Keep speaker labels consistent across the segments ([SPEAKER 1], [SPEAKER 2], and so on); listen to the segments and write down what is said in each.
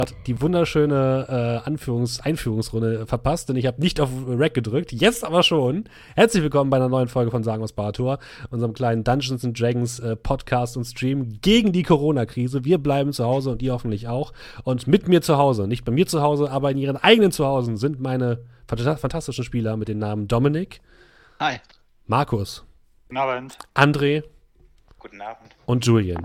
[SPEAKER 1] hat die wunderschöne äh, Anführungs Einführungsrunde verpasst, denn ich habe nicht auf Rack gedrückt, jetzt aber schon. Herzlich willkommen bei einer neuen Folge von Sagen aus Barator, unserem kleinen Dungeons and Dragons äh, Podcast und Stream gegen die Corona-Krise. Wir bleiben zu Hause und ihr hoffentlich auch. Und mit mir zu Hause, nicht bei mir zu Hause, aber in ihren eigenen Zuhause sind meine fantastischen Spieler mit den Namen Dominik.
[SPEAKER 2] Hi.
[SPEAKER 1] Markus.
[SPEAKER 3] Guten Abend.
[SPEAKER 1] André.
[SPEAKER 3] Guten Abend.
[SPEAKER 1] Und Julian.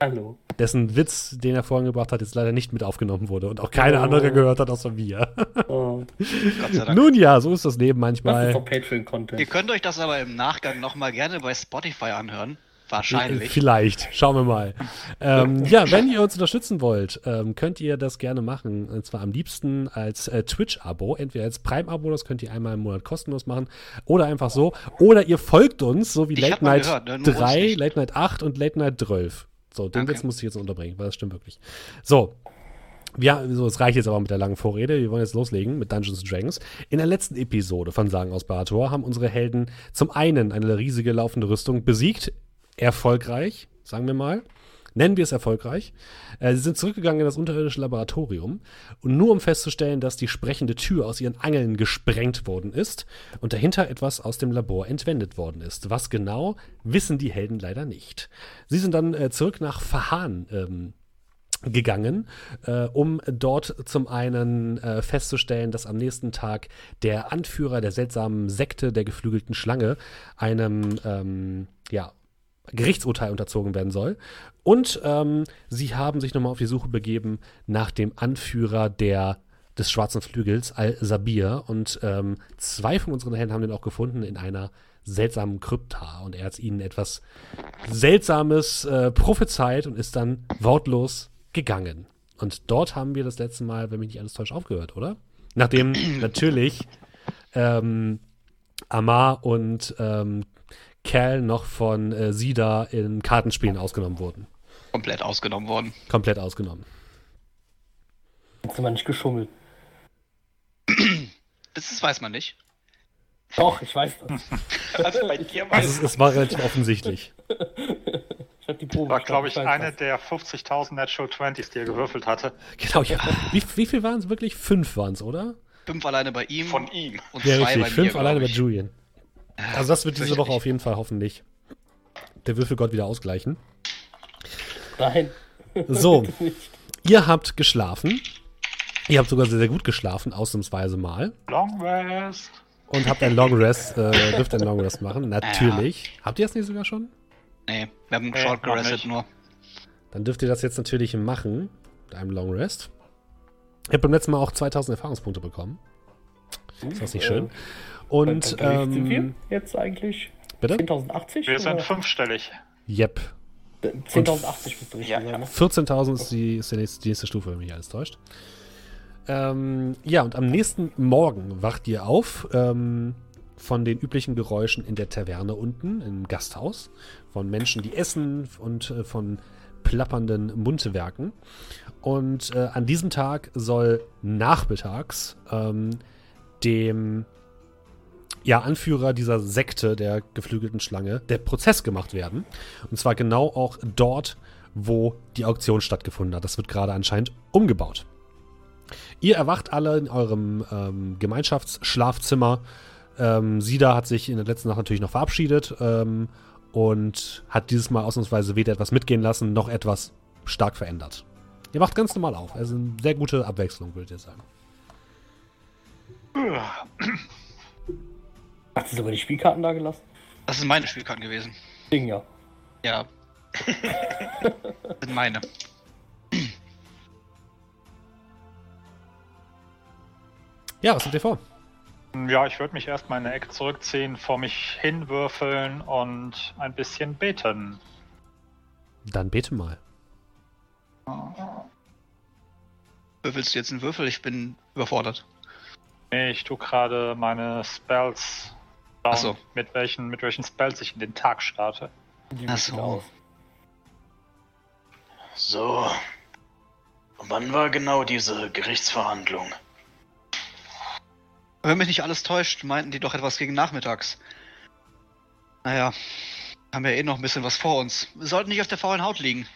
[SPEAKER 4] Hallo.
[SPEAKER 1] Dessen Witz, den er vorhin gebracht hat, jetzt leider nicht mit aufgenommen wurde und auch keine oh. andere gehört hat außer mir. Oh. Nun ja, so ist das Leben manchmal.
[SPEAKER 2] Patreon-Content. Ihr könnt euch das aber im Nachgang nochmal gerne bei Spotify anhören. Wahrscheinlich.
[SPEAKER 1] Vielleicht. Schauen wir mal. ähm, ja, wenn ihr uns unterstützen wollt, ähm, könnt ihr das gerne machen. Und zwar am liebsten als äh, Twitch-Abo. Entweder als Prime-Abo, das könnt ihr einmal im Monat kostenlos machen. Oder einfach so. Oder ihr folgt uns, so wie ich Late Night gehört, ne? 3, Late Night 8 und Late Night 12. So, den okay. Witz muss ich jetzt unterbringen, weil das stimmt wirklich. So. Ja, so, es reicht jetzt aber mit der langen Vorrede. Wir wollen jetzt loslegen mit Dungeons Dragons. In der letzten Episode von Sagen aus Barator haben unsere Helden zum einen eine riesige laufende Rüstung besiegt. Erfolgreich, sagen wir mal. Nennen wir es erfolgreich. Äh, sie sind zurückgegangen in das unterirdische Laboratorium und nur um festzustellen, dass die sprechende Tür aus ihren Angeln gesprengt worden ist und dahinter etwas aus dem Labor entwendet worden ist. Was genau, wissen die Helden leider nicht. Sie sind dann äh, zurück nach Fahan ähm, gegangen, äh, um dort zum einen äh, festzustellen, dass am nächsten Tag der Anführer der seltsamen Sekte der geflügelten Schlange einem ähm, ja, Gerichtsurteil unterzogen werden soll. Und ähm, sie haben sich nochmal auf die Suche begeben nach dem Anführer der des schwarzen Flügels, Al-Sabir. Und ähm, zwei von unseren Helden haben den auch gefunden in einer seltsamen Krypta. Und er hat ihnen etwas Seltsames äh, prophezeit und ist dann wortlos gegangen. Und dort haben wir das letzte Mal, wenn mich nicht alles täuscht, aufgehört, oder? Nachdem natürlich ähm, Amar und ähm, Kerl noch von äh, Sida in Kartenspielen ausgenommen wurden.
[SPEAKER 2] Komplett ausgenommen worden.
[SPEAKER 1] Komplett ausgenommen.
[SPEAKER 4] Hast du mal nicht geschummelt?
[SPEAKER 2] Das ist, weiß man nicht.
[SPEAKER 4] Doch, ich weiß das.
[SPEAKER 1] also bei dir weiß also es, war relativ offensichtlich.
[SPEAKER 3] ich hab die Probe war, glaube ich, eine der 50.000 Natural 20s, die er gewürfelt hatte.
[SPEAKER 1] Genau, ja. wie, wie viel waren es wirklich? Fünf waren es, oder?
[SPEAKER 2] Fünf alleine bei ihm.
[SPEAKER 3] Von ihm.
[SPEAKER 1] Und ja, zwei richtig. bei Fünf mir, alleine bei Julian. Also das wird diese Woche auf jeden Fall hoffentlich der Würfelgott wieder ausgleichen.
[SPEAKER 4] Nein.
[SPEAKER 1] So, ihr habt geschlafen. Ihr habt sogar sehr, sehr gut geschlafen, ausnahmsweise mal.
[SPEAKER 3] Long Rest.
[SPEAKER 1] Und habt ein Long Rest, äh, dürft ein Long Rest machen, natürlich. Ja. Habt ihr das nicht sogar schon?
[SPEAKER 2] Nee, wir haben nee, Short gerestet nur.
[SPEAKER 1] Dann dürft ihr das jetzt natürlich machen, mit einem Long Rest. Ihr habt beim letzten Mal auch 2000 Erfahrungspunkte bekommen. Ist das nicht schön? Und ähm,
[SPEAKER 4] sind wir jetzt eigentlich?
[SPEAKER 1] Bitte?
[SPEAKER 4] 10.080?
[SPEAKER 3] Wir sind fünfstellig.
[SPEAKER 1] Yep.
[SPEAKER 4] 10.080 bist du richtig. Ja,
[SPEAKER 1] ja. 14.000 ist, die, ist die, nächste, die nächste Stufe, wenn mich alles täuscht. Ähm, ja, und am nächsten Morgen wacht ihr auf ähm, von den üblichen Geräuschen in der Taverne unten, im Gasthaus, von Menschen, die essen und äh, von plappernden Mundwerken. Und äh, an diesem Tag soll nachmittags ähm, dem ja, Anführer dieser Sekte der geflügelten Schlange der Prozess gemacht werden. Und zwar genau auch dort, wo die Auktion stattgefunden hat. Das wird gerade anscheinend umgebaut. Ihr erwacht alle in eurem ähm, Gemeinschaftsschlafzimmer. Ähm, Sida hat sich in der letzten Nacht natürlich noch verabschiedet ähm, und hat dieses Mal ausnahmsweise weder etwas mitgehen lassen, noch etwas stark verändert. Ihr wacht ganz normal auf. Also eine sehr gute Abwechslung, würdet ihr sagen.
[SPEAKER 4] Hast du sogar die Spielkarten da gelassen?
[SPEAKER 2] Das sind meine Spielkarten gewesen.
[SPEAKER 4] Ding, ja.
[SPEAKER 2] Ja. das sind meine.
[SPEAKER 1] Ja, was habt ihr vor?
[SPEAKER 3] Ja, ich würde mich erstmal in eine Ecke zurückziehen, vor mich hinwürfeln und ein bisschen beten.
[SPEAKER 1] Dann bete mal.
[SPEAKER 2] Würfelst du jetzt einen Würfel? Ich bin überfordert.
[SPEAKER 3] Nee, ich tue gerade meine Spells so. mit welchen, mit welchen Spells ich in den Tag starte.
[SPEAKER 2] Achso.
[SPEAKER 5] So. Wann war genau diese Gerichtsverhandlung?
[SPEAKER 2] Wenn mich nicht alles täuscht, meinten die doch etwas gegen nachmittags. Naja, haben wir eh noch ein bisschen was vor uns. Wir sollten nicht auf der faulen Haut liegen.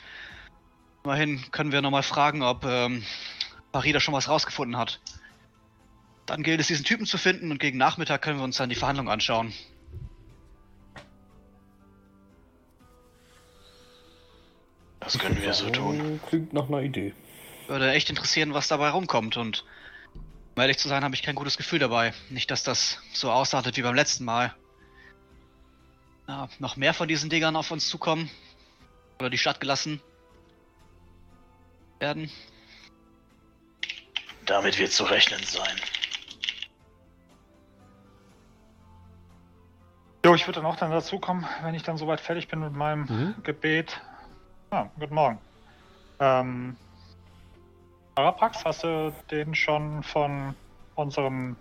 [SPEAKER 2] Immerhin können wir nochmal fragen, ob ähm, Farida schon was rausgefunden hat. Dann gilt es, diesen Typen zu finden und gegen Nachmittag können wir uns dann die Verhandlung anschauen.
[SPEAKER 6] Das können wir so tun.
[SPEAKER 4] Klingt nach einer Idee.
[SPEAKER 2] Würde echt interessieren, was dabei rumkommt und um ehrlich zu sein, habe ich kein gutes Gefühl dabei. Nicht, dass das so ausartet wie beim letzten Mal. Ja, noch mehr von diesen Dingern auf uns zukommen. Oder die Stadt gelassen werden.
[SPEAKER 6] Damit wird zu rechnen sein.
[SPEAKER 3] Jo, ich würde dann auch dann dazukommen, wenn ich dann soweit fertig bin mit meinem
[SPEAKER 1] Mhm.
[SPEAKER 3] Gebet. Ah, guten Morgen. Ähm, Arapax, hast du den schon von unserem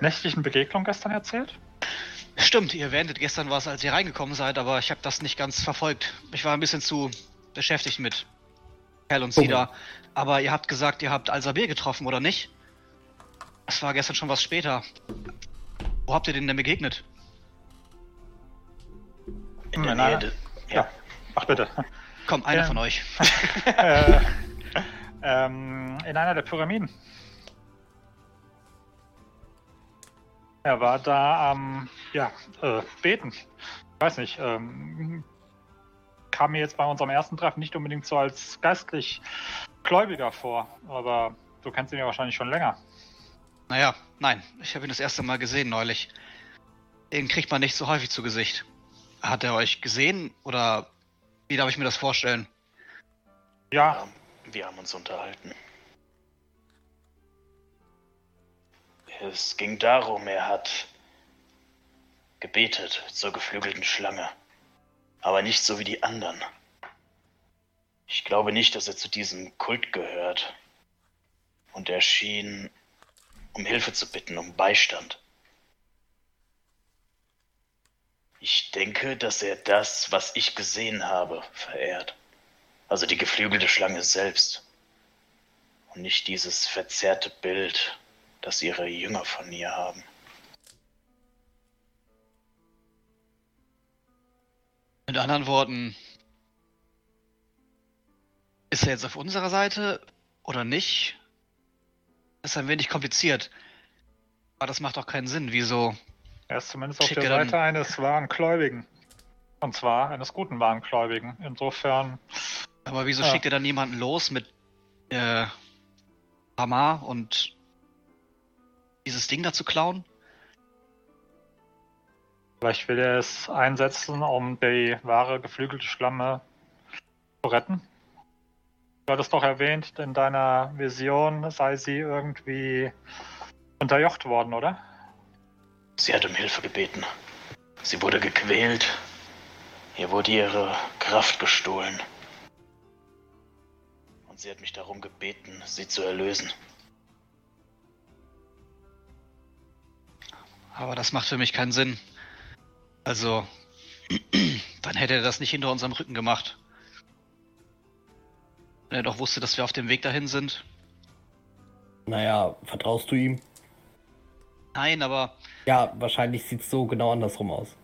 [SPEAKER 3] nächtlichen Begegnung gestern erzählt?
[SPEAKER 2] Stimmt, ihr erwähntet gestern was, als ihr reingekommen seid, aber ich habe das nicht ganz verfolgt. Ich war ein bisschen zu beschäftigt mit Hell und Sida. Aber ihr habt gesagt, ihr habt Al-Sabir getroffen, oder nicht? Das war gestern schon was später. Wo habt ihr den denn begegnet?
[SPEAKER 6] In der Nähe. de-
[SPEAKER 3] Ja.
[SPEAKER 6] Ja.
[SPEAKER 3] Ach bitte.
[SPEAKER 2] Komm, einer
[SPEAKER 3] Ähm.
[SPEAKER 2] von euch.
[SPEAKER 3] äh, ähm, in einer der Pyramiden. Er war da am, ja, äh, beten. Ich weiß nicht, ähm, kam mir jetzt bei unserem ersten Treffen nicht unbedingt so als geistlich Gläubiger vor, aber du kennst ihn ja wahrscheinlich schon länger.
[SPEAKER 2] Naja, nein, ich habe ihn das erste Mal gesehen neulich. Den kriegt man nicht so häufig zu Gesicht. Hat er euch gesehen oder wie darf ich mir das vorstellen?
[SPEAKER 3] Ja,
[SPEAKER 6] Ja, wir haben uns unterhalten. Es ging darum, er hat gebetet zur geflügelten Schlange. Aber nicht so wie die anderen. Ich glaube nicht, dass er zu diesem Kult gehört. Und er schien um Hilfe zu bitten, um Beistand. Ich denke, dass er das, was ich gesehen habe, verehrt. Also die geflügelte Schlange selbst. Und nicht dieses verzerrte Bild, das ihre Jünger von ihr haben.
[SPEAKER 2] Mit anderen Worten, ist er jetzt auf unserer Seite oder nicht? Ist ein wenig kompliziert. Aber das macht doch keinen Sinn. Wieso?
[SPEAKER 3] Er ist zumindest auf der Seite eines wahren Gläubigen. Und zwar eines guten wahren Gläubigen. Insofern
[SPEAKER 2] Aber wieso
[SPEAKER 3] Ja.
[SPEAKER 2] schickt er dann jemanden los mit äh, Hammer und dieses Ding da zu klauen?
[SPEAKER 3] Vielleicht will er es einsetzen, um die wahre geflügelte Schlange zu retten. Du hattest doch erwähnt, in deiner Vision sei sie irgendwie unterjocht worden, oder?
[SPEAKER 6] Sie hat um Hilfe gebeten. Sie wurde gequält. Ihr wurde ihre Kraft gestohlen. Und sie hat mich darum gebeten, sie zu erlösen.
[SPEAKER 2] Aber das macht für mich keinen Sinn. Also, dann hätte er das nicht hinter unserem Rücken gemacht. Wenn er doch wusste, dass wir auf dem Weg dahin sind.
[SPEAKER 4] Naja, vertraust du ihm?
[SPEAKER 2] Nein, aber
[SPEAKER 4] Ja, wahrscheinlich sieht es so genau andersrum aus.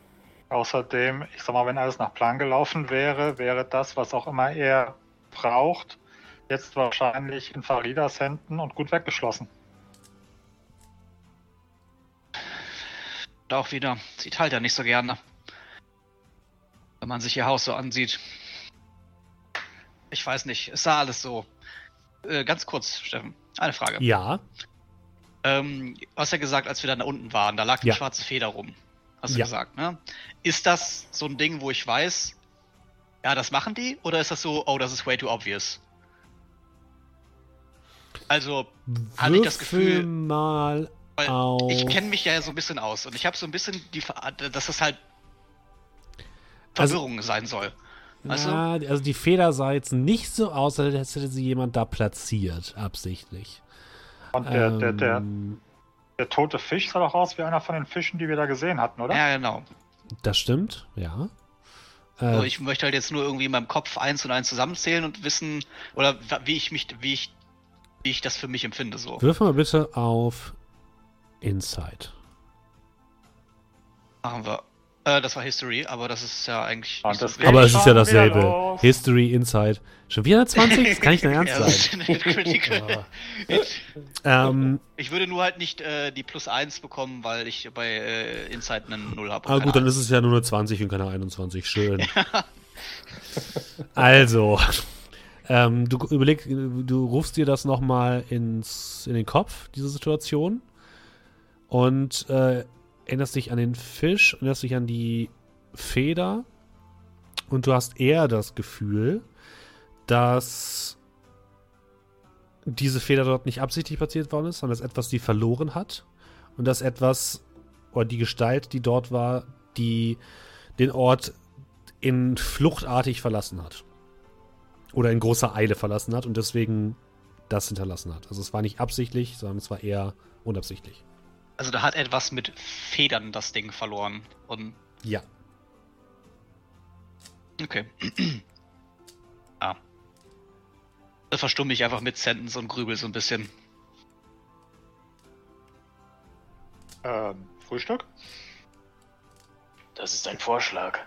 [SPEAKER 3] Außerdem, ich sag mal, wenn alles nach Plan gelaufen wäre, wäre das, was auch immer er braucht, jetzt wahrscheinlich in Faridas Händen und gut weggeschlossen.
[SPEAKER 2] auch wieder, sie teilt ja nicht so gerne. Wenn man sich ihr Haus so ansieht. Ich weiß nicht, es sah alles so. Äh, ganz kurz, Steffen, eine Frage.
[SPEAKER 1] Ja,
[SPEAKER 2] Ähm, du hast ja gesagt, als wir dann da unten waren, da lag eine
[SPEAKER 1] Ja.
[SPEAKER 2] schwarze Feder rum. Hast du
[SPEAKER 1] Ja.
[SPEAKER 2] gesagt, ne? Ist das so ein Ding, wo ich weiß, ja, das machen die? Oder ist das so, oh, das ist way too obvious? Also, Hatte ich das Gefühl-
[SPEAKER 1] mal auf.
[SPEAKER 2] ich kenne mich ja so ein bisschen aus und ich habe so ein bisschen die, dass das halt
[SPEAKER 1] Also-
[SPEAKER 2] Verwirrung sein soll. Weißt?
[SPEAKER 1] Ja, also die Feder sah jetzt nicht so aus, als hätte sie jemand da platziert, absichtlich.
[SPEAKER 3] Und der, der, der,
[SPEAKER 1] Ähm,
[SPEAKER 3] der tote Fisch sah doch aus wie einer von den Fischen, die wir da gesehen hatten, oder?
[SPEAKER 2] Ja, genau.
[SPEAKER 1] Das stimmt, ja.
[SPEAKER 2] So,
[SPEAKER 1] Äh,
[SPEAKER 2] ich möchte halt jetzt nur irgendwie in meinem Kopf eins und eins zusammenzählen und wissen, oder wie ich mich, wie ich, wie ich das für mich empfinde, so.
[SPEAKER 1] würfel mal bitte auf Insight.
[SPEAKER 2] Machen wir. Äh, das war History, aber das ist ja eigentlich. Nicht
[SPEAKER 3] das
[SPEAKER 2] so
[SPEAKER 1] Aber es ist ja dasselbe. History, Inside. Schon wieder eine 20? Das kann nicht dein Ernst sein.
[SPEAKER 2] nicht.
[SPEAKER 1] Ähm,
[SPEAKER 2] Ich würde nur halt nicht äh, die plus 1 bekommen, weil ich bei äh, Inside einen 0 habe.
[SPEAKER 1] aber gut, dann ist es ja nur eine 20 und keine 21. Schön. also, ähm, du überleg, du rufst dir das nochmal ins in den Kopf, diese Situation. Und äh, erinnerst dich an den Fisch, erinnerst dich an die Feder. Und du hast eher das Gefühl, dass diese Feder dort nicht absichtlich platziert worden ist, sondern dass etwas die verloren hat. Und dass etwas, oder die Gestalt, die dort war, die den Ort in fluchtartig verlassen hat. Oder in großer Eile verlassen hat und deswegen das hinterlassen hat. Also es war nicht absichtlich, sondern es war eher unabsichtlich.
[SPEAKER 2] Also da hat etwas mit Federn das Ding verloren. Und
[SPEAKER 1] Ja.
[SPEAKER 2] okay. ah. Da verstumme ich einfach mit Sentence und grübel so ein bisschen.
[SPEAKER 3] Ähm, Frühstück?
[SPEAKER 5] Das ist ein Vorschlag.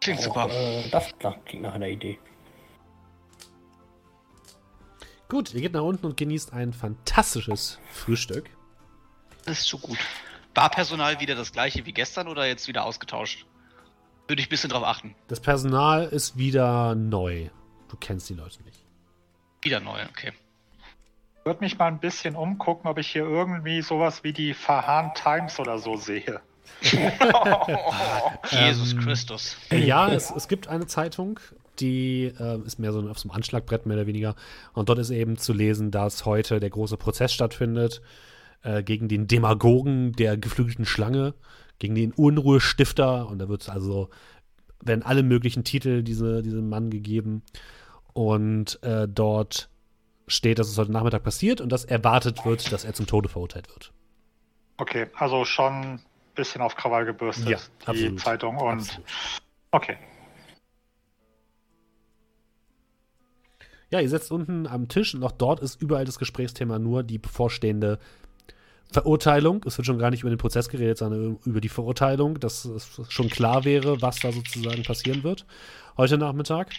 [SPEAKER 2] Klingt
[SPEAKER 4] Auch,
[SPEAKER 2] super.
[SPEAKER 4] Äh, das klingt nach einer Idee.
[SPEAKER 1] Gut, ihr geht nach unten und genießt ein fantastisches Frühstück.
[SPEAKER 2] Das ist so gut. Barpersonal wieder das gleiche wie gestern oder jetzt wieder ausgetauscht? Würde ich ein bisschen drauf achten.
[SPEAKER 1] Das Personal ist wieder neu. Du kennst die Leute nicht.
[SPEAKER 2] Wieder neu, okay.
[SPEAKER 3] Ich würde mich mal ein bisschen umgucken, ob ich hier irgendwie sowas wie die Fahan Times oder so sehe.
[SPEAKER 2] Jesus
[SPEAKER 1] Ähm,
[SPEAKER 2] Christus.
[SPEAKER 1] Ja, es, es gibt eine Zeitung, die äh, ist mehr so auf so einem Anschlagbrett, mehr oder weniger. Und dort ist eben zu lesen, dass heute der große Prozess stattfindet äh, gegen den Demagogen der geflügelten Schlange, gegen den Unruhestifter. Und da wird also, werden alle möglichen Titel diese, diesem Mann gegeben. Und äh, dort steht, dass es heute Nachmittag passiert und dass erwartet wird, dass er zum Tode verurteilt wird.
[SPEAKER 3] Okay, also schon ein bisschen auf Krawall gebürstet,
[SPEAKER 1] Ja,
[SPEAKER 3] die
[SPEAKER 1] absolut.
[SPEAKER 3] Zeitung. Und
[SPEAKER 1] Absolut.
[SPEAKER 3] okay.
[SPEAKER 1] Ja, ihr sitzt unten am Tisch und auch dort ist überall das Gesprächsthema nur die bevorstehende Verurteilung. Es wird schon gar nicht über den Prozess geredet, sondern über die Verurteilung, dass es schon klar wäre, was da sozusagen passieren wird heute Nachmittag.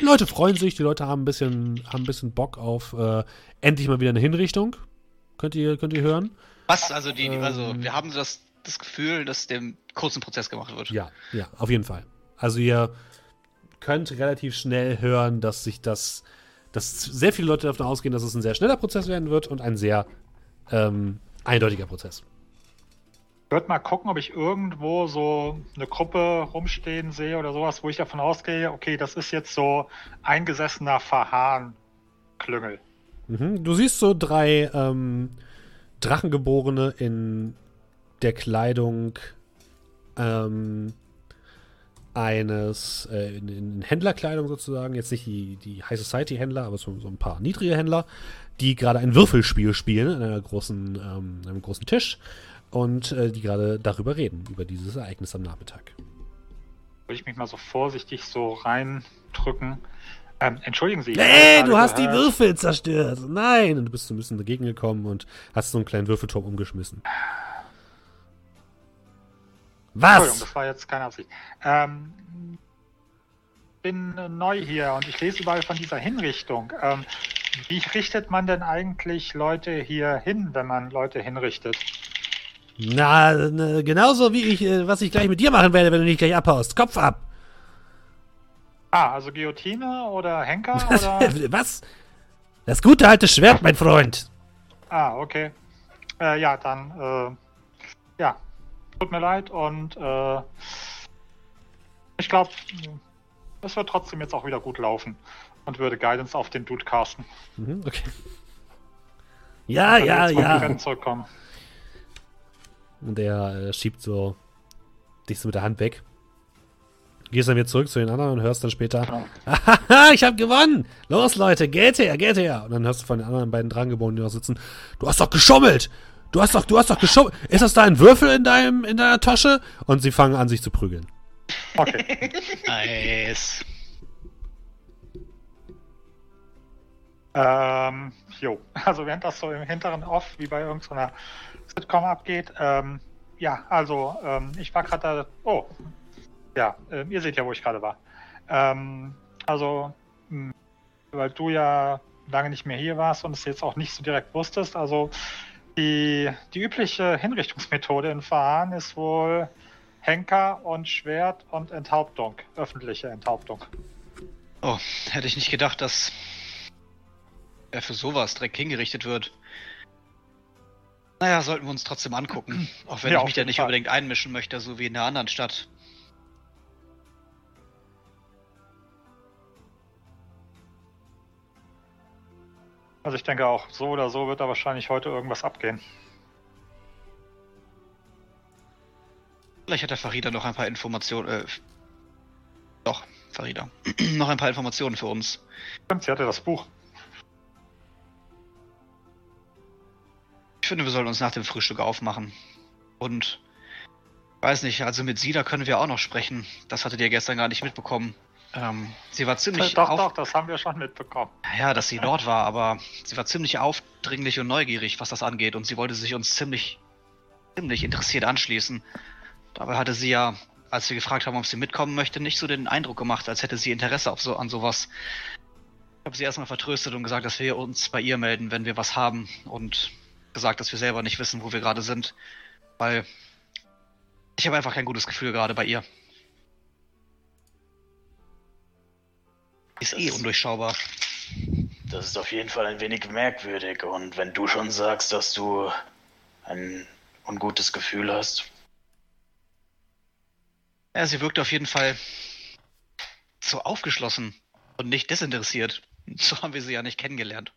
[SPEAKER 1] Die Leute freuen sich, die Leute haben ein bisschen, haben ein bisschen Bock auf äh, endlich mal wieder eine Hinrichtung. Könnt ihr, könnt ihr hören?
[SPEAKER 2] Was? Also die,
[SPEAKER 1] Ähm.
[SPEAKER 2] also wir haben das, das Gefühl, dass dem kurzen Prozess gemacht wird.
[SPEAKER 1] Ja, ja, auf jeden Fall. Also ihr könnt relativ schnell hören, dass sich das, dass sehr viele Leute davon ausgehen, dass es ein sehr schneller Prozess werden wird und ein sehr ähm, eindeutiger Prozess.
[SPEAKER 3] Ich würde mal gucken, ob ich irgendwo so eine Gruppe rumstehen sehe oder sowas, wo ich davon ausgehe, okay, das ist jetzt so eingesessener Verhahn-Klüngel.
[SPEAKER 1] Mhm. Du siehst so drei ähm, Drachengeborene in der Kleidung ähm, eines, äh, in, in Händlerkleidung sozusagen, jetzt nicht die, die High Society Händler, aber so, so ein paar niedrige Händler, die gerade ein Würfelspiel spielen an einer großen, ähm, einem großen Tisch und äh, die gerade darüber reden, über dieses Ereignis am Nachmittag.
[SPEAKER 3] Würde ich mich mal so vorsichtig so reindrücken. Ähm, entschuldigen Sie. habe
[SPEAKER 1] du hast die
[SPEAKER 3] gehört-
[SPEAKER 1] Würfel zerstört. Nein. Und du bist so ein bisschen dagegen gekommen und hast so einen kleinen Würfelturm umgeschmissen.
[SPEAKER 3] Entschuldigung,
[SPEAKER 1] Was?
[SPEAKER 3] das war jetzt keine Absicht. Ähm, bin neu hier und ich lese überall von dieser Hinrichtung. Ähm, wie richtet man denn eigentlich Leute hier hin, wenn man Leute hinrichtet?
[SPEAKER 1] Na, ne, genauso wie ich, äh, was ich gleich mit dir machen werde, wenn du nicht gleich abhaust. Kopf ab.
[SPEAKER 3] Ah, also Guillotine oder Henker oder?
[SPEAKER 1] was? Das gute alte Schwert, mein Freund.
[SPEAKER 3] ah, okay. Äh, ja, dann, äh, ja, tut mir leid und äh, ich glaube, es wird trotzdem jetzt auch wieder gut laufen und würde Guidance auf den Dude casten.
[SPEAKER 1] Mhm, okay. Ja, ja, ja. Und er äh, schiebt so dich so mit der Hand weg. Gehst dann wieder zurück zu den anderen und hörst dann später,
[SPEAKER 3] Genau.
[SPEAKER 1] Haha, ich hab gewonnen! Los, Leute, geht her, geht her! Und dann hörst du von den anderen beiden Drangeborenen, die noch sitzen, du hast doch geschummelt! Du hast doch, du hast doch geschummelt! Ist das da ein Würfel in deinem, in deiner Tasche? Und sie fangen an, sich zu prügeln.
[SPEAKER 3] Okay.
[SPEAKER 2] Nice.
[SPEAKER 3] Ähm, jo, also während das so im hinteren Off wie bei irgendeiner Sitcom abgeht, ähm, ja, also ähm, ich war gerade da. Oh, ja, äh, ihr seht ja, wo ich gerade war. Ähm, also, mh, weil du ja lange nicht mehr hier warst und es jetzt auch nicht so direkt wusstest, also die, die übliche Hinrichtungsmethode in Verhahn ist wohl Henker und Schwert und Enthauptung, öffentliche Enthauptung.
[SPEAKER 2] Oh, hätte ich nicht gedacht, dass er für sowas direkt hingerichtet wird. Naja, sollten wir uns trotzdem angucken. Auch wenn
[SPEAKER 3] Ja,
[SPEAKER 2] ich mich da nicht
[SPEAKER 3] Fall.
[SPEAKER 2] unbedingt einmischen möchte, so wie in der anderen Stadt.
[SPEAKER 3] Also ich denke auch, so oder so wird da wahrscheinlich heute irgendwas abgehen.
[SPEAKER 2] Vielleicht hat der Farida noch ein paar Informationen. Äh, doch, Farida. noch ein paar Informationen für uns.
[SPEAKER 3] Stimmt, sie hatte das Buch.
[SPEAKER 2] Ich finde, wir sollen uns nach dem Frühstück aufmachen. Und weiß nicht, also mit Sida können wir auch noch sprechen. Das hattet ihr gestern gar nicht mitbekommen. Ähm, sie war ziemlich
[SPEAKER 3] Äh, doch, doch, das haben wir schon mitbekommen.
[SPEAKER 2] Ja, dass sie dort war, aber sie war ziemlich aufdringlich und neugierig, was das angeht, und sie wollte sich uns ziemlich, ziemlich interessiert anschließen. Dabei hatte sie ja, als wir gefragt haben, ob sie mitkommen möchte, nicht so den Eindruck gemacht, als hätte sie Interesse auf so, an sowas. Ich habe sie erstmal vertröstet und gesagt, dass wir uns bei ihr melden, wenn wir was haben, und gesagt, dass wir selber nicht wissen, wo wir gerade sind, weil ich habe einfach kein gutes Gefühl gerade bei ihr. Ist eh
[SPEAKER 5] Das-
[SPEAKER 2] undurchschaubar.
[SPEAKER 5] Das ist auf jeden Fall ein wenig merkwürdig. Und wenn du schon sagst, dass du ein ungutes Gefühl hast,
[SPEAKER 2] Ja, sie wirkt auf jeden Fall so aufgeschlossen und nicht desinteressiert. So haben wir sie ja nicht kennengelernt.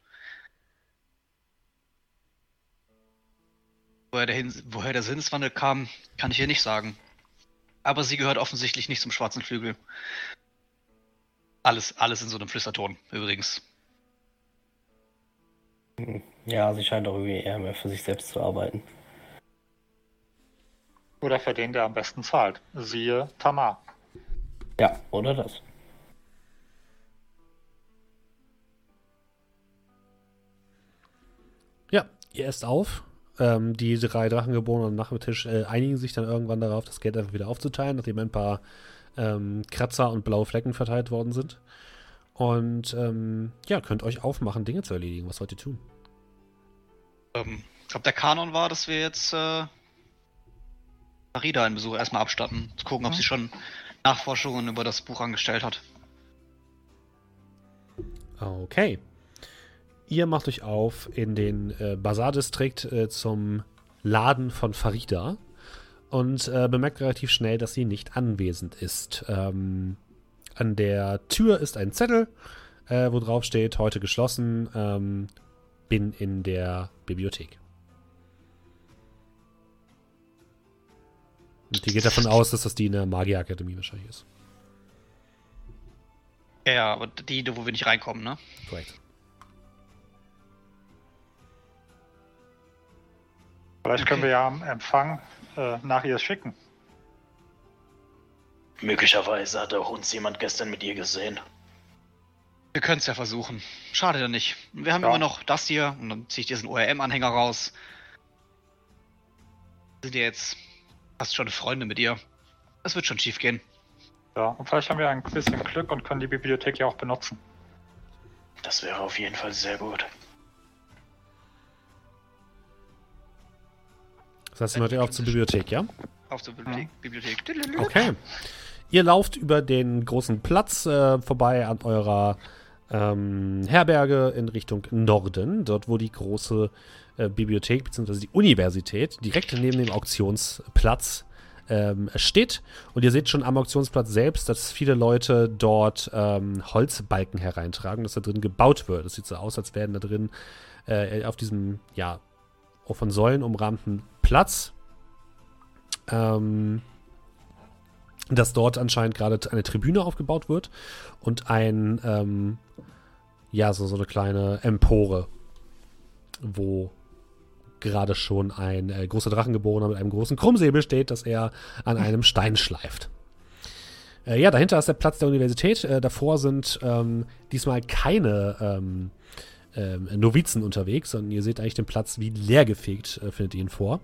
[SPEAKER 2] Woher der, Hin woher der Sinneswandel kam, kann ich hier nicht sagen. Aber sie gehört offensichtlich nicht zum schwarzen Flügel. Alles, alles in so einem Flüsterton, übrigens.
[SPEAKER 4] Ja, sie scheint auch irgendwie eher mehr für sich selbst zu arbeiten.
[SPEAKER 3] Oder für den, der am besten zahlt. Siehe Tamar.
[SPEAKER 4] Ja, oder das?
[SPEAKER 1] Ja, ihr esst auf. Ähm, die drei Drachengeborenen am Nachmittag äh, einigen sich dann irgendwann darauf, das Geld einfach wieder aufzuteilen, nachdem ein paar ähm, Kratzer und blaue Flecken verteilt worden sind. Und ähm, ja, könnt euch aufmachen, Dinge zu erledigen. Was wollt ihr tun?
[SPEAKER 2] Ähm, ich glaube, der Kanon war, dass wir jetzt äh, Farida einen Besuch erstmal abstatten. Zu gucken, ob sie schon Nachforschungen über das Buch angestellt hat.
[SPEAKER 1] Okay. Ihr macht euch auf in den äh, Bazar-Distrikt äh, zum Laden von Farida und äh, bemerkt relativ schnell, dass sie nicht anwesend ist. Ähm, an der Tür ist ein Zettel, äh, wo drauf steht, heute geschlossen, ähm, bin in der Bibliothek. Und die geht davon aus, dass das die in der Magierakademie wahrscheinlich ist.
[SPEAKER 2] Ja, aber die, wo wir nicht reinkommen, ne?
[SPEAKER 1] Korrekt.
[SPEAKER 3] Vielleicht können wir ja am Empfang äh, nach ihr schicken.
[SPEAKER 5] möglicherweise hat auch uns jemand gestern mit ihr gesehen.
[SPEAKER 2] Wir können es ja versuchen. Schade ja nicht. Wir haben
[SPEAKER 3] Ja.
[SPEAKER 2] immer noch das hier und dann ziehe ich diesen ORM-Anhänger raus. Sind ja jetzt fast schon Freunde mit ihr. Das wird schon schief gehen.
[SPEAKER 3] Ja, und vielleicht haben wir ein bisschen Glück und können die Bibliothek ja auch benutzen.
[SPEAKER 5] Das wäre auf jeden Fall sehr gut.
[SPEAKER 1] Das heißt, ihr macht ihr auf zur Bibliothek, ja?
[SPEAKER 2] Auf zur Bibliothek. Bibliothek.
[SPEAKER 1] Okay. Ihr lauft über den großen Platz äh, vorbei an eurer ähm, Herberge in Richtung Norden, dort wo die große äh, Bibliothek bzw. die Universität direkt neben dem Auktionsplatz ähm, steht. Und ihr seht schon am Auktionsplatz selbst, dass viele Leute dort ähm, Holzbalken hereintragen, dass da drin gebaut wird. Es sieht so aus, als wären da drin äh, auf diesem, ja, von Säulen umrahmten Platz ähm, dass dort anscheinend gerade eine Tribüne aufgebaut wird und ein, ähm, ja, so, so eine kleine Empore, wo gerade schon ein äh, großer Drachengeborener mit einem großen Krummsäbel steht, das er an einem Stein schleift. Äh, ja, dahinter ist der Platz der Universität. Äh, davor sind ähm, diesmal keine ähm, ähm, Novizen unterwegs, sondern ihr seht eigentlich den Platz wie leergefegt, äh, findet ihr ihn vor.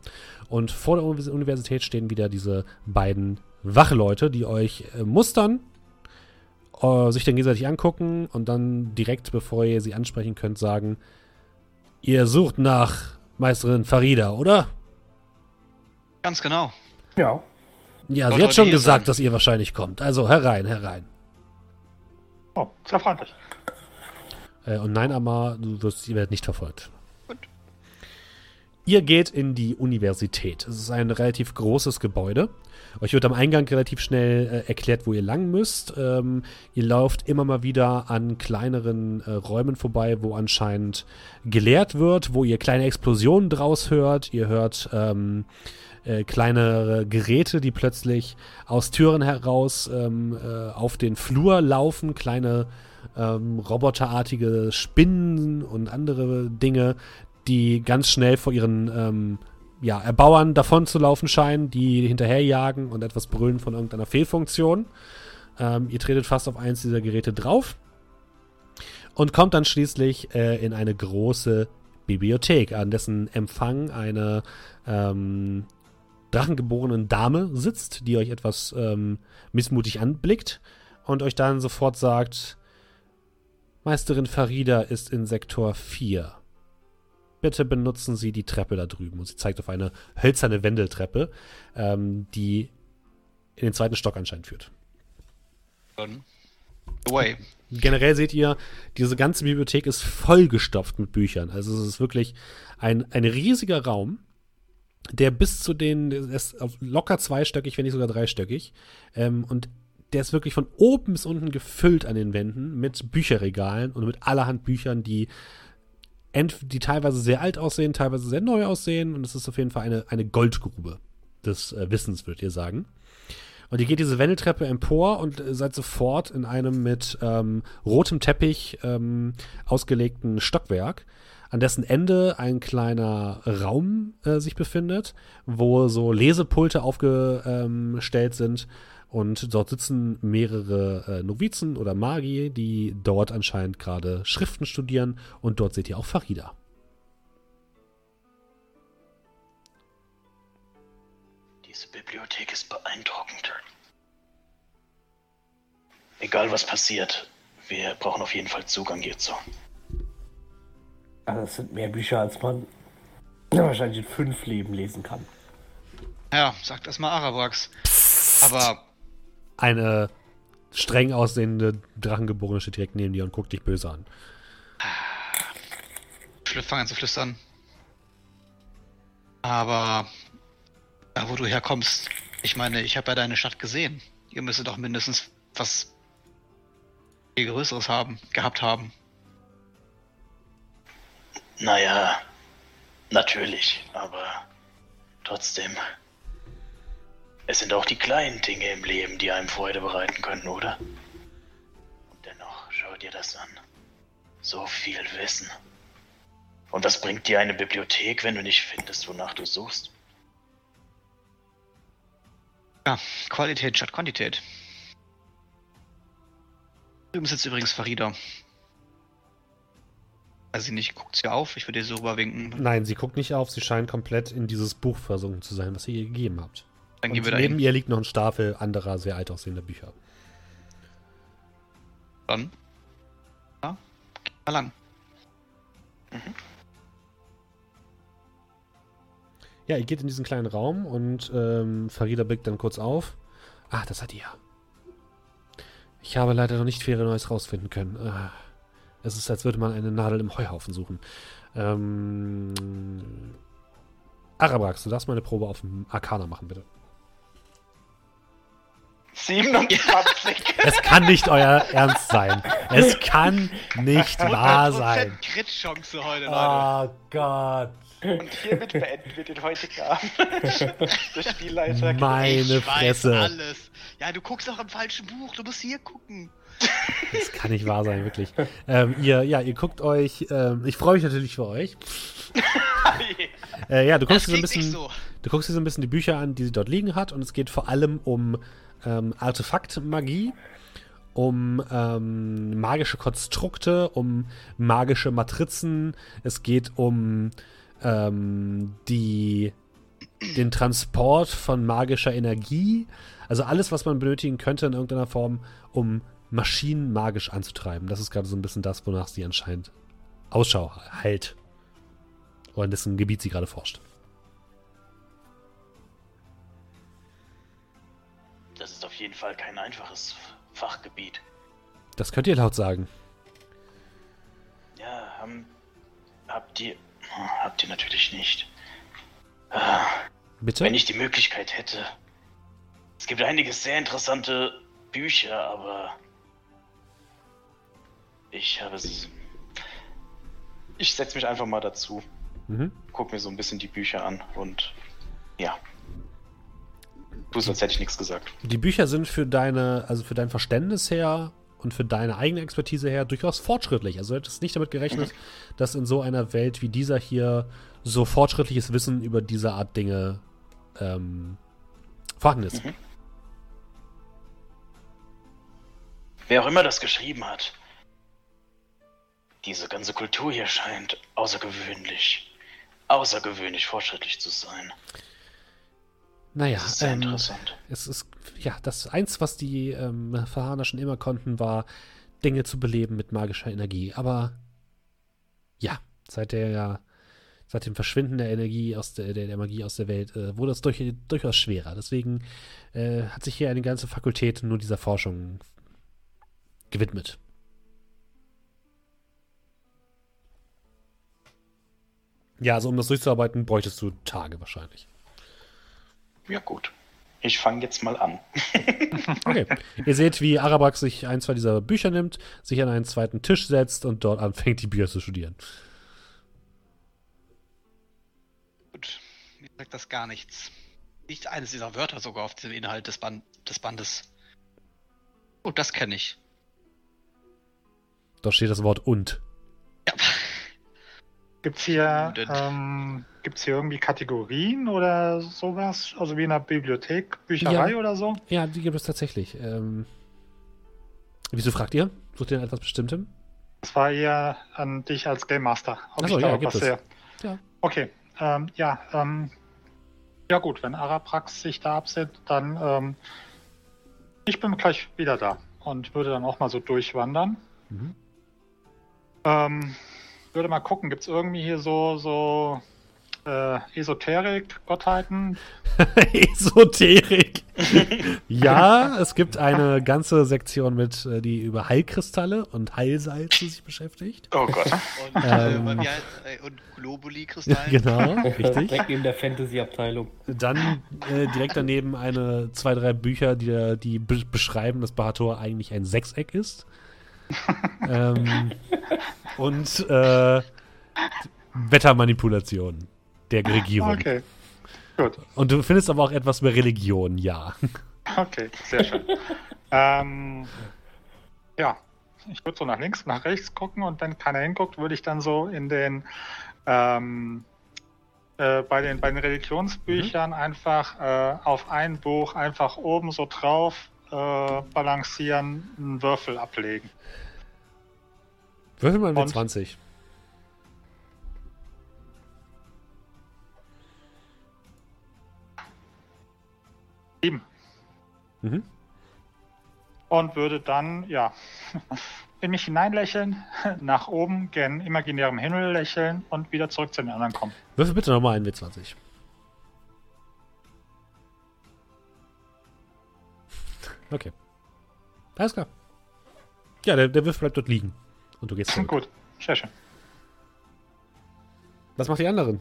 [SPEAKER 1] Und vor der Uni- Universität stehen wieder diese beiden Wachleute, die euch äh, mustern, äh, sich dann gegenseitig angucken und dann direkt, bevor ihr sie ansprechen könnt, sagen, ihr sucht nach Meisterin Farida, oder?
[SPEAKER 2] Ganz genau.
[SPEAKER 4] Ja.
[SPEAKER 1] Ja, sie hat schon gesagt, dass ihr wahrscheinlich kommt. Also herein, herein.
[SPEAKER 3] Oh, sehr freundlich.
[SPEAKER 1] Äh, und nein, Amar, du wirst, ihr werdet nicht verfolgt.
[SPEAKER 2] Gut.
[SPEAKER 1] Ihr geht in die Universität. Es ist ein relativ großes Gebäude. Euch wird am Eingang relativ schnell äh, erklärt, wo ihr lang müsst. Ähm, ihr lauft immer mal wieder an kleineren äh, Räumen vorbei, wo anscheinend gelehrt wird, wo ihr kleine Explosionen draus hört. Ihr hört ähm, äh, kleinere Geräte, die plötzlich aus Türen heraus ähm, äh, auf den Flur laufen, kleine ähm, roboterartige Spinnen und andere Dinge, die ganz schnell vor ihren ähm, ja, Erbauern davon zu laufen scheinen, die hinterherjagen und etwas brüllen von irgendeiner Fehlfunktion. Ähm, ihr tretet fast auf eins dieser Geräte drauf und kommt dann schließlich äh, in eine große Bibliothek, an dessen Empfang eine ähm, drachengeborenen Dame sitzt, die euch etwas ähm, missmutig anblickt und euch dann sofort sagt, Meisterin Farida ist in Sektor 4. Bitte benutzen Sie die Treppe da drüben. Und sie zeigt auf eine hölzerne Wendeltreppe, ähm, die in den zweiten Stock anscheinend führt.
[SPEAKER 2] Away.
[SPEAKER 1] Generell seht ihr, diese ganze Bibliothek ist vollgestopft mit Büchern. Also es ist wirklich ein, ein riesiger Raum, der bis zu den, ist locker zweistöckig, wenn nicht sogar dreistöckig. Ähm, und der ist wirklich von oben bis unten gefüllt an den Wänden mit Bücherregalen und mit allerhand Büchern, die, die teilweise sehr alt aussehen, teilweise sehr neu aussehen. Und es ist auf jeden Fall eine, eine Goldgrube des äh, Wissens, würdet ihr sagen. Und ihr geht diese Wendeltreppe empor und äh, seid sofort in einem mit ähm, rotem Teppich ähm, ausgelegten Stockwerk, an dessen Ende ein kleiner Raum äh, sich befindet, wo so Lesepulte aufgestellt sind. Und dort sitzen mehrere äh, Novizen oder Magi, die dort anscheinend gerade Schriften studieren. Und dort seht ihr auch Farida.
[SPEAKER 5] Diese Bibliothek ist beeindruckend. Egal was passiert, wir brauchen auf jeden Fall Zugang hierzu.
[SPEAKER 4] Also das sind mehr Bücher, als man wahrscheinlich in fünf Leben lesen kann.
[SPEAKER 2] Ja, sagt das mal Arabrax. Aber
[SPEAKER 1] Eine streng aussehende Drachengeborene steht direkt neben dir und guckt dich böse an.
[SPEAKER 2] Schlüpf fangen an zu flüstern. Aber da wo du herkommst, ich meine, ich habe ja deine Stadt gesehen. Ihr müsstet doch mindestens was viel Größeres haben, gehabt haben.
[SPEAKER 5] Naja, natürlich, aber trotzdem. Es sind auch die kleinen Dinge im Leben, die einem Freude bereiten können, oder? Und dennoch, schau dir das an. So viel Wissen. Und was bringt dir eine Bibliothek, wenn du nicht findest, wonach du suchst?
[SPEAKER 2] Ja, Qualität statt Quantität. Drüben sitzt übrigens Farida. Weiß ich nicht, guckt sie auf? Ich würde ihr so rüberwinken.
[SPEAKER 1] Nein, sie guckt nicht auf, sie scheint komplett in dieses Buch versunken zu sein, was ihr ihr gegeben habt.
[SPEAKER 2] Dann gehen
[SPEAKER 1] Und
[SPEAKER 2] wir da
[SPEAKER 1] neben
[SPEAKER 2] hin.
[SPEAKER 1] ihr liegt noch ein Stapel anderer, sehr alt aussehender Bücher.
[SPEAKER 2] Dann. Ja, mal lang.
[SPEAKER 1] Ja, ihr geht in diesen kleinen Raum und ähm, Farida blickt dann kurz auf. Ah, das hat ihr. Ich habe leider noch nicht viel Neues rausfinden können. Ah, es ist, als würde man eine Nadel im Heuhaufen suchen. Ähm, Arabrax, du darfst mal eine Probe auf dem Arcana machen, bitte.
[SPEAKER 5] 27!
[SPEAKER 1] Es kann nicht euer Ernst sein. Es kann nicht wahr sein.
[SPEAKER 2] Crit-Chance heute,
[SPEAKER 1] Oh Gott.
[SPEAKER 6] Und hiermit beenden wir den heutigen Abend. Der Spielleiter.
[SPEAKER 1] Meine
[SPEAKER 2] ich
[SPEAKER 1] Fresse.
[SPEAKER 2] weiß alles. Ja, du guckst auch im falschen Buch. Du musst hier gucken.
[SPEAKER 1] Das kann nicht wahr sein, wirklich. Ähm, ihr, ja, ihr guckt euch, ähm, ich freue mich natürlich für euch. Äh, ja, du guckst, dir so ein bisschen,
[SPEAKER 2] so.
[SPEAKER 1] du guckst dir so ein bisschen die Bücher an, die sie dort liegen hat und es geht vor allem um ähm, Artefaktmagie um ähm, magische Konstrukte, um magische Matrizen, es geht um ähm, die, den Transport von magischer Energie. Also alles, was man benötigen könnte in irgendeiner Form, um Maschinen magisch anzutreiben. Das ist gerade so ein bisschen das, wonach sie anscheinend Ausschau hält. Oder in dessen Gebiet sie gerade forscht.
[SPEAKER 5] Das ist auf jeden Fall kein einfaches Fachgebiet.
[SPEAKER 1] Das könnt ihr laut sagen.
[SPEAKER 5] Ja, haben, habt ihr. Habt ihr natürlich nicht. Ah,
[SPEAKER 1] Bitte?
[SPEAKER 5] Wenn ich die Möglichkeit hätte. Es gibt einige sehr interessante Bücher, aber. Ich habe es. Ich setze mich einfach mal dazu,
[SPEAKER 1] Mhm.
[SPEAKER 5] guck mir so ein bisschen die Bücher an und. Ja. Du als hätte ich nichts gesagt.
[SPEAKER 1] Die Bücher sind für deine, also für dein Verständnis her und für deine eigene Expertise her durchaus fortschrittlich. Also du hättest nicht damit gerechnet, dass in so einer Welt wie dieser hier so fortschrittliches Wissen über diese Art Dinge ähm, vorhanden ist.
[SPEAKER 5] Mhm. Wer auch immer das geschrieben hat. Diese ganze Kultur hier scheint außergewöhnlich, außergewöhnlich fortschrittlich zu sein.
[SPEAKER 1] Naja,
[SPEAKER 5] Das ist sehr
[SPEAKER 1] ähm,
[SPEAKER 5] interessant.
[SPEAKER 1] es ist, ja, das eins, was die ähm, Verhaner schon immer konnten, war Dinge zu beleben mit magischer Energie. Aber ja, seit der seit dem Verschwinden der Energie aus der, der, der Magie aus der Welt, äh, wurde es durch, durchaus schwerer. Deswegen äh, hat sich hier eine ganze Fakultät nur dieser Forschung gewidmet. Ja, also um das durchzuarbeiten, bräuchtest du Tage wahrscheinlich.
[SPEAKER 5] Ja gut. Ich fange jetzt mal an.
[SPEAKER 1] Okay. Ihr seht, wie Arabax sich ein, zwei dieser Bücher nimmt, sich an einen zweiten Tisch setzt und dort anfängt, die Bücher zu studieren.
[SPEAKER 2] Gut, mir sagt das gar nichts. Nicht eines dieser Wörter sogar auf dem Inhalt des, Band des Bandes. Oh, das kenne ich.
[SPEAKER 1] Dort steht das Wort und.
[SPEAKER 2] Ja.
[SPEAKER 3] Gibt's hier,
[SPEAKER 2] Denn-
[SPEAKER 3] ähm, gibt's hier irgendwie Kategorien oder sowas? Also wie in einer Bibliothek, Bücherei
[SPEAKER 1] Ja.
[SPEAKER 3] oder so?
[SPEAKER 1] Ja, die gibt es tatsächlich. Ähm, wieso fragt ihr? Sucht ihr etwas Bestimmtem?
[SPEAKER 3] Das war eher an dich als Game Master. Ob
[SPEAKER 1] Ach so,
[SPEAKER 3] ich da
[SPEAKER 1] ja,
[SPEAKER 3] auch
[SPEAKER 1] gibt
[SPEAKER 3] was
[SPEAKER 1] es.
[SPEAKER 3] sehe.
[SPEAKER 1] Ja.
[SPEAKER 3] Okay, ähm, ja, ähm, ja gut, wenn Araprax sich da absetzt, dann ähm, ich bin gleich wieder da und würde dann auch mal so durchwandern.
[SPEAKER 1] Mhm.
[SPEAKER 3] Ähm, würde mal gucken, gibt es irgendwie hier so, so äh, Esoterik-Gottheiten?
[SPEAKER 1] Esoterik. ja, es gibt eine ganze Sektion mit, äh, die über Heilkristalle und Heilsalze sich beschäftigt.
[SPEAKER 5] Oh Gott.
[SPEAKER 2] Und,
[SPEAKER 1] Ähm.
[SPEAKER 2] äh, wie heißt, äh, und Globuli-Kristallen.
[SPEAKER 1] genau, richtig.
[SPEAKER 4] Direkt neben der Fantasy-Abteilung.
[SPEAKER 1] Dann äh, direkt daneben eine, zwei, drei Bücher, die, die be beschreiben, dass Bahator eigentlich ein Sechseck ist. ähm, und äh, Wettermanipulation der Regierung.
[SPEAKER 3] Okay, gut.
[SPEAKER 1] Und du findest aber auch etwas über Religion, ja.
[SPEAKER 3] Okay, sehr schön. ähm, ja, ich würde so nach links, nach rechts gucken und wenn keiner hinguckt, würde ich dann so in den ähm, äh, bei den bei den Religionsbüchern einfach äh, auf ein Buch einfach oben so drauf äh, balancieren, einen Würfel ablegen.
[SPEAKER 1] Würfel mal mit
[SPEAKER 3] Und?
[SPEAKER 1] 20.
[SPEAKER 3] Sieben.
[SPEAKER 1] Mhm.
[SPEAKER 3] Und würde dann, ja, in mich hineinlächeln, nach oben, gen imaginärem Himmel lächeln und wieder zurück zu den anderen kommen.
[SPEAKER 1] Würfel bitte nochmal ein W20. Okay. Alles klar. Ja, der, der Würfel bleibt dort liegen. Und du gehst zurück.
[SPEAKER 3] Gut, sehr schön.
[SPEAKER 1] Was macht die anderen?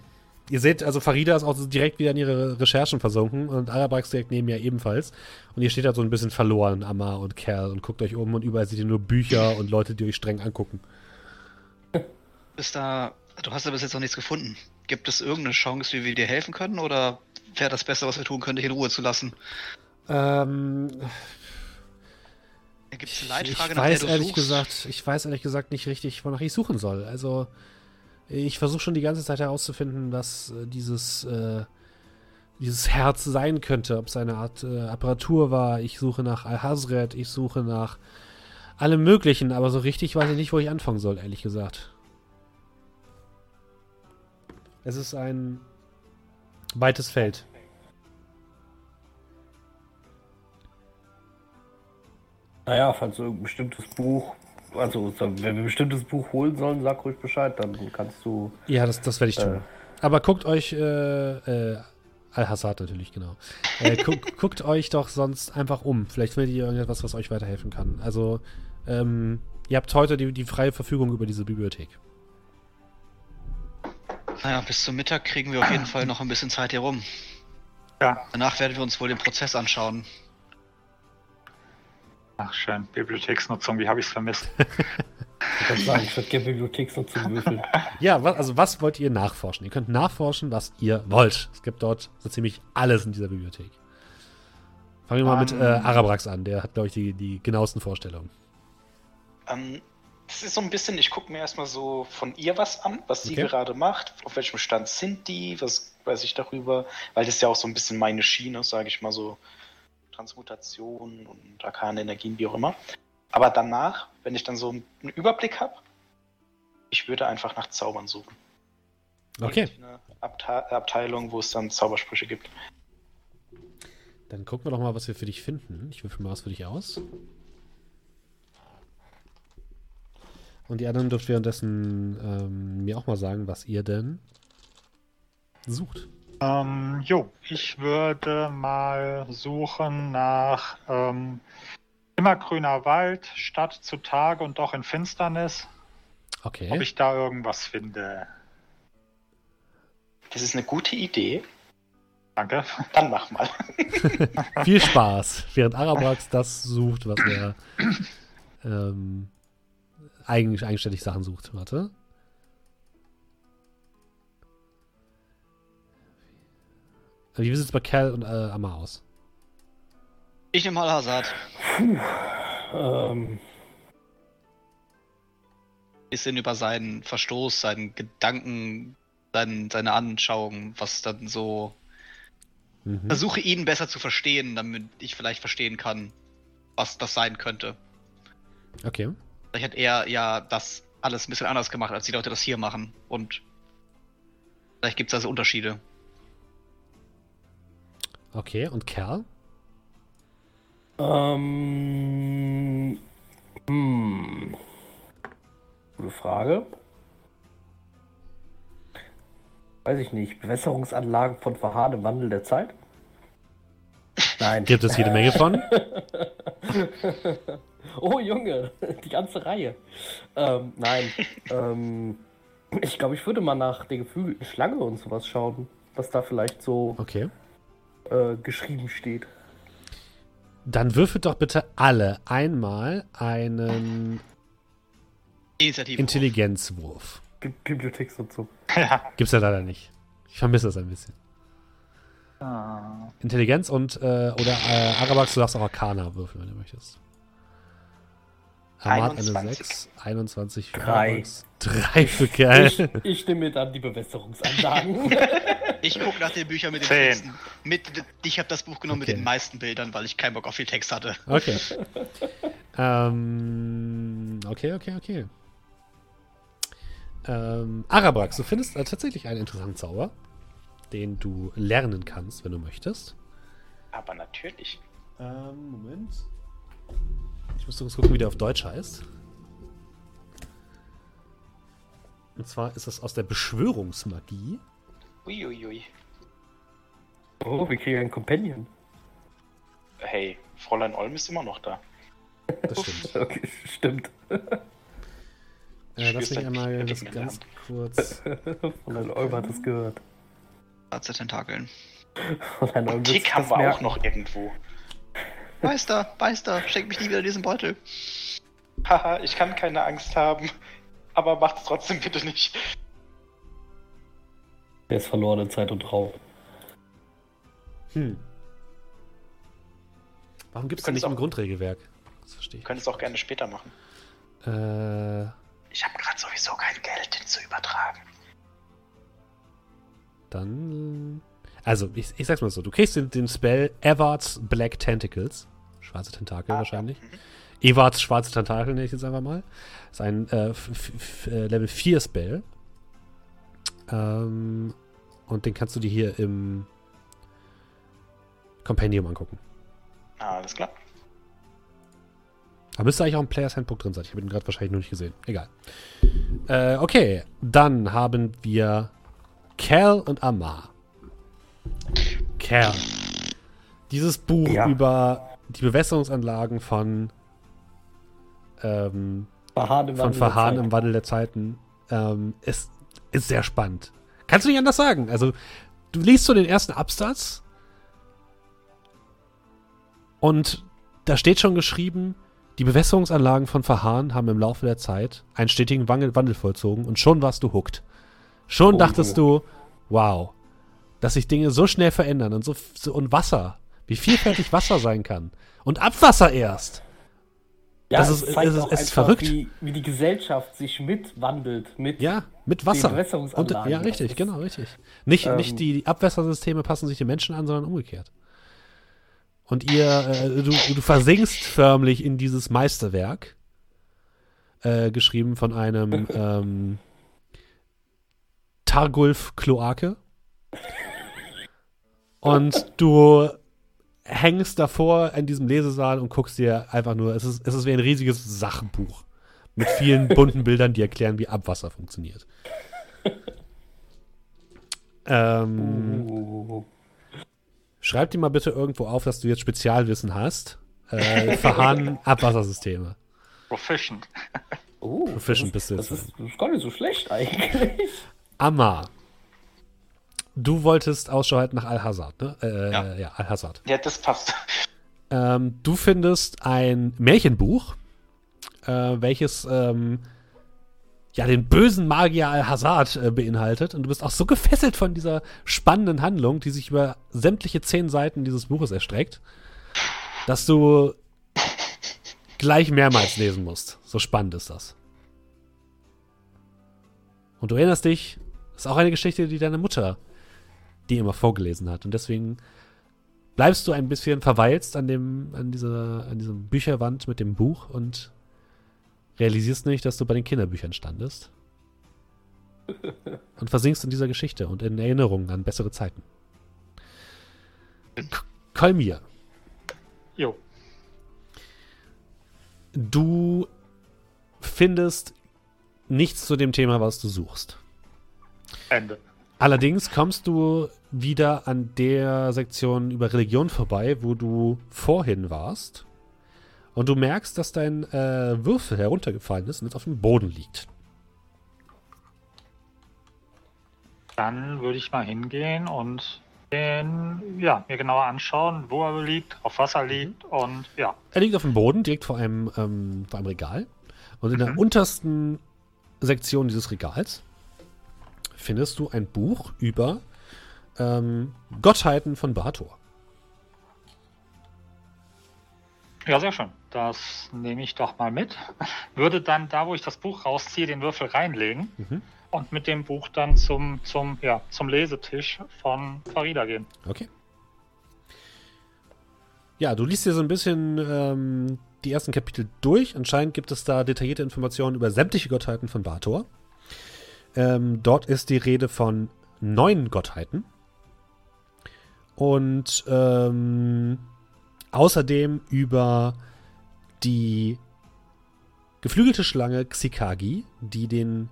[SPEAKER 1] Ihr seht, also Farida ist auch direkt wieder in ihre Recherchen versunken und Arabax direkt neben ihr ebenfalls. Und ihr steht da so ein bisschen verloren, Amma und Kerl, und guckt euch um und überall seht ihr nur Bücher und Leute, die euch streng angucken.
[SPEAKER 2] Ist da, du hast ja bis jetzt noch nichts gefunden. Gibt es irgendeine Chance, wie wir dir helfen können? Oder wäre das Beste, was wir tun können, dich in Ruhe zu lassen?
[SPEAKER 1] Ähm,
[SPEAKER 2] Gibt es
[SPEAKER 1] ich,
[SPEAKER 2] eine
[SPEAKER 1] ich
[SPEAKER 2] Leitfrage, nach
[SPEAKER 1] weiß
[SPEAKER 2] der du
[SPEAKER 1] ehrlich
[SPEAKER 2] suchst?
[SPEAKER 1] gesagt, ich weiß ehrlich gesagt nicht richtig, wonach ich suchen soll. Also ich versuche schon die ganze Zeit herauszufinden, was äh, dieses äh, dieses Herz sein könnte, ob es eine Art äh, Apparatur war. Ich suche nach Al-Hazred, ich suche nach Alle möglichen, aber so richtig weiß ich nicht, wo ich anfangen soll, ehrlich gesagt. Es ist ein weites Feld.
[SPEAKER 4] Naja, falls du irgendein bestimmtes Buch, also wenn wir ein bestimmtes Buch holen sollen, sag ruhig Bescheid, dann kannst du.
[SPEAKER 1] Ja, das, das werde ich tun.
[SPEAKER 4] Äh.
[SPEAKER 1] Aber guckt euch, äh, äh, Al-Hassad natürlich, genau. Äh, guckt, guckt euch doch sonst einfach um. Vielleicht findet ihr irgendetwas, was euch weiterhelfen kann. Also, ähm, ihr habt heute die, die freie Verfügung über diese Bibliothek.
[SPEAKER 2] Naja, bis zum Mittag kriegen wir auf jeden Fall noch ein bisschen Zeit hier rum.
[SPEAKER 3] Ja.
[SPEAKER 2] Danach werden wir uns wohl den Prozess anschauen.
[SPEAKER 3] Ach, schön. Bibliotheksnutzung, wie habe ich es vermisst?
[SPEAKER 4] Ich kann sagen, ich würde gerne Bibliotheksnutzung würfeln.
[SPEAKER 1] Ja, was, also was wollt ihr nachforschen? Ihr könnt nachforschen, was ihr wollt. Es gibt dort so ziemlich alles in dieser Bibliothek. Fangen wir mal mit
[SPEAKER 3] Ähm.
[SPEAKER 1] äh, Arabrax an. Der hat, glaube ich, die, die genauesten Vorstellungen.
[SPEAKER 6] Ähm, das ist so ein bisschen, ich gucke mir erstmal so von ihr was an, was sie
[SPEAKER 1] Okay.
[SPEAKER 6] gerade macht, auf welchem Stand sind die, was weiß ich darüber, weil das ist ja auch so ein bisschen meine Schiene, sage ich mal so, Transmutation und arkane Energien, wie auch immer. Aber danach, wenn ich dann so einen Überblick habe, ich würde einfach nach Zaubern suchen.
[SPEAKER 1] Okay,
[SPEAKER 6] Eine Abte Abteilung, wo es dann Zaubersprüche gibt.
[SPEAKER 1] dann gucken wir doch mal, was wir für dich finden. Ich würfel mal was für dich aus. Und die anderen dürft währenddessen ähm, mir auch mal sagen, was ihr denn sucht.
[SPEAKER 3] Ähm, jo, ich würde mal suchen nach ähm, immergrüner Wald, Stadt zu Tage und doch in Finsternis,
[SPEAKER 1] Okay.
[SPEAKER 3] ob ich da irgendwas finde.
[SPEAKER 6] Das ist eine gute Idee.
[SPEAKER 3] Danke.
[SPEAKER 6] Dann mach mal.
[SPEAKER 1] Viel Spaß, während Arabrax das sucht, was er ähm, eigen, eigenständig Sachen sucht. Warte. Wie sieht es bei Cal und äh, Amma aus?
[SPEAKER 2] Ich nehme mal Hazard.
[SPEAKER 4] ähm,
[SPEAKER 2] Bisschen über seinen Verstoß, seinen Gedanken, seinen, seine Anschauung, was dann so.
[SPEAKER 1] Mhm.
[SPEAKER 2] Versuche ihn besser zu verstehen, damit ich vielleicht verstehen kann, was das sein könnte.
[SPEAKER 1] Okay.
[SPEAKER 2] Vielleicht hat er ja das alles ein bisschen anders gemacht, als die Leute das hier machen. Und vielleicht gibt es also Unterschiede.
[SPEAKER 1] Okay, und Cal?
[SPEAKER 4] ähm, hm. Gute Frage. Weiß ich nicht. Bewässerungsanlagen von Verharren im Wandel der Zeit? Nein.
[SPEAKER 1] Gibt es jede Menge von?
[SPEAKER 4] Oh Junge, die ganze Reihe. Ähm, nein. ähm, ich glaube, ich würde mal nach der geflügelten Schlange und sowas schauen, was da vielleicht so
[SPEAKER 1] Okay.
[SPEAKER 4] Äh, geschrieben steht.
[SPEAKER 1] Dann würfelt doch bitte alle einmal einen. Intelligenzwurf.
[SPEAKER 4] Bi Bibliotheksnutzung.
[SPEAKER 3] ja.
[SPEAKER 1] Gibt's ja leider nicht. Ich vermisse das ein bisschen.
[SPEAKER 3] Ah,
[SPEAKER 1] Intelligenz und äh, oder äh, Arabax, du darfst auch Arcana würfeln, wenn du möchtest. Hamad eine
[SPEAKER 6] 21.
[SPEAKER 1] 6, 21 für
[SPEAKER 4] Drei.
[SPEAKER 1] Arabax. 3 für Kerl.
[SPEAKER 4] Ich, ich nehme mir dann die Bewässerungsanlagen.
[SPEAKER 2] Ich gucke nach den Büchern mit den
[SPEAKER 3] Zehn.
[SPEAKER 2] Texten. Mit, ich habe das Buch genommen
[SPEAKER 1] Okay.
[SPEAKER 2] mit den meisten Bildern, weil ich keinen Bock auf viel Text hatte.
[SPEAKER 1] Okay. ähm, okay, okay, okay. Ähm, Arabrax, du findest äh, tatsächlich einen interessanten Zauber, den du lernen kannst, wenn du möchtest.
[SPEAKER 6] Aber natürlich.
[SPEAKER 1] Ähm, Moment. Ich muss kurz gucken, wie der auf Deutsch heißt. Und zwar ist das aus der Beschwörungsmagie.
[SPEAKER 6] Uiuiui.
[SPEAKER 4] oh, wir kriegen einen Companion.
[SPEAKER 6] Hey, Fräulein Olm ist immer noch da.
[SPEAKER 1] Das stimmt.
[SPEAKER 4] Okay, stimmt.
[SPEAKER 1] Äh, lass mich einmal das ganz
[SPEAKER 6] Hand?
[SPEAKER 1] kurz.
[SPEAKER 4] Fräulein Olm hat es gehört.
[SPEAKER 2] Schwarze Tentakeln.
[SPEAKER 4] Fräulein Olm
[SPEAKER 6] Tick haben
[SPEAKER 4] das
[SPEAKER 6] wir auch
[SPEAKER 4] merken.
[SPEAKER 6] noch irgendwo.
[SPEAKER 2] Meister, Meister, schenk mich nie wieder diesen Beutel.
[SPEAKER 6] Haha, ich kann keine Angst haben. Aber macht's trotzdem bitte nicht.
[SPEAKER 4] Der ist verloren in Zeit und Raum.
[SPEAKER 1] Hm. Warum gibt es nicht
[SPEAKER 6] können's
[SPEAKER 1] im
[SPEAKER 6] auch-
[SPEAKER 1] Grundregelwerk? Das verstehe
[SPEAKER 6] Wir können es auch gerne später machen.
[SPEAKER 1] ich. Äh,
[SPEAKER 6] Ich habe gerade sowieso kein Geld, den zu übertragen.
[SPEAKER 1] dann. Also, ich, ich sag's mal so: Du kriegst den, den Spell Everard's Black Tentacles. Schwarze Tentakel
[SPEAKER 6] Ah,
[SPEAKER 1] wahrscheinlich.
[SPEAKER 6] ja. Mhm.
[SPEAKER 1] Ewarts schwarze Tentakel, nenne ich jetzt einfach mal. Ist ein äh, äh, Level 4 Spell. Ähm, und den kannst du dir hier im Compendium angucken.
[SPEAKER 6] Alles klar.
[SPEAKER 1] Da müsste eigentlich auch ein Players Handbook drin sein. Ich habe ihn gerade wahrscheinlich noch nicht gesehen. Egal. Äh, okay, dann haben wir Cal und Amar. Cal. Dieses Buch
[SPEAKER 4] Ja.
[SPEAKER 1] über die Bewässerungsanlagen von, ähm,
[SPEAKER 4] Verharren im
[SPEAKER 1] von
[SPEAKER 4] Wandel der
[SPEAKER 1] Verharren im Wandel der Zeiten ähm, ist, ist sehr spannend. Kannst du nicht anders sagen. Also, du liest so den ersten Absatz und da steht schon geschrieben, die Bewässerungsanlagen von Verharren haben im Laufe der Zeit einen stetigen Wandel, vollzogen und schon warst du hooked. Schon
[SPEAKER 4] Oh,
[SPEAKER 1] dachtest du, wow, dass sich Dinge so schnell verändern und so, so und Wasser, wie vielfältig Wasser sein kann. Und Abwasser erst.
[SPEAKER 4] Ja,
[SPEAKER 1] Das
[SPEAKER 4] es
[SPEAKER 1] ist-
[SPEAKER 4] zeigt
[SPEAKER 1] es
[SPEAKER 4] auch
[SPEAKER 1] es ist verrückt.
[SPEAKER 4] Wie, wie die Gesellschaft sich mitwandelt. Mit
[SPEAKER 1] Ja, mit
[SPEAKER 4] den
[SPEAKER 1] Wasser. Und,
[SPEAKER 4] Bewässerungsanlagen.
[SPEAKER 1] ja, richtig,
[SPEAKER 4] ist-
[SPEAKER 1] genau, richtig. Nicht,
[SPEAKER 4] ähm,
[SPEAKER 1] nicht die Abwässersysteme passen sich den Menschen an, sondern umgekehrt. Und ihr, äh, du, du versinkst förmlich in dieses Meisterwerk, äh, geschrieben von einem ähm, Targulf Kloake. Und du hängst davor in diesem Lesesaal und guckst dir einfach nur, es ist, es ist wie ein riesiges Sachbuch mit vielen bunten Bildern, die erklären, wie Abwasser funktioniert. ähm,
[SPEAKER 4] Uh,
[SPEAKER 1] schreib dir mal bitte irgendwo auf, dass du jetzt Spezialwissen hast. Äh, Verharren Abwassersysteme.
[SPEAKER 3] Proficient.
[SPEAKER 4] uh,
[SPEAKER 1] Proficient
[SPEAKER 4] das
[SPEAKER 1] bist du
[SPEAKER 4] ist, das,
[SPEAKER 1] jetzt.
[SPEAKER 4] ist, das ist gar nicht so schlecht eigentlich.
[SPEAKER 1] Amma. Du wolltest Ausschau halten nach Al-Hazard, ne? Äh,
[SPEAKER 6] Ja.
[SPEAKER 1] ja, Al-Hazard.
[SPEAKER 6] Ja, das passt.
[SPEAKER 1] Ähm, du findest ein Märchenbuch, äh, welches ähm, ja den bösen Magier Al-Hazard äh, beinhaltet. Und du bist auch so gefesselt von dieser spannenden Handlung, die sich über sämtliche zehn Seiten dieses Buches erstreckt, dass du gleich mehrmals lesen musst. So spannend ist das. Und du erinnerst dich, das ist auch eine Geschichte, die deine Mutter dir immer vorgelesen hat. Und deswegen bleibst du ein bisschen verweilst an dem, an dieser, an diesem Bücherwand mit dem Buch und realisierst nicht, dass du bei den Kinderbüchern standest. Und versinkst in dieser Geschichte und in Erinnerungen an bessere Zeiten. Kolmir,
[SPEAKER 3] Jo.
[SPEAKER 1] du findest nichts zu dem Thema, was du suchst.
[SPEAKER 3] Ende.
[SPEAKER 1] Allerdings kommst du wieder an der Sektion über Religion vorbei, wo du vorhin warst. Und du merkst, dass dein äh, Würfel heruntergefallen ist und jetzt auf dem Boden liegt.
[SPEAKER 3] Dann würde ich mal hingehen und den, ja, mir genauer anschauen, wo er liegt, auf was er liegt und ja.
[SPEAKER 1] Er liegt auf dem Boden, direkt vor einem, ähm, vor einem Regal. Und in der untersten Sektion dieses Regals findest du ein Buch über ähm, Gottheiten von Bator.
[SPEAKER 3] Ja, sehr schön. Das nehme ich doch mal mit. Würde dann da, wo ich das Buch rausziehe, den Würfel reinlegen
[SPEAKER 1] Mhm.
[SPEAKER 3] und mit dem Buch dann zum, zum, ja, zum Lesetisch von Farida gehen.
[SPEAKER 1] Okay. Ja, du liest dir so ein bisschen ähm, die ersten Kapitel durch. Anscheinend gibt es da detaillierte Informationen über sämtliche Gottheiten von Bator. Ähm, dort ist die Rede von neun Gottheiten. Und ähm, außerdem über die geflügelte Schlange Xikagi, die den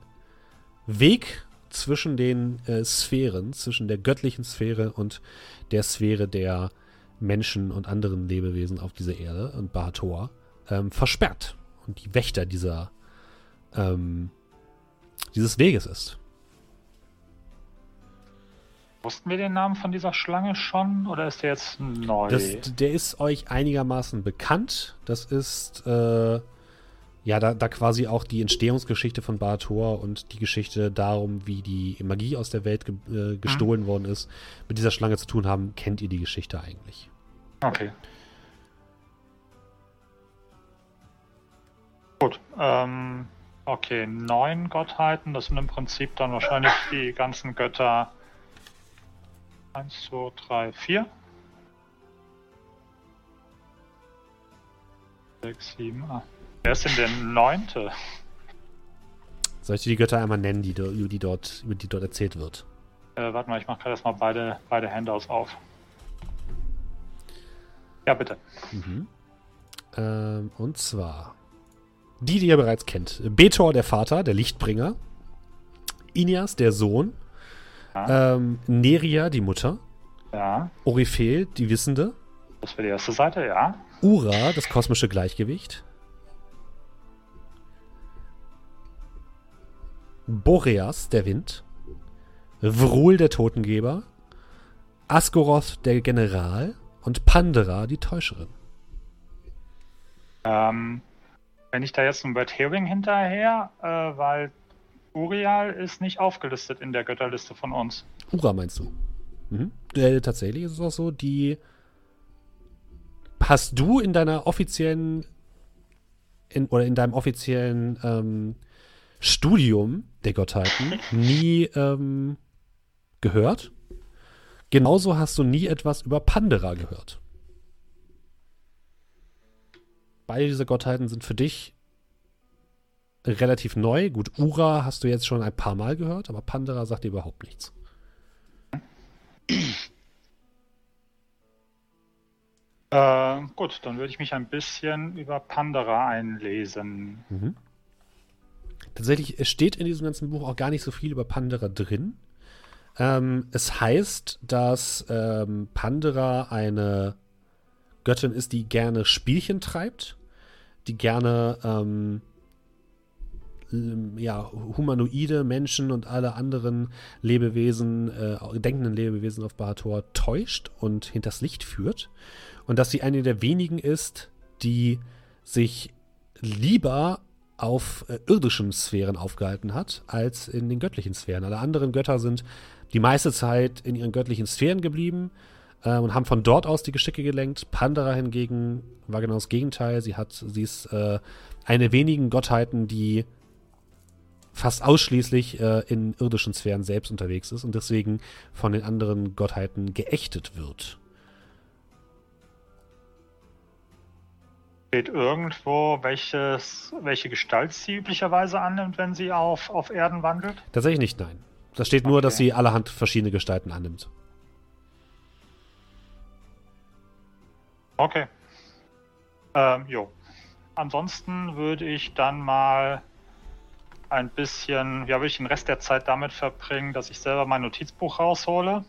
[SPEAKER 1] Weg zwischen den äh, Sphären, zwischen der göttlichen Sphäre und der Sphäre der Menschen und anderen Lebewesen auf dieser Erde und Bahator ähm, versperrt und die Wächter dieser ähm, dieses Weges ist.
[SPEAKER 3] Wussten wir den Namen von dieser Schlange schon oder ist der jetzt neu?
[SPEAKER 1] Das, der ist euch einigermaßen bekannt. Das ist äh, ja da, da quasi auch die Entstehungsgeschichte von Bahator und die Geschichte darum, wie die Magie aus der Welt ge äh, gestohlen worden ist, mit dieser Schlange zu tun haben, kennt ihr die Geschichte eigentlich.
[SPEAKER 3] Okay. Gut. Ähm, okay, neun Gottheiten. Das sind im Prinzip dann wahrscheinlich die ganzen Götter. Eins, zwei, drei, vier. 6, 7, 8. Wer ist denn der neunte?
[SPEAKER 1] Soll ich dir die Götter einmal nennen, die, über die dort, über die dort erzählt wird?
[SPEAKER 3] Äh, warte mal, ich mache gerade erstmal beide, beide Handouts auf. Ja, bitte.
[SPEAKER 1] Mhm. Ähm, und zwar die, die ihr bereits kennt. Betor, der Vater, der Lichtbringer. Ineas, der Sohn.
[SPEAKER 3] Ja,
[SPEAKER 1] Ähm, Neria, die Mutter.
[SPEAKER 3] ja.
[SPEAKER 1] Orifel, die Wissende.
[SPEAKER 3] das wäre die erste Seite, ja.
[SPEAKER 1] Ura, das kosmische Gleichgewicht. Boreas, der Wind. Vrul, der Totengeber. Asgoroth, der General. Und Pandera, die Täuscherin.
[SPEAKER 3] Ähm, wenn ich da jetzt ein Red Herring hinterher, äh, weil Uriel ist nicht aufgelistet in der Götterliste von uns.
[SPEAKER 1] Ura meinst du? Mhm. Äh, tatsächlich ist es auch so, die hast du in deiner offiziellen in, oder in deinem offiziellen ähm, Studium der Gottheiten nie ähm, gehört. Genauso hast du nie etwas über Pandera gehört. Beide diese Gottheiten sind für dich relativ neu. Gut, Ura hast du jetzt schon ein paar Mal gehört, aber Pandera sagt dir überhaupt nichts.
[SPEAKER 3] Äh, gut, dann würde ich mich ein bisschen über Pandora einlesen.
[SPEAKER 1] Mhm. Tatsächlich es steht in diesem ganzen Buch auch gar nicht so viel über Pandera drin. Ähm, es heißt, dass ähm, Pandera eine Göttin ist, die gerne Spielchen treibt, die gerne ähm, ähm, ja, humanoide Menschen und alle anderen Lebewesen, äh, denkenden Lebewesen auf Bahator täuscht und hinters Licht führt. Und dass sie eine der wenigen ist, die sich lieber auf äh, irdischen Sphären aufgehalten hat, als in den göttlichen Sphären. Alle anderen Götter sind die meiste Zeit in ihren göttlichen Sphären geblieben äh, und haben von dort aus die Geschicke gelenkt. Pandora hingegen war genau das Gegenteil. Sie hat, sie ist äh, eine wenigen Gottheiten, die fast ausschließlich äh, in irdischen Sphären selbst unterwegs ist und deswegen von den anderen Gottheiten geächtet wird.
[SPEAKER 3] Steht irgendwo, welches, welche Gestalt sie üblicherweise annimmt, wenn sie auf, auf Erden wandelt?
[SPEAKER 1] Tatsächlich nicht, nein. Da steht nur,
[SPEAKER 3] Okay.
[SPEAKER 1] dass sie allerhand verschiedene Gestalten annimmt.
[SPEAKER 3] Okay. Ähm, jo. Ansonsten würde ich dann mal ein bisschen, ja, würde ich den Rest der Zeit damit verbringen, dass ich selber mein Notizbuch raushole,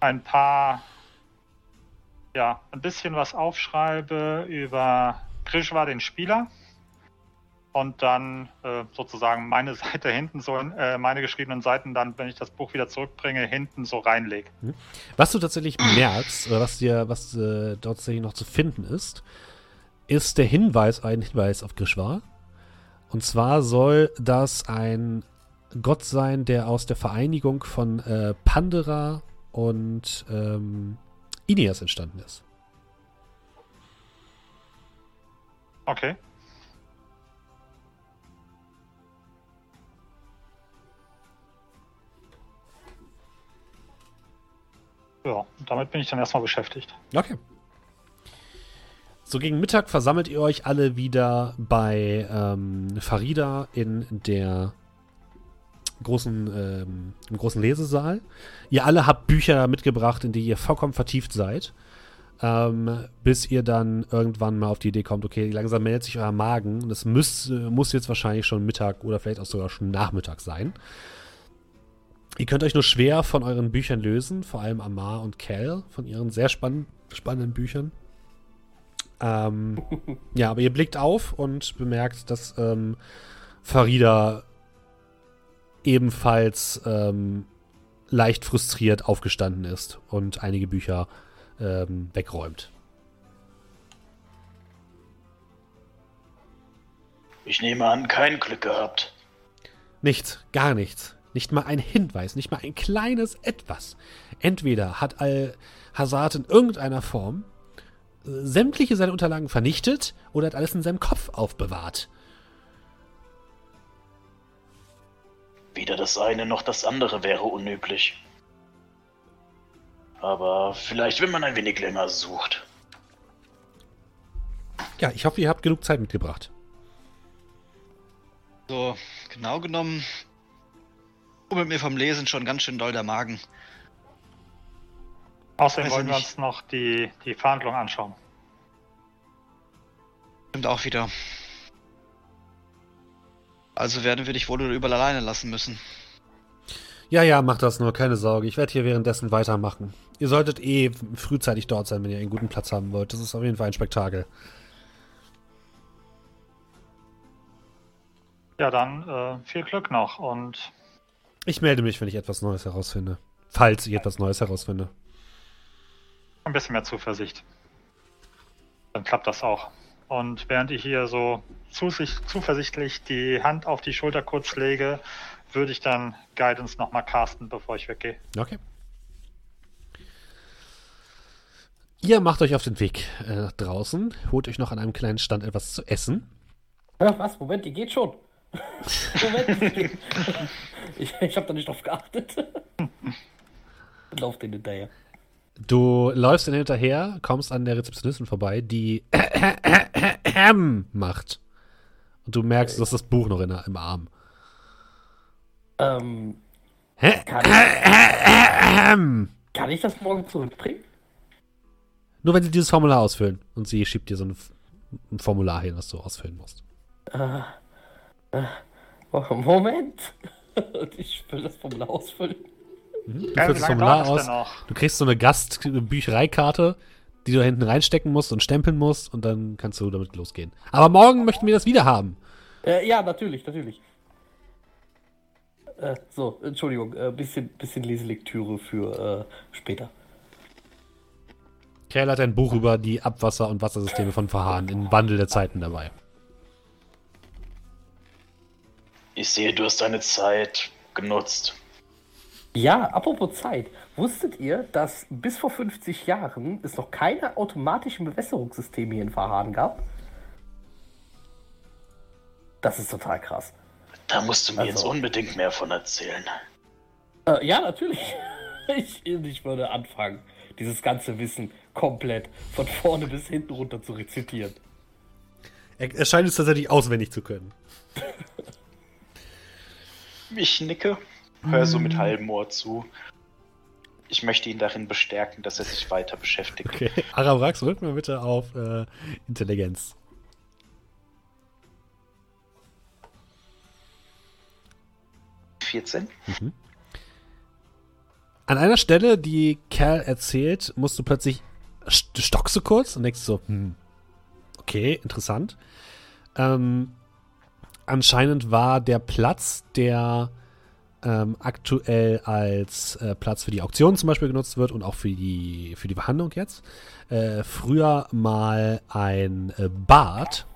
[SPEAKER 3] ein paar, ja, ein bisschen was aufschreibe über Krishwa, den Spieler, und dann äh, sozusagen meine Seite hinten so, in, äh, meine geschriebenen Seiten dann, wenn ich das Buch wieder zurückbringe, hinten so reinlege.
[SPEAKER 1] Was du tatsächlich merkst, oder was dir, was äh, dort tatsächlich noch zu finden ist, ist der Hinweis, ein Hinweis auf Grishwar. Und zwar soll das ein Gott sein, der aus der Vereinigung von äh, Pandera und ähm, Ineas entstanden ist.
[SPEAKER 3] Okay. Ja, damit bin ich dann erstmal beschäftigt.
[SPEAKER 1] Okay. So gegen Mittag versammelt ihr euch alle wieder bei ähm, Farida in der großen, ähm, im großen Lesesaal. Ihr alle habt Bücher mitgebracht, in die ihr vollkommen vertieft seid. Ähm, bis ihr dann irgendwann mal auf die Idee kommt, okay, langsam meldet sich euer Magen. Das müsst, äh, muss jetzt wahrscheinlich schon Mittag oder vielleicht auch sogar schon Nachmittag sein. Ihr könnt euch nur schwer von euren Büchern lösen, vor allem Amar und Cal, von ihren sehr spann spannenden Büchern. Ähm, ja, aber ihr blickt auf und bemerkt, dass ähm, Farida ebenfalls ähm, leicht frustriert aufgestanden ist und einige Bücher ähm, wegräumt.
[SPEAKER 5] Ich nehme an, kein Glück gehabt.
[SPEAKER 1] Nichts, gar nichts. Nicht mal ein Hinweis, nicht mal ein kleines Etwas. Entweder hat Al-Hazard in irgendeiner Form äh, sämtliche seine Unterlagen vernichtet oder hat alles in seinem Kopf aufbewahrt.
[SPEAKER 5] Weder das eine noch das andere wäre unüblich. Aber vielleicht, wenn man ein wenig länger sucht.
[SPEAKER 1] Ja, ich hoffe, ihr habt genug Zeit mitgebracht.
[SPEAKER 2] So, genau genommen, mit mir vom Lesen schon ganz schön doll der Magen.
[SPEAKER 3] Außerdem wollen wir uns noch die, die Verhandlung anschauen.
[SPEAKER 2] Stimmt auch wieder. Also werden wir dich wohl oder übel alleine lassen müssen.
[SPEAKER 1] Ja, ja, macht das nur, keine Sorge. Ich werde hier währenddessen weitermachen. Ihr solltet eh frühzeitig dort sein, wenn ihr einen guten Platz haben wollt. Das ist auf jeden Fall ein Spektakel.
[SPEAKER 3] Ja, dann äh, viel Glück noch und
[SPEAKER 1] Ich melde mich, wenn ich etwas Neues herausfinde. Falls ich etwas Neues herausfinde.
[SPEAKER 3] ein bisschen mehr Zuversicht. Dann klappt das auch. Und während ich hier so zuversichtlich die Hand auf die Schulter kurz lege, würde ich dann Guidance nochmal casten, bevor ich weggehe.
[SPEAKER 1] Okay. Ihr macht euch auf den Weg äh, nach draußen, holt euch noch an einem kleinen Stand etwas zu essen.
[SPEAKER 4] Ja, was? Moment, die geht schon. Moment. ich ich habe da nicht drauf geachtet. Lauf den hinterher.
[SPEAKER 1] Du läufst dann hinterher, kommst an der Rezeptionistin vorbei, die macht. Und du merkst, du hast das Buch noch in im Arm.
[SPEAKER 4] Ähm, kann, kann ich das morgen zurückbringen?
[SPEAKER 1] Nur wenn sie dieses Formular ausfüllen. Und sie schiebt dir so ein, ein Formular hin, was du ausfüllen musst.
[SPEAKER 4] Äh, oh, Moment. ich will das Formular ausfüllen.
[SPEAKER 1] Mhm. Du
[SPEAKER 3] Ja,
[SPEAKER 1] füllst das Formular aus. Du kriegst so eine Gastbüchereikarte, die du da hinten reinstecken musst und stempeln musst und dann kannst du damit losgehen. Aber morgen möchten wir das wieder haben.
[SPEAKER 4] Äh, ja, natürlich, natürlich. Äh, so, Entschuldigung, äh, bisschen, bisschen Leselektüre für äh, später.
[SPEAKER 1] Kerl hat ein Buch über die Abwasser- und Wassersysteme von Verhahn im Wandel der Zeiten dabei.
[SPEAKER 5] Ich sehe, du hast deine Zeit genutzt.
[SPEAKER 4] Ja, apropos Zeit. Wusstet ihr, dass bis vor 50 Jahren es noch keine automatischen Bewässerungssysteme hier in Verhahn gab? Das ist total krass.
[SPEAKER 5] Da musst du mir
[SPEAKER 4] Also-
[SPEAKER 5] jetzt unbedingt mehr von erzählen.
[SPEAKER 4] Äh, ja, natürlich. Ich, ich würde anfangen, dieses ganze Wissen komplett von vorne bis hinten runter zu rezitieren.
[SPEAKER 1] Er, er scheint es tatsächlich auswendig zu können.
[SPEAKER 5] Ich nicke, höre so mit halbem Ohr zu. Ich möchte ihn darin bestärken, dass er sich weiter beschäftigt.
[SPEAKER 1] Okay. Arabrax, rück mal bitte auf äh, Intelligenz.
[SPEAKER 5] Vierzehn?
[SPEAKER 1] An einer Stelle, die Kerl erzählt, musst du plötzlich st- stockst du kurz und denkst so, hm, okay, interessant. Ähm, anscheinend war der Platz, der ähm, aktuell als äh, Platz für die Auktion zum Beispiel genutzt wird und auch für die, für die Behandlung jetzt, äh, früher mal ein äh, Bad.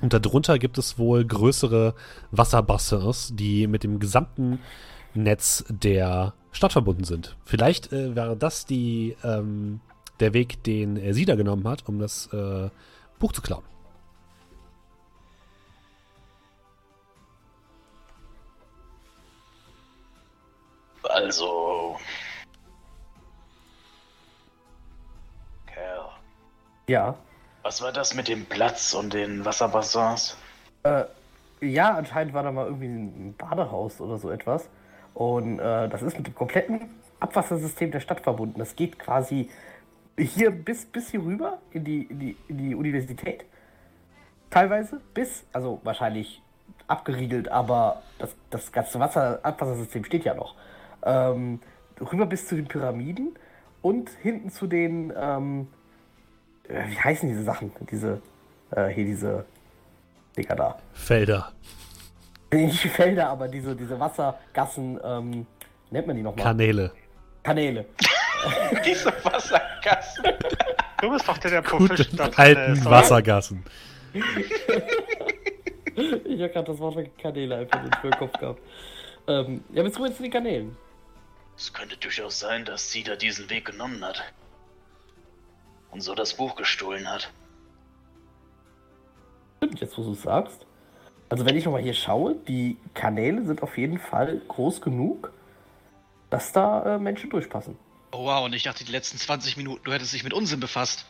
[SPEAKER 1] Und darunter gibt es wohl größere Wasserbassins, die mit dem gesamten Netz der Stadt verbunden sind. Vielleicht äh, wäre das die, ähm, der Weg, den äh, sie da genommen hat, um das äh, Buch zu klauen.
[SPEAKER 5] Also. Kerl.
[SPEAKER 4] Ja.
[SPEAKER 5] Was war das mit dem Platz und den Wasserbassins?
[SPEAKER 4] Äh, ja, anscheinend war da mal irgendwie ein Badehaus oder so etwas. Und äh, das ist mit dem kompletten Abwassersystem der Stadt verbunden. Das geht quasi hier bis, bis hier rüber in die, in, die, in die Universität. Teilweise bis, also wahrscheinlich abgeriegelt, aber das, das ganze Wasser, Abwassersystem steht ja noch. Ähm, rüber bis zu den Pyramiden und hinten zu den, ähm, äh, wie heißen diese Sachen? Diese, äh, hier diese Dinger da.
[SPEAKER 1] Felder,
[SPEAKER 4] Nicht die Felder, aber diese, diese Wassergassen, ähm, nennt man die nochmal?
[SPEAKER 1] Kanäle.
[SPEAKER 4] Kanäle.
[SPEAKER 5] Diese Wassergassen.
[SPEAKER 3] Du bist doch der, der pro Fisch da
[SPEAKER 1] alten
[SPEAKER 3] ist?
[SPEAKER 1] Wassergassen.
[SPEAKER 4] Ich habe gerade das Wort Kanäle einfach mehr im Kopf gehabt. Ähm, ja, bis rüber zu den Kanälen.
[SPEAKER 5] Es könnte durchaus sein, dass Sida diesen Weg genommen hat. Und so das Buch gestohlen hat.
[SPEAKER 4] Stimmt, jetzt wo du es sagst. Also wenn ich nochmal hier schaue, die Kanäle sind auf jeden Fall groß genug, dass da äh, Menschen durchpassen.
[SPEAKER 2] Oh wow, und ich dachte die letzten 20 Minuten, du hättest dich mit Unsinn befasst.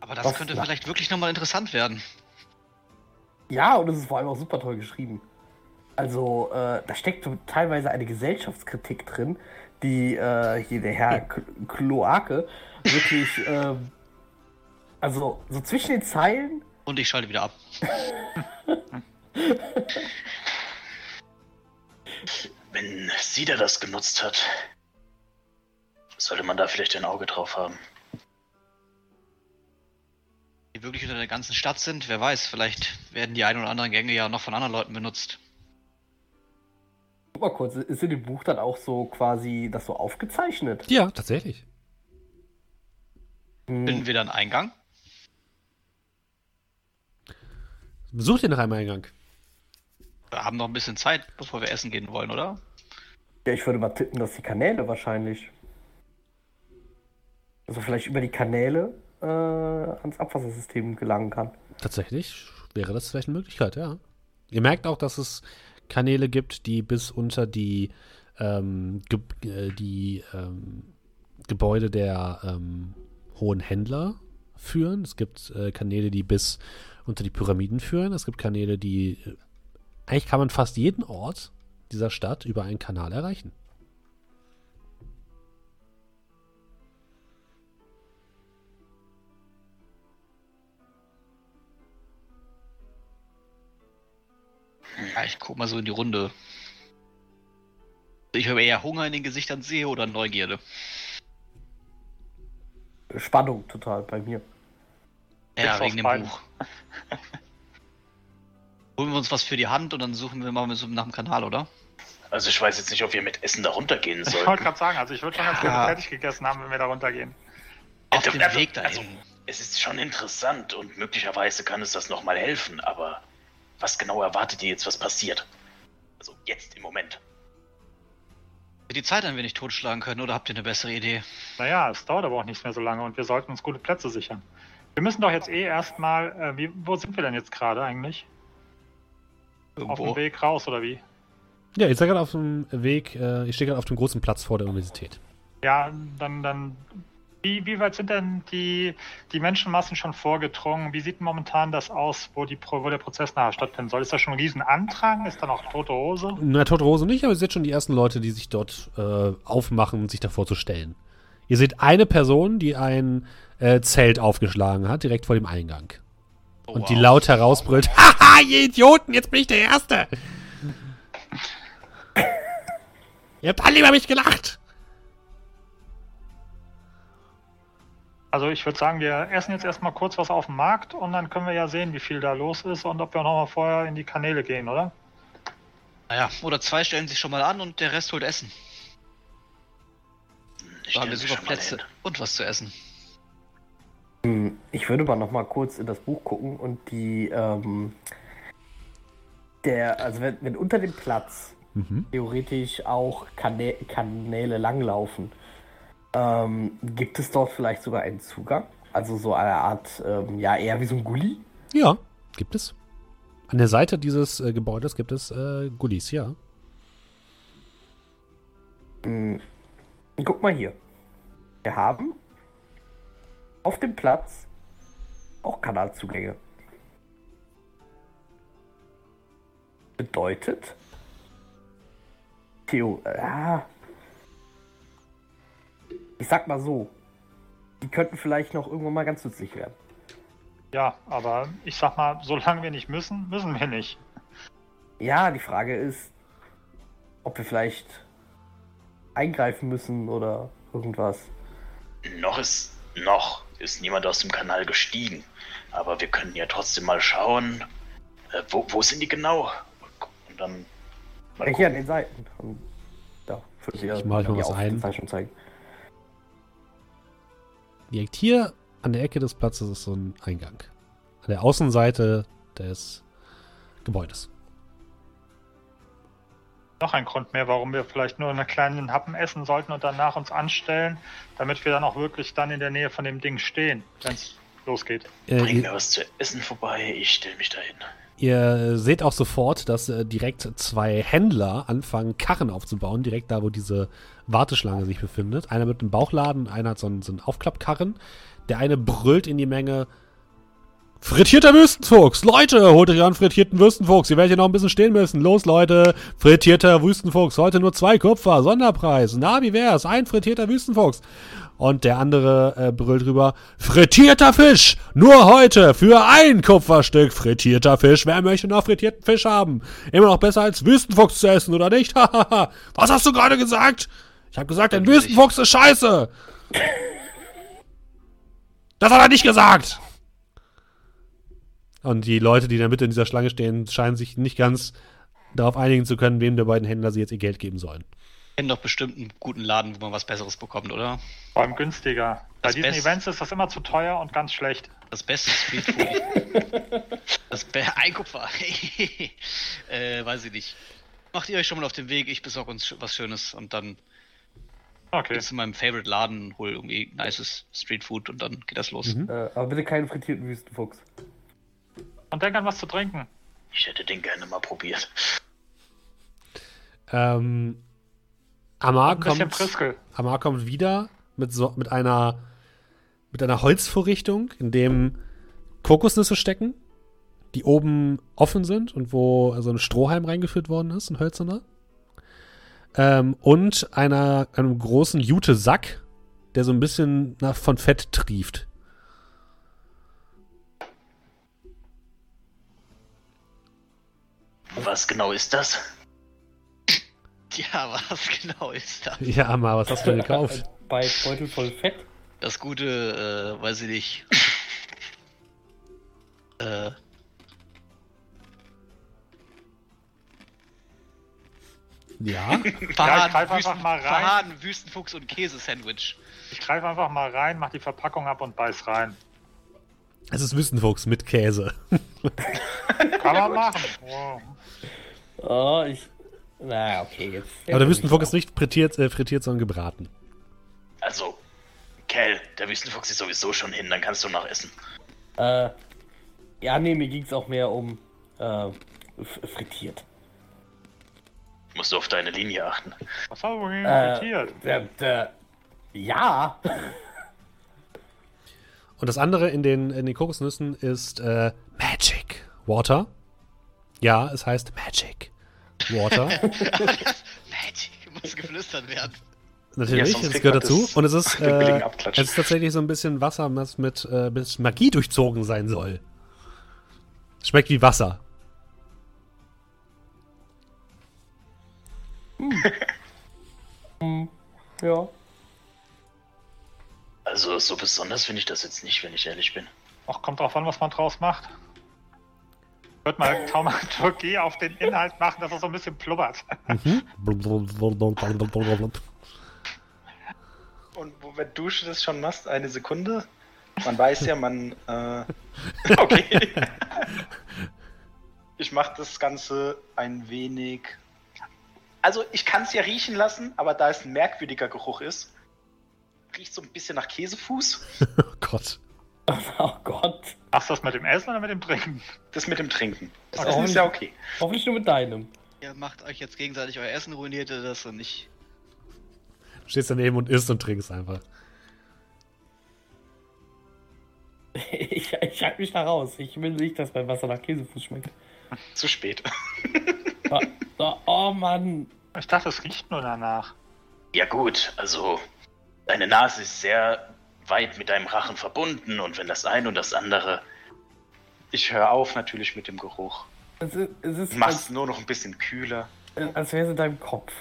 [SPEAKER 2] Aber das,
[SPEAKER 4] Das
[SPEAKER 2] könnte vielleicht wirklich nochmal interessant werden.
[SPEAKER 4] Ja, und es ist vor allem auch super toll geschrieben. Also, äh, da steckt teilweise eine Gesellschaftskritik drin, die äh, hier der Herr Kloake wirklich, ähm, also so zwischen den Zeilen,
[SPEAKER 2] Und ich schalte wieder ab.
[SPEAKER 5] Wenn Sida das genutzt hat, sollte man da vielleicht ein Auge drauf haben.
[SPEAKER 2] Die wirklich unter der ganzen Stadt sind, wer weiß, vielleicht werden die ein oder anderen Gänge ja noch von anderen Leuten benutzt.
[SPEAKER 4] Mal kurz, ist in dem Buch dann auch so quasi das so aufgezeichnet?
[SPEAKER 1] Ja, tatsächlich.
[SPEAKER 4] Hm,
[SPEAKER 2] Finden wir dann Eingang?
[SPEAKER 1] Besucht ihr nach einem Eingang.
[SPEAKER 2] Wir haben noch ein bisschen Zeit, bevor wir essen gehen wollen, oder?
[SPEAKER 4] Ja, ich würde mal tippen, dass die Kanäle wahrscheinlich. Also vielleicht über die Kanäle äh, ans Abwassersystem gelangen kann.
[SPEAKER 1] Tatsächlich wäre das vielleicht eine Möglichkeit, ja. Ihr merkt auch, dass es Kanäle gibt, die bis unter die, ähm, ge äh, die ähm, Gebäude der ähm, hohen Händler führen. Es gibt äh, Kanäle, die bis unter die Pyramiden führen. Es gibt Kanäle, die äh, eigentlich kann man fast jeden Ort dieser Stadt über einen Kanal erreichen.
[SPEAKER 2] Ja, ich guck mal so in die Runde. Ich habe eher Hunger in den Gesichtern sehe oder Neugierde.
[SPEAKER 4] Spannung total bei mir.
[SPEAKER 2] Ja, wegen dem
[SPEAKER 3] beiden.
[SPEAKER 2] Buch. Holen wir uns was für die Hand und dann suchen wir mal so nach dem Kanal, oder?
[SPEAKER 5] Also ich weiß jetzt nicht, ob wir mit Essen da runtergehen
[SPEAKER 3] Ich wollte gerade sagen, also ich würde schon ganz
[SPEAKER 2] Ja.
[SPEAKER 3] gerne fertig gegessen haben, wenn wir da runtergehen.
[SPEAKER 2] Auf
[SPEAKER 5] Ja,
[SPEAKER 2] dem
[SPEAKER 5] also-
[SPEAKER 2] Weg dahin.
[SPEAKER 5] also- Es ist schon interessant und möglicherweise kann es das nochmal helfen, aber was genau erwartet ihr jetzt, was passiert? Also jetzt im Moment.
[SPEAKER 2] wir die Zeit ein wenig totschlagen können, oder habt ihr eine bessere Idee?
[SPEAKER 3] Naja, es dauert aber auch nicht mehr so lange und wir sollten uns gute Plätze sichern. Wir müssen doch jetzt eh erstmal, äh, wie, wo sind wir denn jetzt gerade eigentlich? Auf dem Weg raus oder wie?
[SPEAKER 1] Ja, ihr seid gerade auf dem Weg, äh, ich stehe gerade auf dem großen Platz vor der Universität.
[SPEAKER 3] Ja, dann, dann, wie, wie weit sind denn die, die Menschenmassen schon vorgedrungen? Wie sieht momentan das aus, wo, die, wo der Prozess nachher stattfinden soll? Ist da schon ein Riesenandrang? Ist da noch tote Hose?
[SPEAKER 1] Na, Tote Rose nicht, aber ihr seht schon die ersten Leute, die sich dort äh, aufmachen, sich davor zu stellen. Ihr seht eine Person, die ein äh, Zelt aufgeschlagen hat, direkt vor dem Eingang.
[SPEAKER 2] Oh,
[SPEAKER 1] und die
[SPEAKER 2] wow.
[SPEAKER 1] laut herausbrüllt: Haha, ihr Idioten, jetzt bin ich der Erste! ihr habt alle über mich gelacht!
[SPEAKER 3] Also ich würde sagen, wir essen jetzt erstmal kurz was auf dem Markt und dann können wir ja sehen, wie viel da los ist und ob wir nochmal vorher in die Kanäle gehen, oder?
[SPEAKER 2] Naja, oder zwei stellen sich schon mal an und der Rest holt Essen.
[SPEAKER 5] Ich
[SPEAKER 2] Da haben wir super Plätze und was zu essen.
[SPEAKER 4] Hm, Ich würde mal noch mal kurz in das Buch gucken und die, ähm, der, also wenn, wenn unter dem Platz
[SPEAKER 1] Mhm.
[SPEAKER 4] theoretisch auch Kanä Kanäle langlaufen, ähm, gibt es dort vielleicht sogar einen Zugang? Also so eine Art, ähm, ja, eher wie so ein Gully?
[SPEAKER 1] Ja, gibt es. An der Seite dieses äh, Gebäudes gibt es äh, Gullis, ja.
[SPEAKER 4] Hm, Guck mal hier. Wir haben auf dem Platz auch Kanalzugänge. Bedeutet, Theo, ja, ich sag mal so, die könnten vielleicht noch irgendwann mal ganz nützlich werden.
[SPEAKER 3] Ja, aber ich sag mal, solange wir nicht müssen, müssen wir nicht.
[SPEAKER 4] Ja, die Frage ist, ob wir vielleicht eingreifen müssen oder irgendwas.
[SPEAKER 5] Noch ist, noch ist niemand aus dem Kanal gestiegen. Aber wir können ja trotzdem mal schauen, äh, wo, wo sind die genau? Und dann mal
[SPEAKER 4] Ja, hier an den Seiten. Und da würde ich,
[SPEAKER 1] Ich mal was ein.
[SPEAKER 4] Zeigen.
[SPEAKER 1] Direkt hier an der Ecke des Platzes ist so ein Eingang. An der Außenseite des Gebäudes.
[SPEAKER 3] Noch ein Grund mehr, warum wir vielleicht nur einen kleinen Happen essen sollten und danach uns anstellen, damit wir dann auch wirklich dann in der Nähe von dem Ding stehen, wenn es losgeht.
[SPEAKER 1] Äh,
[SPEAKER 5] bring mir was zu essen vorbei, ich stelle mich dahin.
[SPEAKER 1] Ihr seht auch sofort, dass äh, direkt zwei Händler anfangen, Karren aufzubauen, direkt da, wo diese Warteschlange sich befindet. Einer mit einem Bauchladen, einer hat so einen, so einen Aufklappkarren. Der eine brüllt in die Menge: Frittierter Wüstenfuchs. Leute, holt euch einen frittierten Wüstenfuchs. Ihr werdet hier noch ein bisschen stehen müssen. Los, Leute. Frittierter Wüstenfuchs. Heute nur zwei Kupfer. Sonderpreis. Na, wie wär's? Ein frittierter Wüstenfuchs. Und der andere äh, brüllt rüber. Frittierter Fisch. Nur heute. Für ein Kupferstück. Frittierter Fisch. Wer möchte noch frittierten Fisch haben? Immer noch besser als Wüstenfuchs zu essen, oder nicht? Was hast du gerade gesagt? Ich habe gesagt, ein Wüstenfuchs ist scheiße. Das hat er nicht gesagt. Und die Leute, die der Mitte in dieser Schlange stehen, scheinen sich nicht ganz darauf einigen zu können, wem der beiden Händler sie jetzt ihr Geld geben sollen.
[SPEAKER 2] Kennen doch bestimmt einen guten Laden, wo man was Besseres bekommt, oder?
[SPEAKER 3] Vor allem günstiger. Bei
[SPEAKER 2] Das
[SPEAKER 3] diesen
[SPEAKER 2] Best-
[SPEAKER 3] Events ist das immer zu teuer und ganz schlecht.
[SPEAKER 2] Das beste Streetfood. das Be ein Kupfer. äh, weiß ich nicht. Macht ihr euch schon mal auf den Weg, ich besorge uns was Schönes und dann
[SPEAKER 3] Okay.
[SPEAKER 2] geht's zu meinem Favorite Laden, hol irgendwie nices Streetfood und dann geht das los.
[SPEAKER 1] Mhm.
[SPEAKER 4] Äh, aber bitte keinen frittierten Wüstenfuchs.
[SPEAKER 3] Und denk an was zu trinken.
[SPEAKER 5] Ich hätte den gerne mal probiert.
[SPEAKER 1] Ähm, Amar kommt. Amar kommt wieder mit, so, mit, einer, mit einer Holzvorrichtung, in dem Kokosnüsse stecken, die oben offen sind und wo so ein Strohhalm reingeführt worden ist, ein hölzerner. Ähm, und einer, einem großen Jute-Sack, der so ein bisschen nach, von Fett trieft.
[SPEAKER 5] Was genau ist das?
[SPEAKER 2] Ja, was genau ist das?
[SPEAKER 1] Ja, Amar, was hast du denn gekauft?
[SPEAKER 4] Bei Beutel voll Fett.
[SPEAKER 2] Das gute, äh, weiß ich nicht. äh,
[SPEAKER 1] Ja?
[SPEAKER 2] Verhaden,
[SPEAKER 3] greif einfach
[SPEAKER 2] Wüsten,
[SPEAKER 3] mal rein.
[SPEAKER 2] Verhaden, Wüstenfuchs und Käsesandwich.
[SPEAKER 3] Ich greife einfach mal rein, mach die Verpackung ab und beiß rein.
[SPEAKER 1] Es ist Wüstenfuchs mit Käse.
[SPEAKER 3] Kann man machen. Wow.
[SPEAKER 4] Oh, ich. Na, okay, jetzt.
[SPEAKER 1] Aber der Wüstenfuchs ist nicht frittiert, äh, frittiert, sondern gebraten.
[SPEAKER 5] Also, Kel, der Wüstenfuchs ist sowieso schon hin, dann kannst du noch essen.
[SPEAKER 4] Äh, ja, nee, mir ging es auch mehr um äh, frittiert.
[SPEAKER 5] Musst du auf deine Linie achten.
[SPEAKER 3] Was du denn
[SPEAKER 4] Äh,
[SPEAKER 3] frittiert?
[SPEAKER 4] der, der, ja.
[SPEAKER 1] Und das andere in den, in den Kokosnüssen ist äh, Magic Water. Ja, es heißt Magic Water.
[SPEAKER 2] Magic, muss geflüstert werden.
[SPEAKER 1] Natürlich,
[SPEAKER 5] Ja, kriegt
[SPEAKER 1] gehört dazu.
[SPEAKER 5] das-
[SPEAKER 1] Und es ist, äh, es ist tatsächlich so ein bisschen Wasser, was mit, äh, mit Magie durchzogen sein soll. Schmeckt wie Wasser.
[SPEAKER 4] Ja.
[SPEAKER 5] Also, so besonders finde ich das jetzt nicht, wenn ich ehrlich bin.
[SPEAKER 3] Ach, kommt drauf an, was man draus macht. Ich würde mal Taumaturgie auf den Inhalt machen, dass er so ein bisschen plubbert.
[SPEAKER 6] Und wo, wenn du das schon machst, eine Sekunde. Man weiß ja, man. Äh, okay. Ich mache das Ganze ein wenig. Also, ich kann es ja riechen lassen, aber da es ein merkwürdiger Geruch ist, riecht so ein bisschen nach Käsefuß.
[SPEAKER 1] oh Gott.
[SPEAKER 4] Oh Gott.
[SPEAKER 3] Machst du das mit dem Essen oder mit dem Trinken?
[SPEAKER 6] Das mit dem Trinken. Das Essen ist ja okay.
[SPEAKER 4] Hoffentlich nur mit deinem.
[SPEAKER 2] Ihr macht euch jetzt gegenseitig euer Essen, ruiniert ihr das und nicht.
[SPEAKER 1] Du stehst daneben und isst und trinkst einfach.
[SPEAKER 4] Ich, ich halte mich da raus. Ich will nicht, dass mein Wasser nach Käsefuß schmeckt.
[SPEAKER 6] Zu spät.
[SPEAKER 4] Oh, oh, oh Mann.
[SPEAKER 3] Ich dachte, es riecht nur danach.
[SPEAKER 5] Ja, gut, also, deine Nase ist sehr weit mit deinem Rachen verbunden und wenn das eine und das andere.
[SPEAKER 6] Ich höre auf natürlich mit dem Geruch.
[SPEAKER 4] Es ist, es ist
[SPEAKER 6] Mach's
[SPEAKER 4] als,
[SPEAKER 6] nur noch ein bisschen kühler.
[SPEAKER 4] als wäre es in deinem Kopf.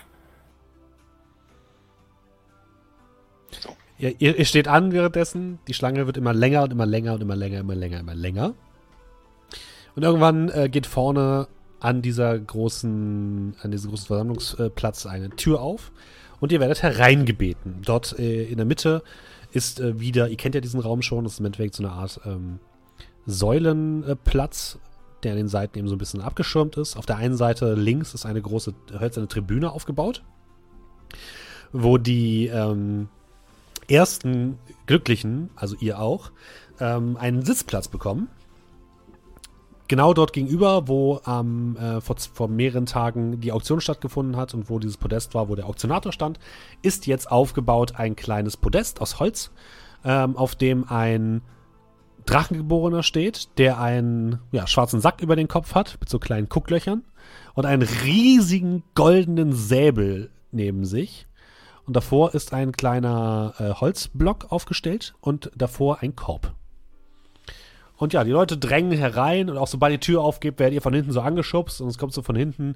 [SPEAKER 1] Ihr, ihr, ihr steht an währenddessen, die Schlange wird immer länger und immer länger und immer länger, immer länger, immer länger. Und irgendwann äh, geht vorne an dieser großen, an diesem großen Versammlungsplatz eine Tür auf und ihr werdet hereingebeten. Dort äh, in der Mitte ist äh, wieder, ihr kennt ja diesen Raum schon, das ist im Endeffekt so eine Art ähm, Säulenplatz, der an den Seiten eben so ein bisschen abgeschirmt ist. Auf der einen Seite links ist eine große hölzerne Tribüne aufgebaut, wo die ähm, ersten Glücklichen, also ihr auch, ähm, einen Sitzplatz bekommen. Genau dort gegenüber, wo ähm, äh, vor, vor mehreren Tagen die Auktion stattgefunden hat und wo dieses Podest war, wo der Auktionator stand, ist jetzt aufgebaut ein kleines Podest aus Holz, ähm, auf dem ein Drachengeborener steht, der einen ja, schwarzen Sack über den Kopf hat, mit so kleinen Gucklöchern und einen riesigen goldenen Säbel neben sich. Und davor ist ein kleiner äh, Holzblock aufgestellt und davor ein Korb. Und ja, die Leute drängen herein und auch sobald die Tür aufgeht, werdet ihr von hinten so angeschubst und es kommt so von hinten,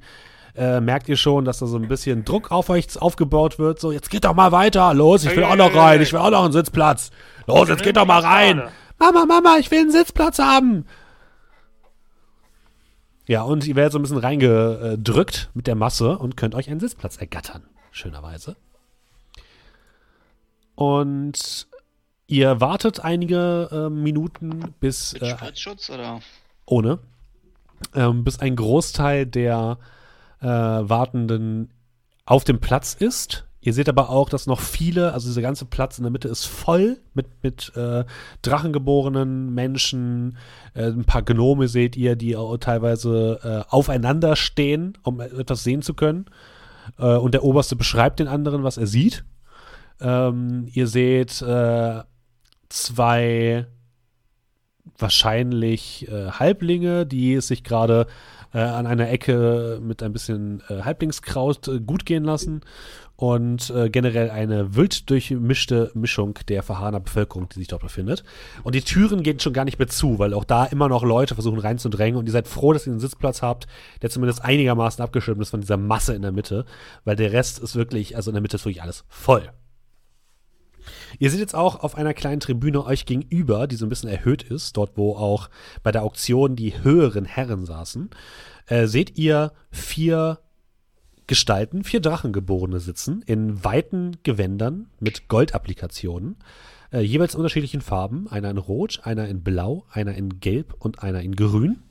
[SPEAKER 1] äh, merkt ihr schon, dass da so ein bisschen Druck auf euch aufgebaut wird. So, jetzt geht doch mal weiter, los, ich will auch noch rein, ich will auch noch einen Sitzplatz. Los, jetzt geht doch mal rein. Mama, Mama, ich will einen Sitzplatz haben. Ja, und ihr werdet so ein bisschen reingedrückt mit der Masse und könnt euch einen Sitzplatz ergattern. Schönerweise. Und ihr wartet einige äh, Minuten, bis
[SPEAKER 2] Mit
[SPEAKER 1] äh,
[SPEAKER 2] Spritzschutz oder?
[SPEAKER 1] ohne, ähm, bis ein Großteil der äh, Wartenden auf dem Platz ist. Ihr seht aber auch, dass noch viele, also dieser ganze Platz in der Mitte ist voll mit, mit äh, drachengeborenen Menschen. Äh, ein paar Gnome seht ihr, die teilweise äh, aufeinander stehen, um etwas sehen zu können. Äh, und der Oberste beschreibt den anderen, was er sieht. Ähm, ihr seht äh, zwei wahrscheinlich äh, Halblinge, die es sich gerade äh, an einer Ecke mit ein bisschen äh, Halblingskraut äh, gut gehen lassen und äh, generell eine wild durchmischte Mischung der Verhahner Bevölkerung, die sich dort befindet. Und die Türen gehen schon gar nicht mehr zu, weil auch da immer noch Leute versuchen reinzudrängen und ihr seid froh, dass ihr einen Sitzplatz habt, der zumindest einigermaßen abgeschirmt ist von dieser Masse in der Mitte, weil der Rest ist wirklich, also in der Mitte ist wirklich alles voll. Ihr seht jetzt auch auf einer kleinen Tribüne euch gegenüber, die so ein bisschen erhöht ist, dort wo auch bei der Auktion die höheren Herren saßen, äh, seht ihr vier Gestalten, vier Drachengeborene sitzen in weiten Gewändern mit Goldapplikationen, äh, jeweils in unterschiedlichen Farben. Einer in Rot, einer in Blau, einer in Gelb und einer in Grün.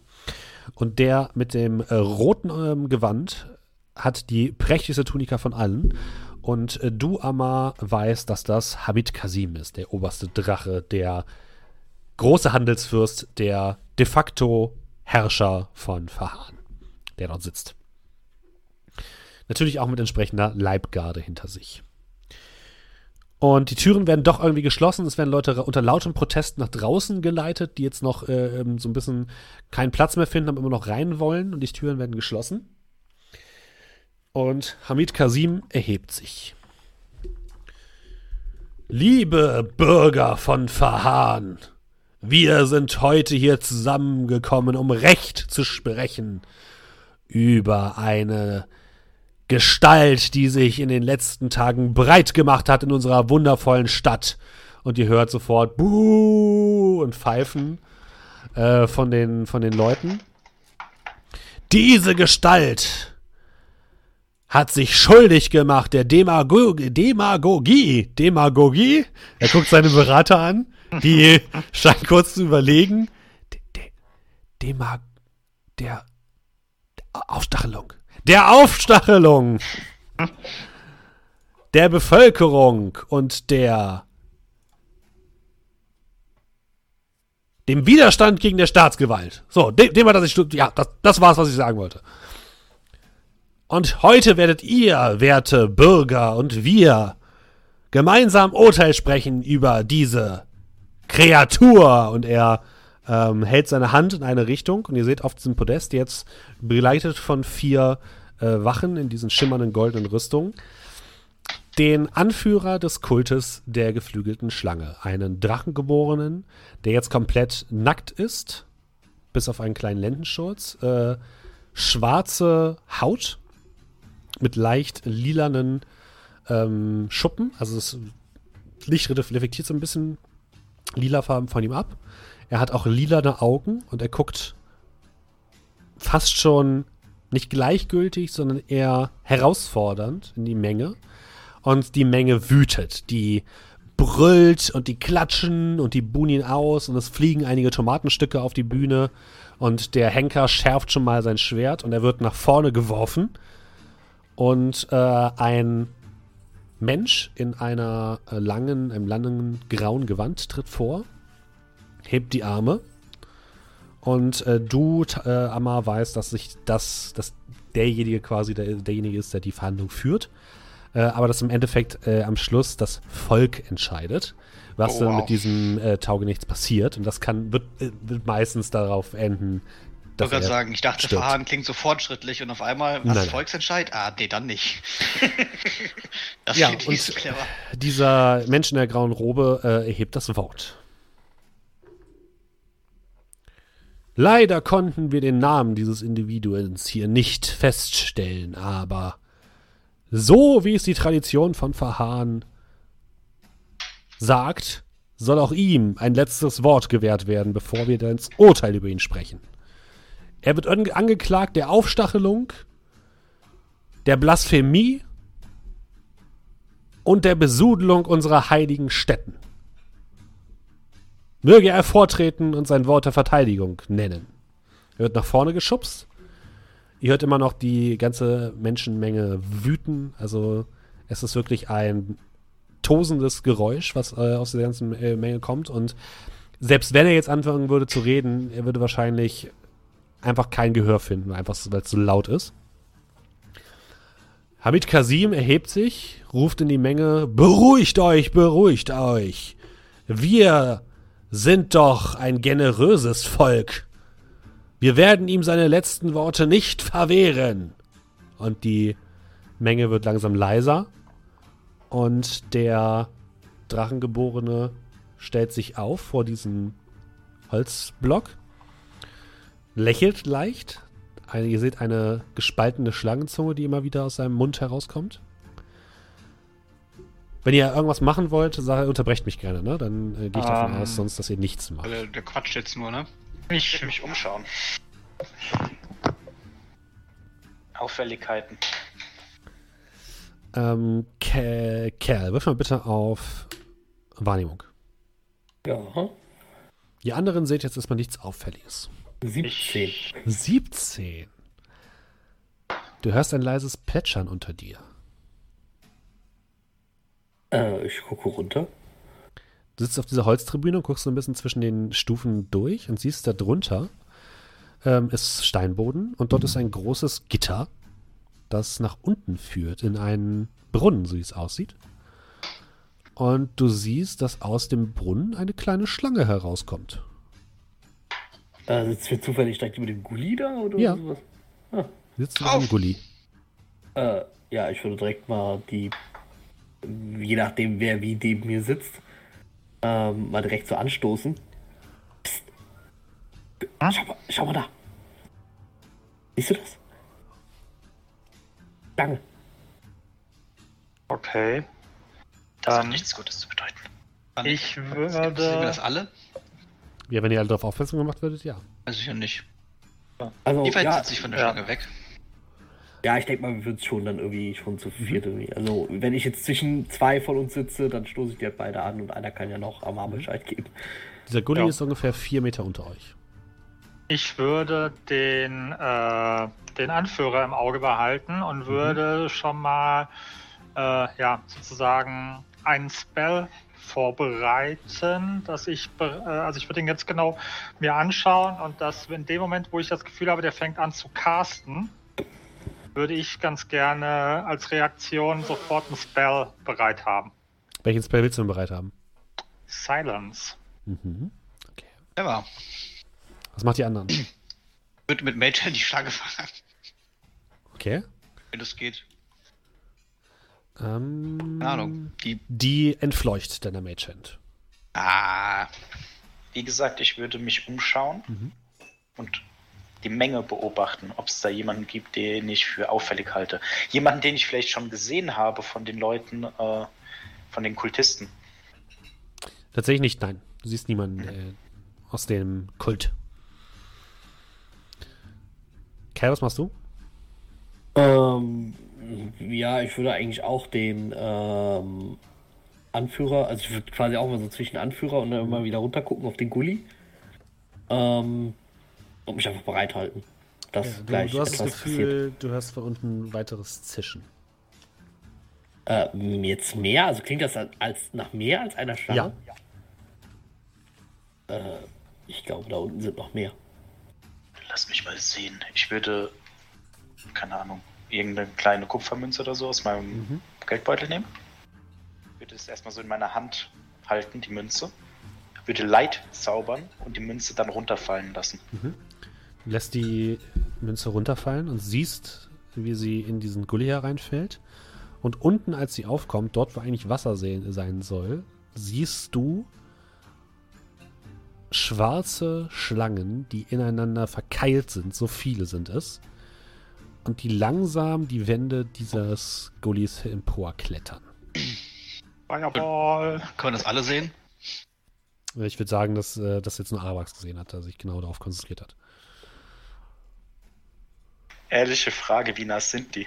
[SPEAKER 1] Und der mit dem äh, roten ähm, Gewand hat die prächtigste Tunika von allen. Und äh, du, Amar, weißt, dass das Hamid Kasim ist, der oberste Drache, der große Handelsfürst, der de facto Herrscher von Fahan, der dort sitzt. Natürlich auch mit entsprechender Leibgarde hinter sich. Und die Türen werden doch irgendwie geschlossen. Es werden Leute unter lautem Protest nach draußen geleitet, die jetzt noch äh, ähm, so ein bisschen keinen Platz mehr finden, aber immer noch rein wollen. Und die Türen werden geschlossen. Und Hamid Kasim erhebt sich. Liebe Bürger von Fahan, wir sind heute hier zusammengekommen, um Recht zu sprechen über eine Gestalt, die sich in den letzten Tagen breit gemacht hat in unserer wundervollen Stadt. Und ihr hört sofort Buh und Pfeifen äh, von, den, von den Leuten. Diese Gestalt hat sich schuldig gemacht der Demago Demagogie. Demagogie? Er guckt seine Berater an, die scheint kurz zu überlegen. De De Demag der Aufstachelung. Der Aufstachelung der Bevölkerung und der dem Widerstand gegen der Staatsgewalt. So, dem, dem hat er sich, ja, das, das war's, was ich sagen wollte. Und heute werdet ihr, werte Bürger und wir, gemeinsam Urteil sprechen über diese Kreatur. Und er ähm, hält seine Hand in eine Richtung. Und ihr seht auf diesem Podest jetzt, begleitet von vier äh, Wachen in diesen schimmernden goldenen Rüstungen, den Anführer des Kultes der geflügelten Schlange. Einen Drachengeborenen, der jetzt komplett nackt ist, bis auf einen kleinen Lendenschurz. Äh, schwarze Haut mit leicht lilanen ähm, Schuppen. Also das Licht reflektiert so ein bisschen lila Farben von ihm ab. Er hat auch lilane Augen und er guckt fast schon nicht gleichgültig, sondern eher herausfordernd in die Menge. Und die Menge wütet. Die brüllt und die klatschen und die buhen ihn aus und es fliegen einige Tomatenstücke auf die Bühne und der Henker schärft schon mal sein Schwert und er wird nach vorne geworfen und äh, ein Mensch in einer äh, langen, einem langen grauen Gewand tritt vor, hebt die Arme und äh, du, äh, Amma, weißt, dass sich das, dass derjenige quasi der, derjenige ist, der die Verhandlung führt. Äh, aber dass im Endeffekt äh, am Schluss das Volk entscheidet, was
[SPEAKER 3] Oh,
[SPEAKER 1] dann
[SPEAKER 3] wow.
[SPEAKER 1] mit diesem äh, Taugenichts passiert. Und das kann, wird, wird meistens darauf enden,
[SPEAKER 2] Ich wollte gerade
[SPEAKER 1] er
[SPEAKER 2] sagen, ich dachte,
[SPEAKER 1] stirbt.
[SPEAKER 2] Verfahren klingt so fortschrittlich und auf einmal, was,
[SPEAKER 1] Nein.
[SPEAKER 2] Volksentscheid? Ah, nee, dann nicht. das
[SPEAKER 1] Ja,
[SPEAKER 2] nicht so
[SPEAKER 1] und-
[SPEAKER 2] clever.
[SPEAKER 1] Dieser Mensch in der grauen Robe äh, erhebt das Wort. Leider konnten wir den Namen dieses Individuums hier nicht feststellen, aber so wie es die Tradition von Verhahn sagt, soll auch ihm ein letztes Wort gewährt werden, bevor wir dann ins Urteil über ihn sprechen. Er wird ange- angeklagt der Aufstachelung, der Blasphemie und der Besudelung unserer heiligen Stätten. Möge er vortreten und sein Wort der Verteidigung nennen. Er wird nach vorne geschubst. Ihr hört immer noch die ganze Menschenmenge wüten. Also es ist wirklich ein tosendes Geräusch, was äh, aus der ganzen äh, Menge kommt. Und selbst wenn er jetzt anfangen würde zu reden, er würde wahrscheinlich einfach kein Gehör finden, einfach weil es so laut ist. Hamid Kasim erhebt sich, ruft in die Menge: Beruhigt euch, beruhigt euch. Wir sind doch ein generöses Volk. Wir werden ihm seine letzten Worte nicht verwehren. Und die Menge wird langsam leiser. Und der Drachengeborene stellt sich auf vor diesem Holzblock, lächelt leicht. Eine, ihr seht eine gespaltene Schlangenzunge, die immer wieder aus seinem Mund herauskommt. Wenn ihr irgendwas machen wollt, sag, unterbrecht mich gerne, ne? Dann äh, gehe ich davon
[SPEAKER 3] Ähm.
[SPEAKER 1] aus, sonst, dass ihr nichts macht.
[SPEAKER 2] Der, der quatscht jetzt nur, ne?
[SPEAKER 6] Ich
[SPEAKER 3] Ich,
[SPEAKER 6] will mich umschauen. Auffälligkeiten.
[SPEAKER 1] Ähm, Ke- Kerl, wirf mal bitte auf Wahrnehmung.
[SPEAKER 4] Ja,
[SPEAKER 1] Ihr anderen seht jetzt erstmal nichts Auffälliges.
[SPEAKER 4] 17.
[SPEAKER 1] 17. Du hörst ein leises Plätschern unter dir.
[SPEAKER 4] Äh, ich gucke runter.
[SPEAKER 1] Du sitzt auf dieser Holztribüne und guckst so ein bisschen zwischen den Stufen durch und siehst da drunter ähm, ist Steinboden und dort ist ein großes Gitter, das nach unten führt in einen Brunnen, so wie es aussieht. Und du siehst, dass aus dem Brunnen eine kleine Schlange herauskommt.
[SPEAKER 4] Äh, sitzt wir zufällig direkt über dem Gulli da oder
[SPEAKER 1] Ja.
[SPEAKER 4] sowas?
[SPEAKER 1] Sitzt du am Gully.
[SPEAKER 4] Äh, ja, ich würde direkt mal die, je nachdem wer wie neben mir sitzt, ähm, mal direkt so anstoßen. Psst. Schau, mal, schau mal da. Siehst du das? Danke.
[SPEAKER 3] okay.
[SPEAKER 6] Das hat
[SPEAKER 3] Dann,
[SPEAKER 6] nichts Gutes zu bedeuten.
[SPEAKER 2] Dann
[SPEAKER 3] ich
[SPEAKER 2] Sehen wir das
[SPEAKER 3] würde.
[SPEAKER 2] alle?
[SPEAKER 1] Ja, wenn ihr alle darauf aufmerksam gemacht werdet, ja.
[SPEAKER 2] Also sicher nicht.
[SPEAKER 4] Also,
[SPEAKER 2] Wie weit
[SPEAKER 4] ja,
[SPEAKER 2] sitze ich von der
[SPEAKER 3] ja.
[SPEAKER 2] Schlange weg?
[SPEAKER 4] ja, ich denke mal, wir würden es schon dann irgendwie schon zu viert irgendwie. Also, wenn ich jetzt zwischen zwei von uns sitze, dann stoße ich die halt beide an und einer kann ja noch am Arm Bescheid geben.
[SPEAKER 1] Dieser Gully
[SPEAKER 3] Ja.
[SPEAKER 1] ist ungefähr vier Meter unter euch.
[SPEAKER 3] Ich würde den, äh, den Anführer im Auge behalten und würde schon mal äh, ja, sozusagen einen Spell vorbereiten, dass ich, äh, also ich würde ihn jetzt genau mir anschauen und dass in dem Moment, wo ich das Gefühl habe, der fängt an zu casten, würde ich ganz gerne als Reaktion sofort einen Spell bereit haben.
[SPEAKER 1] Welchen Spell willst du denn bereit haben?
[SPEAKER 3] Silence.
[SPEAKER 1] Mhm. Okay.
[SPEAKER 2] Clever.
[SPEAKER 1] Was macht die anderen?
[SPEAKER 2] Ich würde mit Mage die Schlange fangen,
[SPEAKER 1] Okay.
[SPEAKER 2] wenn das geht.
[SPEAKER 1] Ähm,
[SPEAKER 2] Keine Ahnung. Die.
[SPEAKER 1] Die entfleucht deiner Mage Hand.
[SPEAKER 2] Ah.
[SPEAKER 6] Wie gesagt, ich würde mich umschauen und die Menge beobachten, ob es da jemanden gibt, den ich für auffällig halte. Jemanden, den ich vielleicht schon gesehen habe von den Leuten, äh, von den Kultisten.
[SPEAKER 1] Tatsächlich nicht, nein. Du siehst niemanden äh, aus dem Kult. Kerl, was machst du?
[SPEAKER 4] Ähm, ja, ich würde eigentlich auch den ähm, Anführer, also ich würde quasi auch mal so zwischen Anführer und dann immer wieder runter gucken auf den Gully. Ähm, und mich einfach bereithalten. Das
[SPEAKER 1] du,
[SPEAKER 4] gleich
[SPEAKER 1] du hast das Gefühl, du hörst von unten ein weiteres Zischen.
[SPEAKER 4] passiert. Äh, jetzt mehr? Also klingt das als nach mehr als einer Schlange? Äh, ich glaube, da unten sind noch mehr.
[SPEAKER 6] Lass mich mal sehen. Ich würde, keine Ahnung, irgendeine kleine Kupfermünze oder so aus meinem Geldbeutel nehmen. Würde es erstmal so in meiner Hand halten, die Münze. Würde Light zaubern und die Münze dann runterfallen lassen.
[SPEAKER 1] Du lässt die Münze runterfallen und siehst, wie sie in diesen Gully hereinfällt. Und unten, als sie aufkommt, dort wo eigentlich Wasser sehen, sein soll, siehst du schwarze Schlangen, die ineinander verkeilt sind. So viele sind es. Und die langsam die Wände dieses Gullis emporklettern.
[SPEAKER 3] Fireball.
[SPEAKER 2] Können wir das alle sehen?
[SPEAKER 1] Ich würde sagen, dass äh, das jetzt nur Arabax gesehen hat, der sich genau darauf konzentriert hat.
[SPEAKER 6] Ehrliche Frage, wie nass sind die?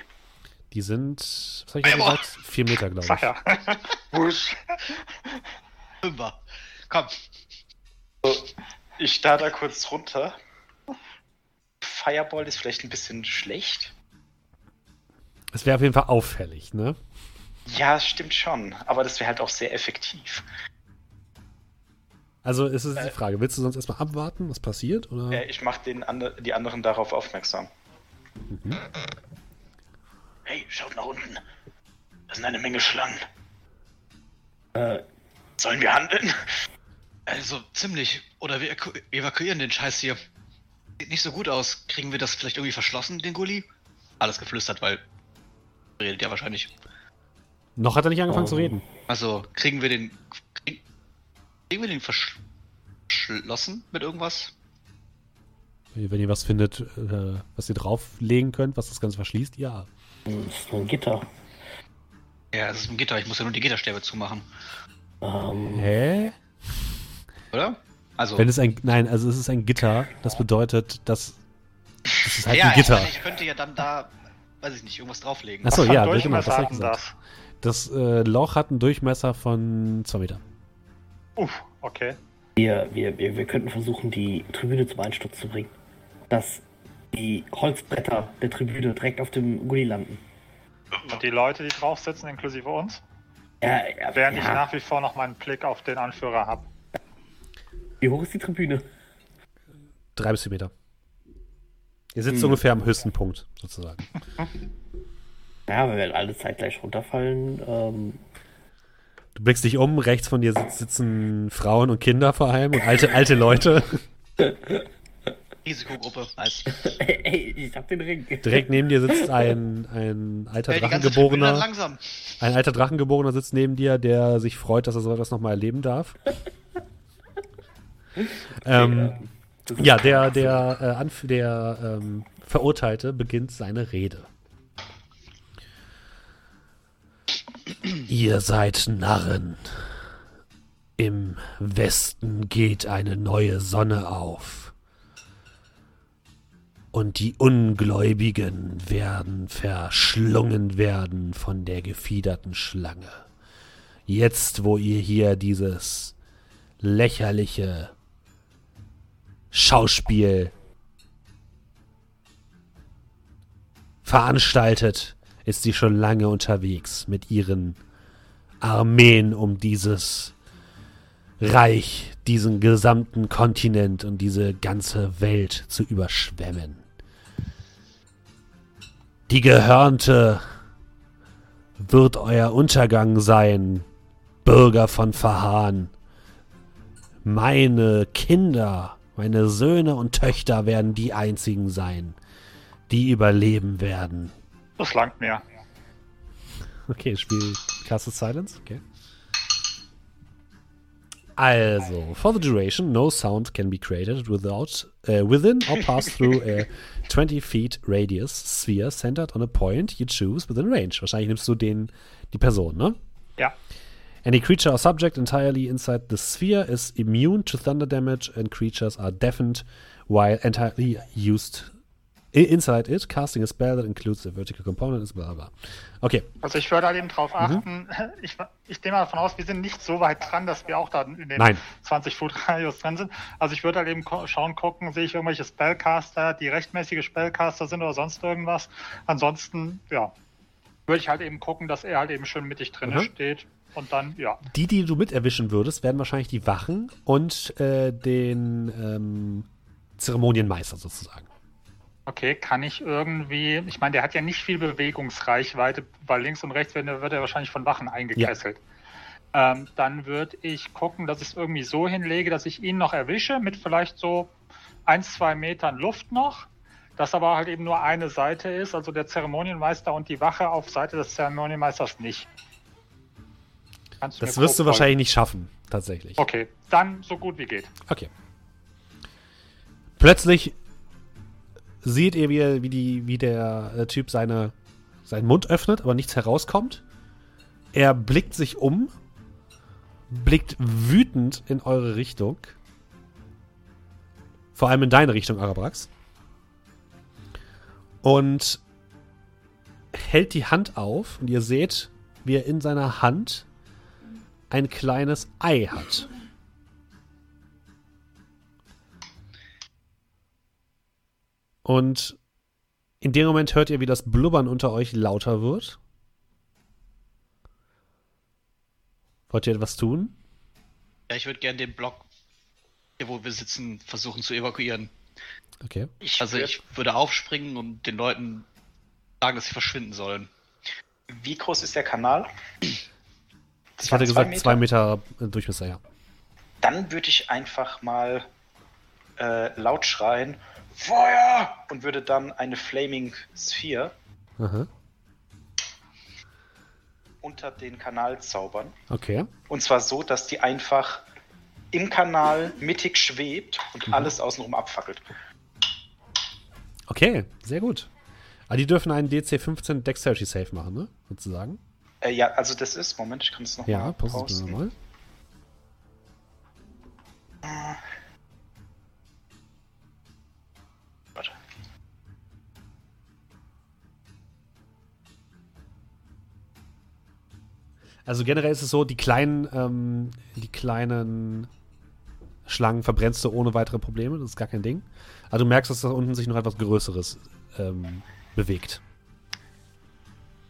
[SPEAKER 1] Die sind, was habe ich
[SPEAKER 2] Fireball.
[SPEAKER 1] gesagt? Vier Meter, glaube ich.
[SPEAKER 3] ja.
[SPEAKER 2] Fünfer. Komm.
[SPEAKER 6] Ich starr da kurz runter. Fireball ist vielleicht ein bisschen schlecht.
[SPEAKER 1] Es wäre auf jeden Fall auffällig, ne?
[SPEAKER 6] Ja, stimmt schon. Aber das wäre halt auch sehr effektiv.
[SPEAKER 1] Also es ist die
[SPEAKER 6] Äh.
[SPEAKER 1] Frage, willst du sonst erstmal abwarten, was passiert? Oder?
[SPEAKER 6] Äh, ich mache den ander die anderen darauf aufmerksam. Hey, schaut nach unten. Da sind eine Menge Schlangen.
[SPEAKER 4] Äh,
[SPEAKER 6] Sollen wir handeln?
[SPEAKER 2] Also ziemlich. Oder wir evaku- evakuieren den Scheiß hier. Sieht nicht so gut aus. Kriegen wir das vielleicht irgendwie verschlossen, den Gully? Alles geflüstert, weil. Redet ja wahrscheinlich.
[SPEAKER 1] Noch hat er nicht angefangen
[SPEAKER 4] Oh.
[SPEAKER 1] zu reden.
[SPEAKER 2] Also, kriegen wir den. Krieg, kriegen wir den versch- verschlossen mit irgendwas?
[SPEAKER 1] Wenn ihr was findet, äh, was ihr drauflegen könnt, was das Ganze verschließt, ja.
[SPEAKER 4] das ist nur ein Gitter.
[SPEAKER 2] Ja, es ist ein Gitter. Ich muss ja nur die Gitterstäbe zumachen.
[SPEAKER 4] Ähm,
[SPEAKER 1] Hä?
[SPEAKER 2] Oder? Also.
[SPEAKER 1] Wenn es ein, nein, also es ist ein Gitter, das bedeutet, dass es ist halt
[SPEAKER 2] ja,
[SPEAKER 1] ein Gitter.
[SPEAKER 2] Ich, meine, ich könnte ja dann da, weiß ich nicht, irgendwas drauflegen.
[SPEAKER 1] Achso, ja, genau, das
[SPEAKER 3] Durchmesser
[SPEAKER 1] hab ich gesagt. Das äh, Loch hat einen Durchmesser von 2 Meter.
[SPEAKER 3] Uff, okay.
[SPEAKER 4] wir, wir, wir, wir könnten versuchen, die Tribüne zum Einsturz zu bringen. Dass die Holzbretter der Tribüne direkt auf dem Gully landen.
[SPEAKER 3] Und die Leute, die drauf sitzen, inklusive uns,
[SPEAKER 4] Ja, ja,
[SPEAKER 3] während ich
[SPEAKER 4] ja.
[SPEAKER 3] nach wie vor noch meinen Blick auf den Anführer habe.
[SPEAKER 4] Wie hoch ist die Tribüne?
[SPEAKER 1] Drei bis vier Meter. Ihr sitzt
[SPEAKER 4] Hm.
[SPEAKER 1] ungefähr am höchsten Punkt, sozusagen.
[SPEAKER 4] Ja, wir alle zeitgleich runterfallen, ähm,
[SPEAKER 1] Du blickst dich um, rechts von dir sitz, sitzen Frauen und Kinder vor allem und alte, alte Leute.
[SPEAKER 2] Risikogruppe. Nice.
[SPEAKER 4] ey, ich hab den Ring.
[SPEAKER 1] Direkt neben dir sitzt ein, ein alter
[SPEAKER 2] Ey,
[SPEAKER 1] Drachengeborener.
[SPEAKER 2] langsam.
[SPEAKER 1] Ein alter Drachengeborener sitzt neben dir, der sich freut, dass er so etwas nochmal erleben darf. ähm, ja, der, der, äh, Anf der ähm, Verurteilte beginnt seine Rede. Ihr seid Narren. Im Westen geht eine neue Sonne auf. Und die Ungläubigen werden verschlungen werden von der gefiederten Schlange. Jetzt, wo ihr hier dieses lächerliche Schauspiel veranstaltet, ist sie schon lange unterwegs mit ihren Armeen, um dieses Reich, diesen gesamten Kontinent und diese ganze Welt zu überschwemmen. Die Gehörnte wird euer Untergang sein, Bürger von Verhahn. Meine Kinder, meine Söhne und Töchter werden die einzigen sein, die überleben werden.
[SPEAKER 3] Das langt mir.
[SPEAKER 1] Okay, Spiel Castle Silence, okay. Also, for the duration, no sound can be created without, uh, within or pass through a 20 feet radius sphere centered on a point you choose within range. Wahrscheinlich nimmst du den, die Person, ne?
[SPEAKER 3] Ja.
[SPEAKER 1] Any creature or subject entirely inside the sphere is immune to thunder damage, and creatures are deafened while entirely used inside it. Casting a spell that includes a vertical component is blah blah. Okay,
[SPEAKER 3] Also ich würde halt eben drauf
[SPEAKER 1] Mhm.
[SPEAKER 3] achten. Ich, ich gehe mal davon aus, wir sind nicht so weit dran, dass wir auch da in dem
[SPEAKER 1] Nein.
[SPEAKER 3] 20-Foot-Radius drin sind. Also ich würde halt eben schauen, gucken, sehe ich irgendwelche Spellcaster, die rechtmäßige Spellcaster sind oder sonst irgendwas. Ansonsten, ja, würde ich halt eben gucken, dass er halt eben schön mittig drin
[SPEAKER 1] Mhm.
[SPEAKER 3] steht. Und dann, ja.
[SPEAKER 1] die, die du mit erwischen würdest, werden wahrscheinlich die Wachen und äh, den ähm, Zeremonienmeister sozusagen.
[SPEAKER 3] Okay, kann ich irgendwie, ich meine, der hat ja nicht viel Bewegungsreichweite, weil links und rechts wird, wird er wahrscheinlich von Wachen eingekesselt. Ähm, dann würde ich gucken, dass ich es irgendwie so hinlege, dass ich ihn noch erwische, mit vielleicht so ein, zwei Metern Luft noch. Das aber halt eben nur eine Seite ist, also der Zeremonienmeister und die Wache auf Seite des Zeremonienmeisters nicht. Kannst du
[SPEAKER 1] Das
[SPEAKER 3] mir
[SPEAKER 1] wirst du wahrscheinlich nicht schaffen, tatsächlich.
[SPEAKER 3] folgen? Okay, dann so gut wie geht.
[SPEAKER 1] Okay. Plötzlich seht ihr, wie, wie, die, wie der äh, Typ seine, seinen Mund öffnet, aber nichts herauskommt. Er blickt sich um, blickt wütend in eure Richtung. Vor allem in deine Richtung, Arabrax. Und hält die Hand auf und ihr seht, wie er in seiner Hand ein kleines Ei hat. Und in dem Moment hört ihr, wie das Blubbern unter euch lauter wird. Wollt ihr etwas tun?
[SPEAKER 2] Ja, ich würde gerne den Block, hier wo wir sitzen, versuchen zu evakuieren.
[SPEAKER 1] Okay.
[SPEAKER 6] Ich
[SPEAKER 2] Also ich würde aufspringen und den Leuten sagen, dass sie verschwinden sollen.
[SPEAKER 6] Wie groß ist der Kanal?
[SPEAKER 1] Ich hatte gesagt, zwei Meter äh, Durchmesser, ja.
[SPEAKER 6] Dann würde ich einfach mal äh, laut schreien, Feuer! Und würde dann eine Flaming Sphere
[SPEAKER 1] Aha.
[SPEAKER 6] unter den Kanal zaubern.
[SPEAKER 1] Okay.
[SPEAKER 6] Und zwar so, dass die einfach im Kanal mittig schwebt und alles außenrum abfackelt.
[SPEAKER 1] Okay, sehr gut. Aber die dürfen einen DC 15 Dexterity Save machen, ne? Sozusagen.
[SPEAKER 6] Äh, ja, also das ist, Moment, ich kann es nochmal
[SPEAKER 1] Ja, pass es bitte nochmal.
[SPEAKER 6] Warte.
[SPEAKER 1] Also generell ist es so, die kleinen, ähm, die kleinen Schlangen verbrennst du ohne weitere Probleme, das ist gar kein Ding. Also du merkst, dass da unten sich noch etwas Größeres ähm, bewegt.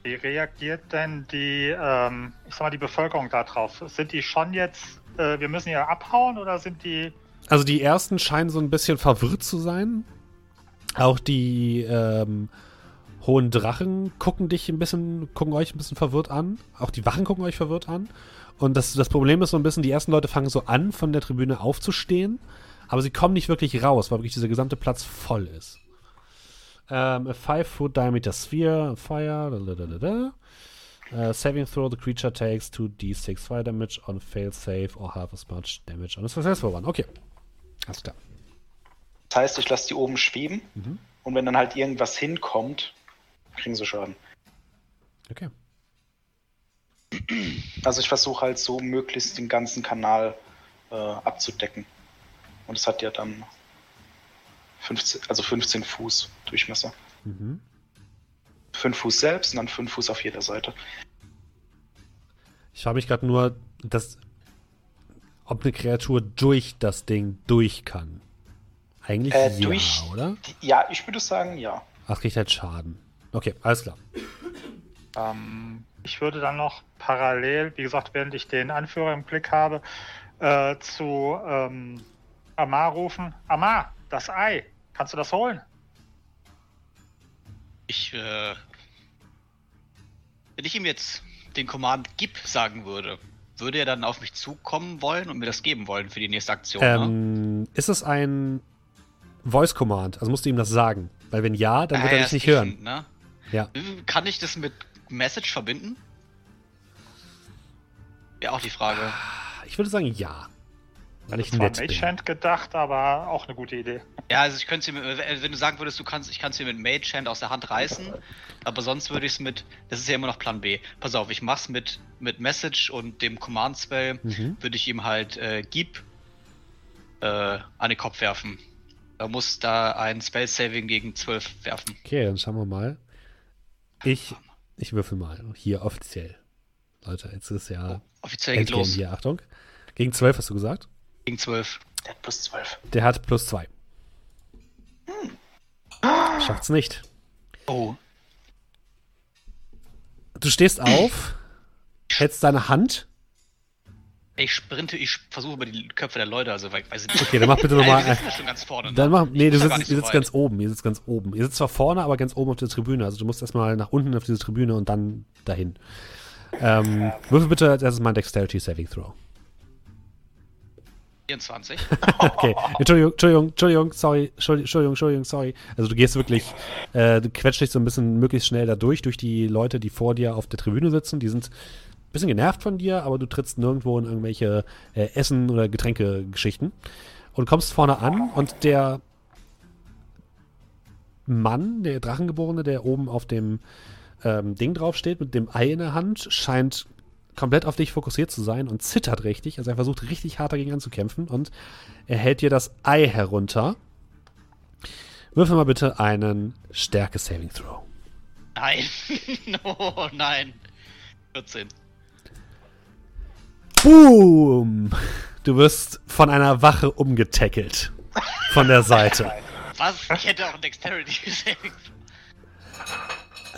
[SPEAKER 3] Wie reagiert denn die, ähm, ich sag mal, die Bevölkerung darauf? Sind die schon jetzt, äh, wir müssen ja abhauen oder sind die,
[SPEAKER 1] Also die ersten scheinen so ein bisschen verwirrt zu sein. Auch die ähm, hohen Drachen gucken dich ein bisschen, gucken euch ein bisschen verwirrt an. Auch die Wachen gucken euch verwirrt an. Und das, das Problem ist so ein bisschen, die ersten Leute fangen so an, von der Tribüne aufzustehen, aber sie kommen nicht wirklich raus, weil wirklich dieser gesamte Platz voll ist. Ähm, a 5 foot diameter sphere, fire, da, da, da. Uh, saving throw, the creature takes 2d6 fire damage on fail save or half as much damage on a successful one. Okay. Alles klar.
[SPEAKER 6] Das heißt, ich lasse die oben schweben
[SPEAKER 1] Mhm.
[SPEAKER 6] und wenn dann halt irgendwas hinkommt, kriegen sie Schaden.
[SPEAKER 1] Okay.
[SPEAKER 6] Also ich versuche halt so möglichst den ganzen Kanal äh, abzudecken. Und es hat ja dann 15, also 15 Fuß Durchmesser.
[SPEAKER 1] Mhm.
[SPEAKER 6] 5 Fuß selbst und dann 5 Fuß auf jeder Seite.
[SPEAKER 1] Ich frage mich gerade nur, dass, ob eine Kreatur durch das Ding durch kann. Eigentlich
[SPEAKER 6] Äh,
[SPEAKER 1] ja,
[SPEAKER 6] durch-
[SPEAKER 1] oder?
[SPEAKER 6] Ja, ich würde sagen, ja.
[SPEAKER 1] Ach, kriegt halt Schaden. Okay, alles klar.
[SPEAKER 3] ähm, ich würde dann noch parallel, wie gesagt, während ich den Anführer im Blick habe, äh, zu ähm, Amar rufen, Amar, das Ei, kannst du das holen?
[SPEAKER 2] Ich, äh, wenn ich ihm jetzt den Command Gib sagen würde, würde er dann auf mich zukommen wollen und mir das geben wollen für die nächste Aktion, ne?
[SPEAKER 1] Ähm, ist es ein Voice Command? Also musst du ihm das sagen. Weil wenn ja, dann wird
[SPEAKER 2] Ah,
[SPEAKER 1] er
[SPEAKER 2] ja,
[SPEAKER 1] dich nicht hören.
[SPEAKER 2] ein, Ne?
[SPEAKER 1] Ja.
[SPEAKER 2] Kann ich das mit Message verbinden? Ja, auch die Frage.
[SPEAKER 1] Ich würde sagen ja. Weil ich nett bin.
[SPEAKER 3] Hand gedacht, aber auch eine gute Idee.
[SPEAKER 2] Ja, also ich könnte es mir, äh, wenn du sagen würdest, du kannst, ich kann es mir mit Mage Hand aus der Hand reißen, aber sonst würde ich es mit, das ist ja immer noch Plan B. Pass auf, ich mach's mit, mit Message und dem Command Spell,
[SPEAKER 1] Mhm.
[SPEAKER 2] würde ich ihm halt äh, Gib äh, an den Kopf werfen. Er muss da ein Spell Saving gegen 12 werfen.
[SPEAKER 1] Okay, dann schauen wir mal. Ich, ich würfel mal. Hier offiziell. Leute, jetzt ist ja
[SPEAKER 2] Offiziell geht los.
[SPEAKER 1] hier. Achtung. Gegen 12 hast du gesagt?
[SPEAKER 2] Gegen 12.
[SPEAKER 6] Der hat plus 12.
[SPEAKER 1] Der hat plus 2. Schafft's nicht.
[SPEAKER 2] Oh.
[SPEAKER 1] Du stehst auf, hältst deine Hand
[SPEAKER 2] Ich sprinte, ich versuche über die Köpfe der Leute, also weiß ich nicht.
[SPEAKER 1] Okay, dann mach bitte nochmal.
[SPEAKER 2] ja schon ganz vorne.
[SPEAKER 1] Dann
[SPEAKER 2] ne?
[SPEAKER 1] mach, nee, du sitzt,
[SPEAKER 2] so
[SPEAKER 1] sitzt ganz oben, ihr sitzt ganz oben. Ihr sitzt zwar vorne, aber ganz oben auf der Tribüne. Also du musst erstmal nach unten auf diese Tribüne und dann dahin. Ähm, würfel bitte als erstes mal ein Dexterity Saving Throw.
[SPEAKER 2] 24.
[SPEAKER 1] Okay, Entschuldigung, Entschuldigung, Entschuldigung, sorry, Entschuldigung, Entschuldigung, sorry. Also du gehst wirklich, äh, du quetscht dich so ein bisschen möglichst schnell da durch, durch die Leute, die vor dir auf der Tribüne sitzen. Die sind ein bisschen genervt von dir, aber du trittst nirgendwo in irgendwelche äh, Essen- oder Getränkegeschichten. Und kommst vorne an und der Mann, der Drachengeborene, der oben auf dem ähm, Ding draufsteht, mit dem Ei in der Hand, scheint komplett auf dich fokussiert zu sein und zittert richtig. Also er versucht richtig hart dagegen anzukämpfen und er hält dir das Ei herunter. Würfel mal bitte einen Stärke-Saving-Throw.
[SPEAKER 2] Nein. oh nein. 14.
[SPEAKER 1] Boom! Du wirst von einer Wache umgetackelt. Von der Seite.
[SPEAKER 2] Was? Ich hätte auch ein Dexterity gesehen.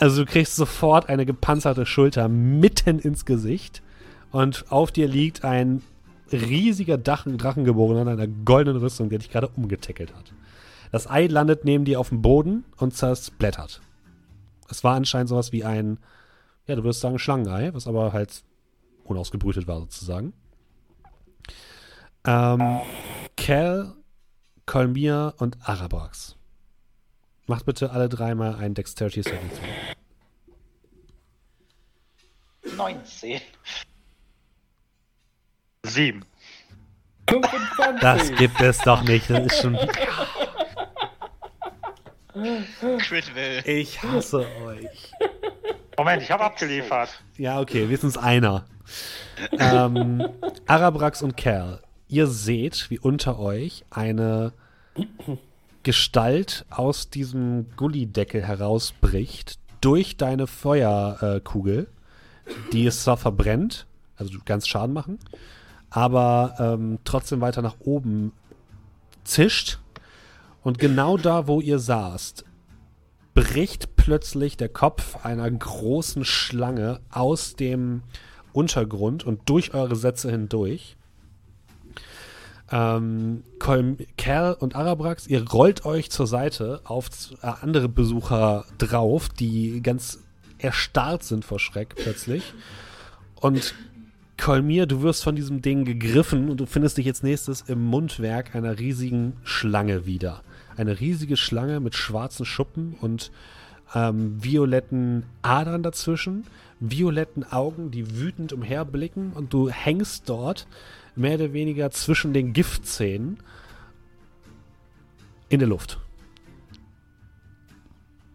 [SPEAKER 1] Also du kriegst sofort eine gepanzerte Schulter mitten ins Gesicht und auf dir liegt ein riesiger Drachen, Drachengeborener in einer goldenen Rüstung, der dich gerade umgetackelt hat. Das Ei landet neben dir auf dem Boden und zersplittert. Es war anscheinend sowas wie ein, ja, du würdest sagen Schlangenei, was aber halt unausgebrütet war sozusagen. Ähm, Cal, Kolmir und Arabrax. Macht bitte alle dreimal einen Dexterity Saving Throw.
[SPEAKER 6] 19.
[SPEAKER 3] Sieben.
[SPEAKER 4] 25.
[SPEAKER 1] Das gibt es doch nicht. Das ist schon.
[SPEAKER 2] Crit will.
[SPEAKER 1] Ich hasse euch.
[SPEAKER 3] Moment, ich habe abgeliefert.
[SPEAKER 1] Ja, okay, wenigstens einer. ähm, Arabrax und Kerl, ihr seht, wie unter euch eine Gestalt aus diesem Gullideckel herausbricht, durch deine Feuerkugel, die es zwar verbrennt, also ganz Schaden machen, aber ähm, trotzdem weiter nach oben zischt. Und genau da, wo ihr saßt, bricht plötzlich der Kopf einer großen Schlange aus dem Untergrund und durch eure Sätze hindurch. Ähm, Kerl und Arabrax, ihr rollt euch zur Seite auf äh, andere Besucher drauf, die ganz erstarrt sind vor Schreck plötzlich. Und Kolmir, du wirst von diesem Ding gegriffen und du findest dich jetzt nächstes im Mundwerk einer riesigen Schlange wieder. Eine riesige Schlange mit schwarzen Schuppen und ähm, violetten Adern dazwischen, violetten Augen, die wütend umherblicken und du hängst dort mehr oder weniger zwischen den Giftzähnen in der Luft.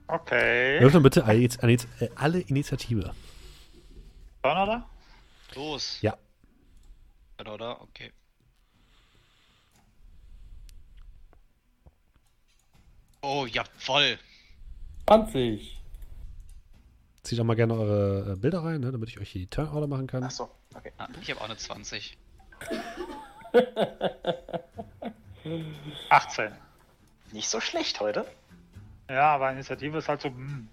[SPEAKER 3] Okay.
[SPEAKER 1] Öffne bitte alle, alle, Initiative.
[SPEAKER 3] Oder?
[SPEAKER 2] Los.
[SPEAKER 1] Ja.
[SPEAKER 2] Oder, oder? Okay. Oh, ja, voll.
[SPEAKER 4] 20.
[SPEAKER 1] Zieht doch mal gerne eure äh, Bilder rein, ne, damit ich euch die Turnorder machen kann.
[SPEAKER 6] Achso, okay.
[SPEAKER 2] Ah, ich habe auch eine 20.
[SPEAKER 3] 18.
[SPEAKER 6] Nicht so schlecht heute.
[SPEAKER 3] Ja, aber Initiative ist halt so. Hm.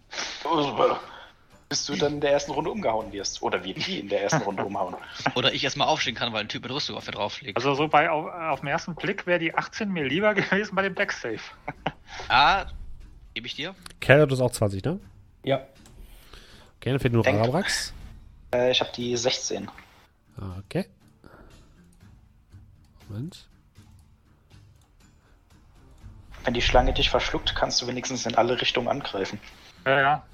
[SPEAKER 6] Bis du dann in der ersten Runde umgehauen wirst. Oder wir die in der ersten Runde umhauen.
[SPEAKER 2] Oder ich erstmal aufstehen kann, weil ein Typ mit Rüstung auf mir drauf liegt.
[SPEAKER 3] Also so bei auf, auf den ersten Blick wäre die 18 mir lieber gewesen bei dem Deck Safe.
[SPEAKER 2] ah, gebe ich dir?
[SPEAKER 1] Kerl hat das auch 20, ne?
[SPEAKER 4] Ja.
[SPEAKER 1] Okay, dann fehlt nur noch. Arabrax.
[SPEAKER 6] Äh, ich habe die 16.
[SPEAKER 1] Okay. Moment.
[SPEAKER 6] Wenn die Schlange dich verschluckt, kannst du wenigstens in alle Richtungen angreifen.
[SPEAKER 3] Ja, ja.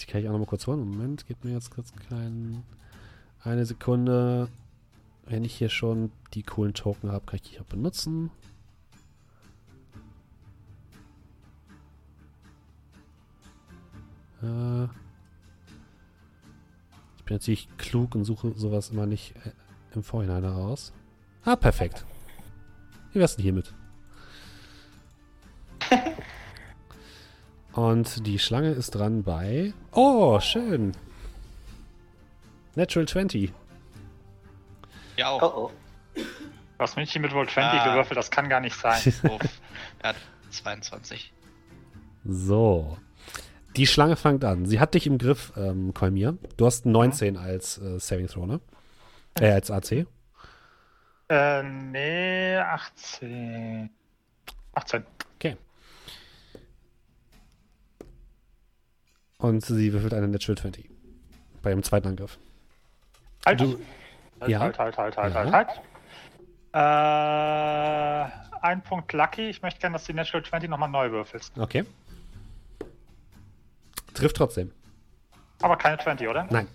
[SPEAKER 1] Die kann ich auch noch mal kurz holen. Moment, gib mir jetzt kurz keinen. Eine Sekunde. Wenn ich hier schon die coolen Token habe, kann ich die auch benutzen. Äh, ich bin natürlich klug und suche sowas immer nicht äh, im Vorhinein heraus. Ah, perfekt. Wie wär's denn hiermit? Und die Schlange ist dran bei. Oh, schön. Natural 20.
[SPEAKER 2] Ja, auch.
[SPEAKER 6] Oh oh.
[SPEAKER 3] Du hast München mit Volt 20
[SPEAKER 2] Ah.
[SPEAKER 3] gewürfelt, das kann gar nicht sein.
[SPEAKER 2] Er hat 22.
[SPEAKER 1] So. Die Schlange fängt an. Sie hat dich im Griff, ähm, Kolmir. Du hast 19 als äh, Saving Throw, ne? Äh, als AC.
[SPEAKER 3] Äh, nee, 18. 18.
[SPEAKER 1] Okay. Und sie würfelt eine Natural 20. Bei ihrem zweiten Angriff.
[SPEAKER 3] Halt.
[SPEAKER 1] Du-
[SPEAKER 3] halt,
[SPEAKER 1] ja.
[SPEAKER 3] halt, halt, halt, halt,
[SPEAKER 1] Ja.
[SPEAKER 3] halt, halt. Äh, ein Punkt Lucky. Ich möchte gerne, dass du die Natural 20 nochmal neu würfelst.
[SPEAKER 1] Okay. Trifft trotzdem.
[SPEAKER 3] Aber keine 20, oder?
[SPEAKER 1] Nein.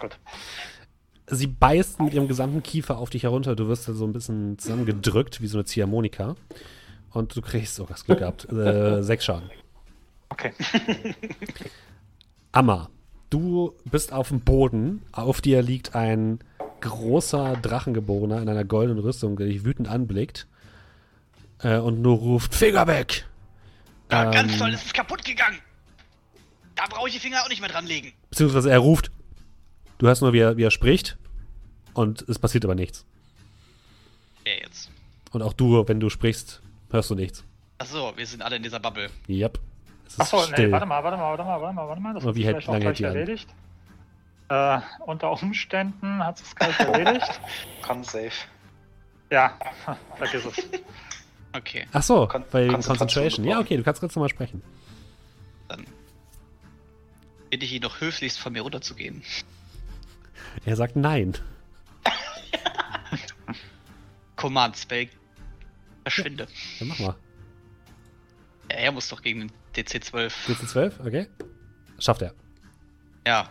[SPEAKER 3] Gut.
[SPEAKER 1] Sie beißt mit ihrem gesamten Kiefer auf dich herunter. Du wirst da so ein bisschen zusammengedrückt, wie so eine Ziehharmonika. Und du kriegst, oh, hast Glück gehabt, äh, sechs Schaden.
[SPEAKER 3] Okay.
[SPEAKER 1] Amma, du bist auf dem Boden. Auf dir liegt ein großer Drachengeborener in einer goldenen Rüstung, der dich wütend anblickt. Äh, und nur ruft, Finger weg!
[SPEAKER 2] Ja, ganz
[SPEAKER 1] Ähm,
[SPEAKER 2] toll, es ist kaputt gegangen. Da brauche ich die Finger auch nicht mehr dran legen.
[SPEAKER 1] Beziehungsweise er ruft. Du hörst nur, wie er, wie er spricht. Und es passiert aber nichts.
[SPEAKER 2] Okay, jetzt.
[SPEAKER 1] Und auch du, wenn du sprichst, hörst du nichts.
[SPEAKER 2] Achso, wir sind alle in dieser Bubble.
[SPEAKER 1] Yep. Es ist
[SPEAKER 3] Achso,
[SPEAKER 1] still.
[SPEAKER 3] nee, warte mal, warte mal, warte mal, warte mal, warte mal. Das
[SPEAKER 1] wie hält- lange hält die
[SPEAKER 3] erledigt. Äh, unter Umständen hat es gleich erledigt.
[SPEAKER 6] Con safe.
[SPEAKER 3] Ja, vergiss es.
[SPEAKER 2] Okay,
[SPEAKER 1] Ach so,
[SPEAKER 6] Kon-
[SPEAKER 1] weil
[SPEAKER 6] Konzentration
[SPEAKER 1] Concentration. Ja, okay, du kannst ganz normal sprechen.
[SPEAKER 2] dann bitte ich ihn doch höflichst von mir runterzugehen.
[SPEAKER 1] Er sagt nein.
[SPEAKER 2] Command Spell. Verschwinde.
[SPEAKER 1] Dann mach mal.
[SPEAKER 2] Ja, er muss doch gegen den DC-12.
[SPEAKER 1] DC12, okay. Schafft er.
[SPEAKER 2] Ja.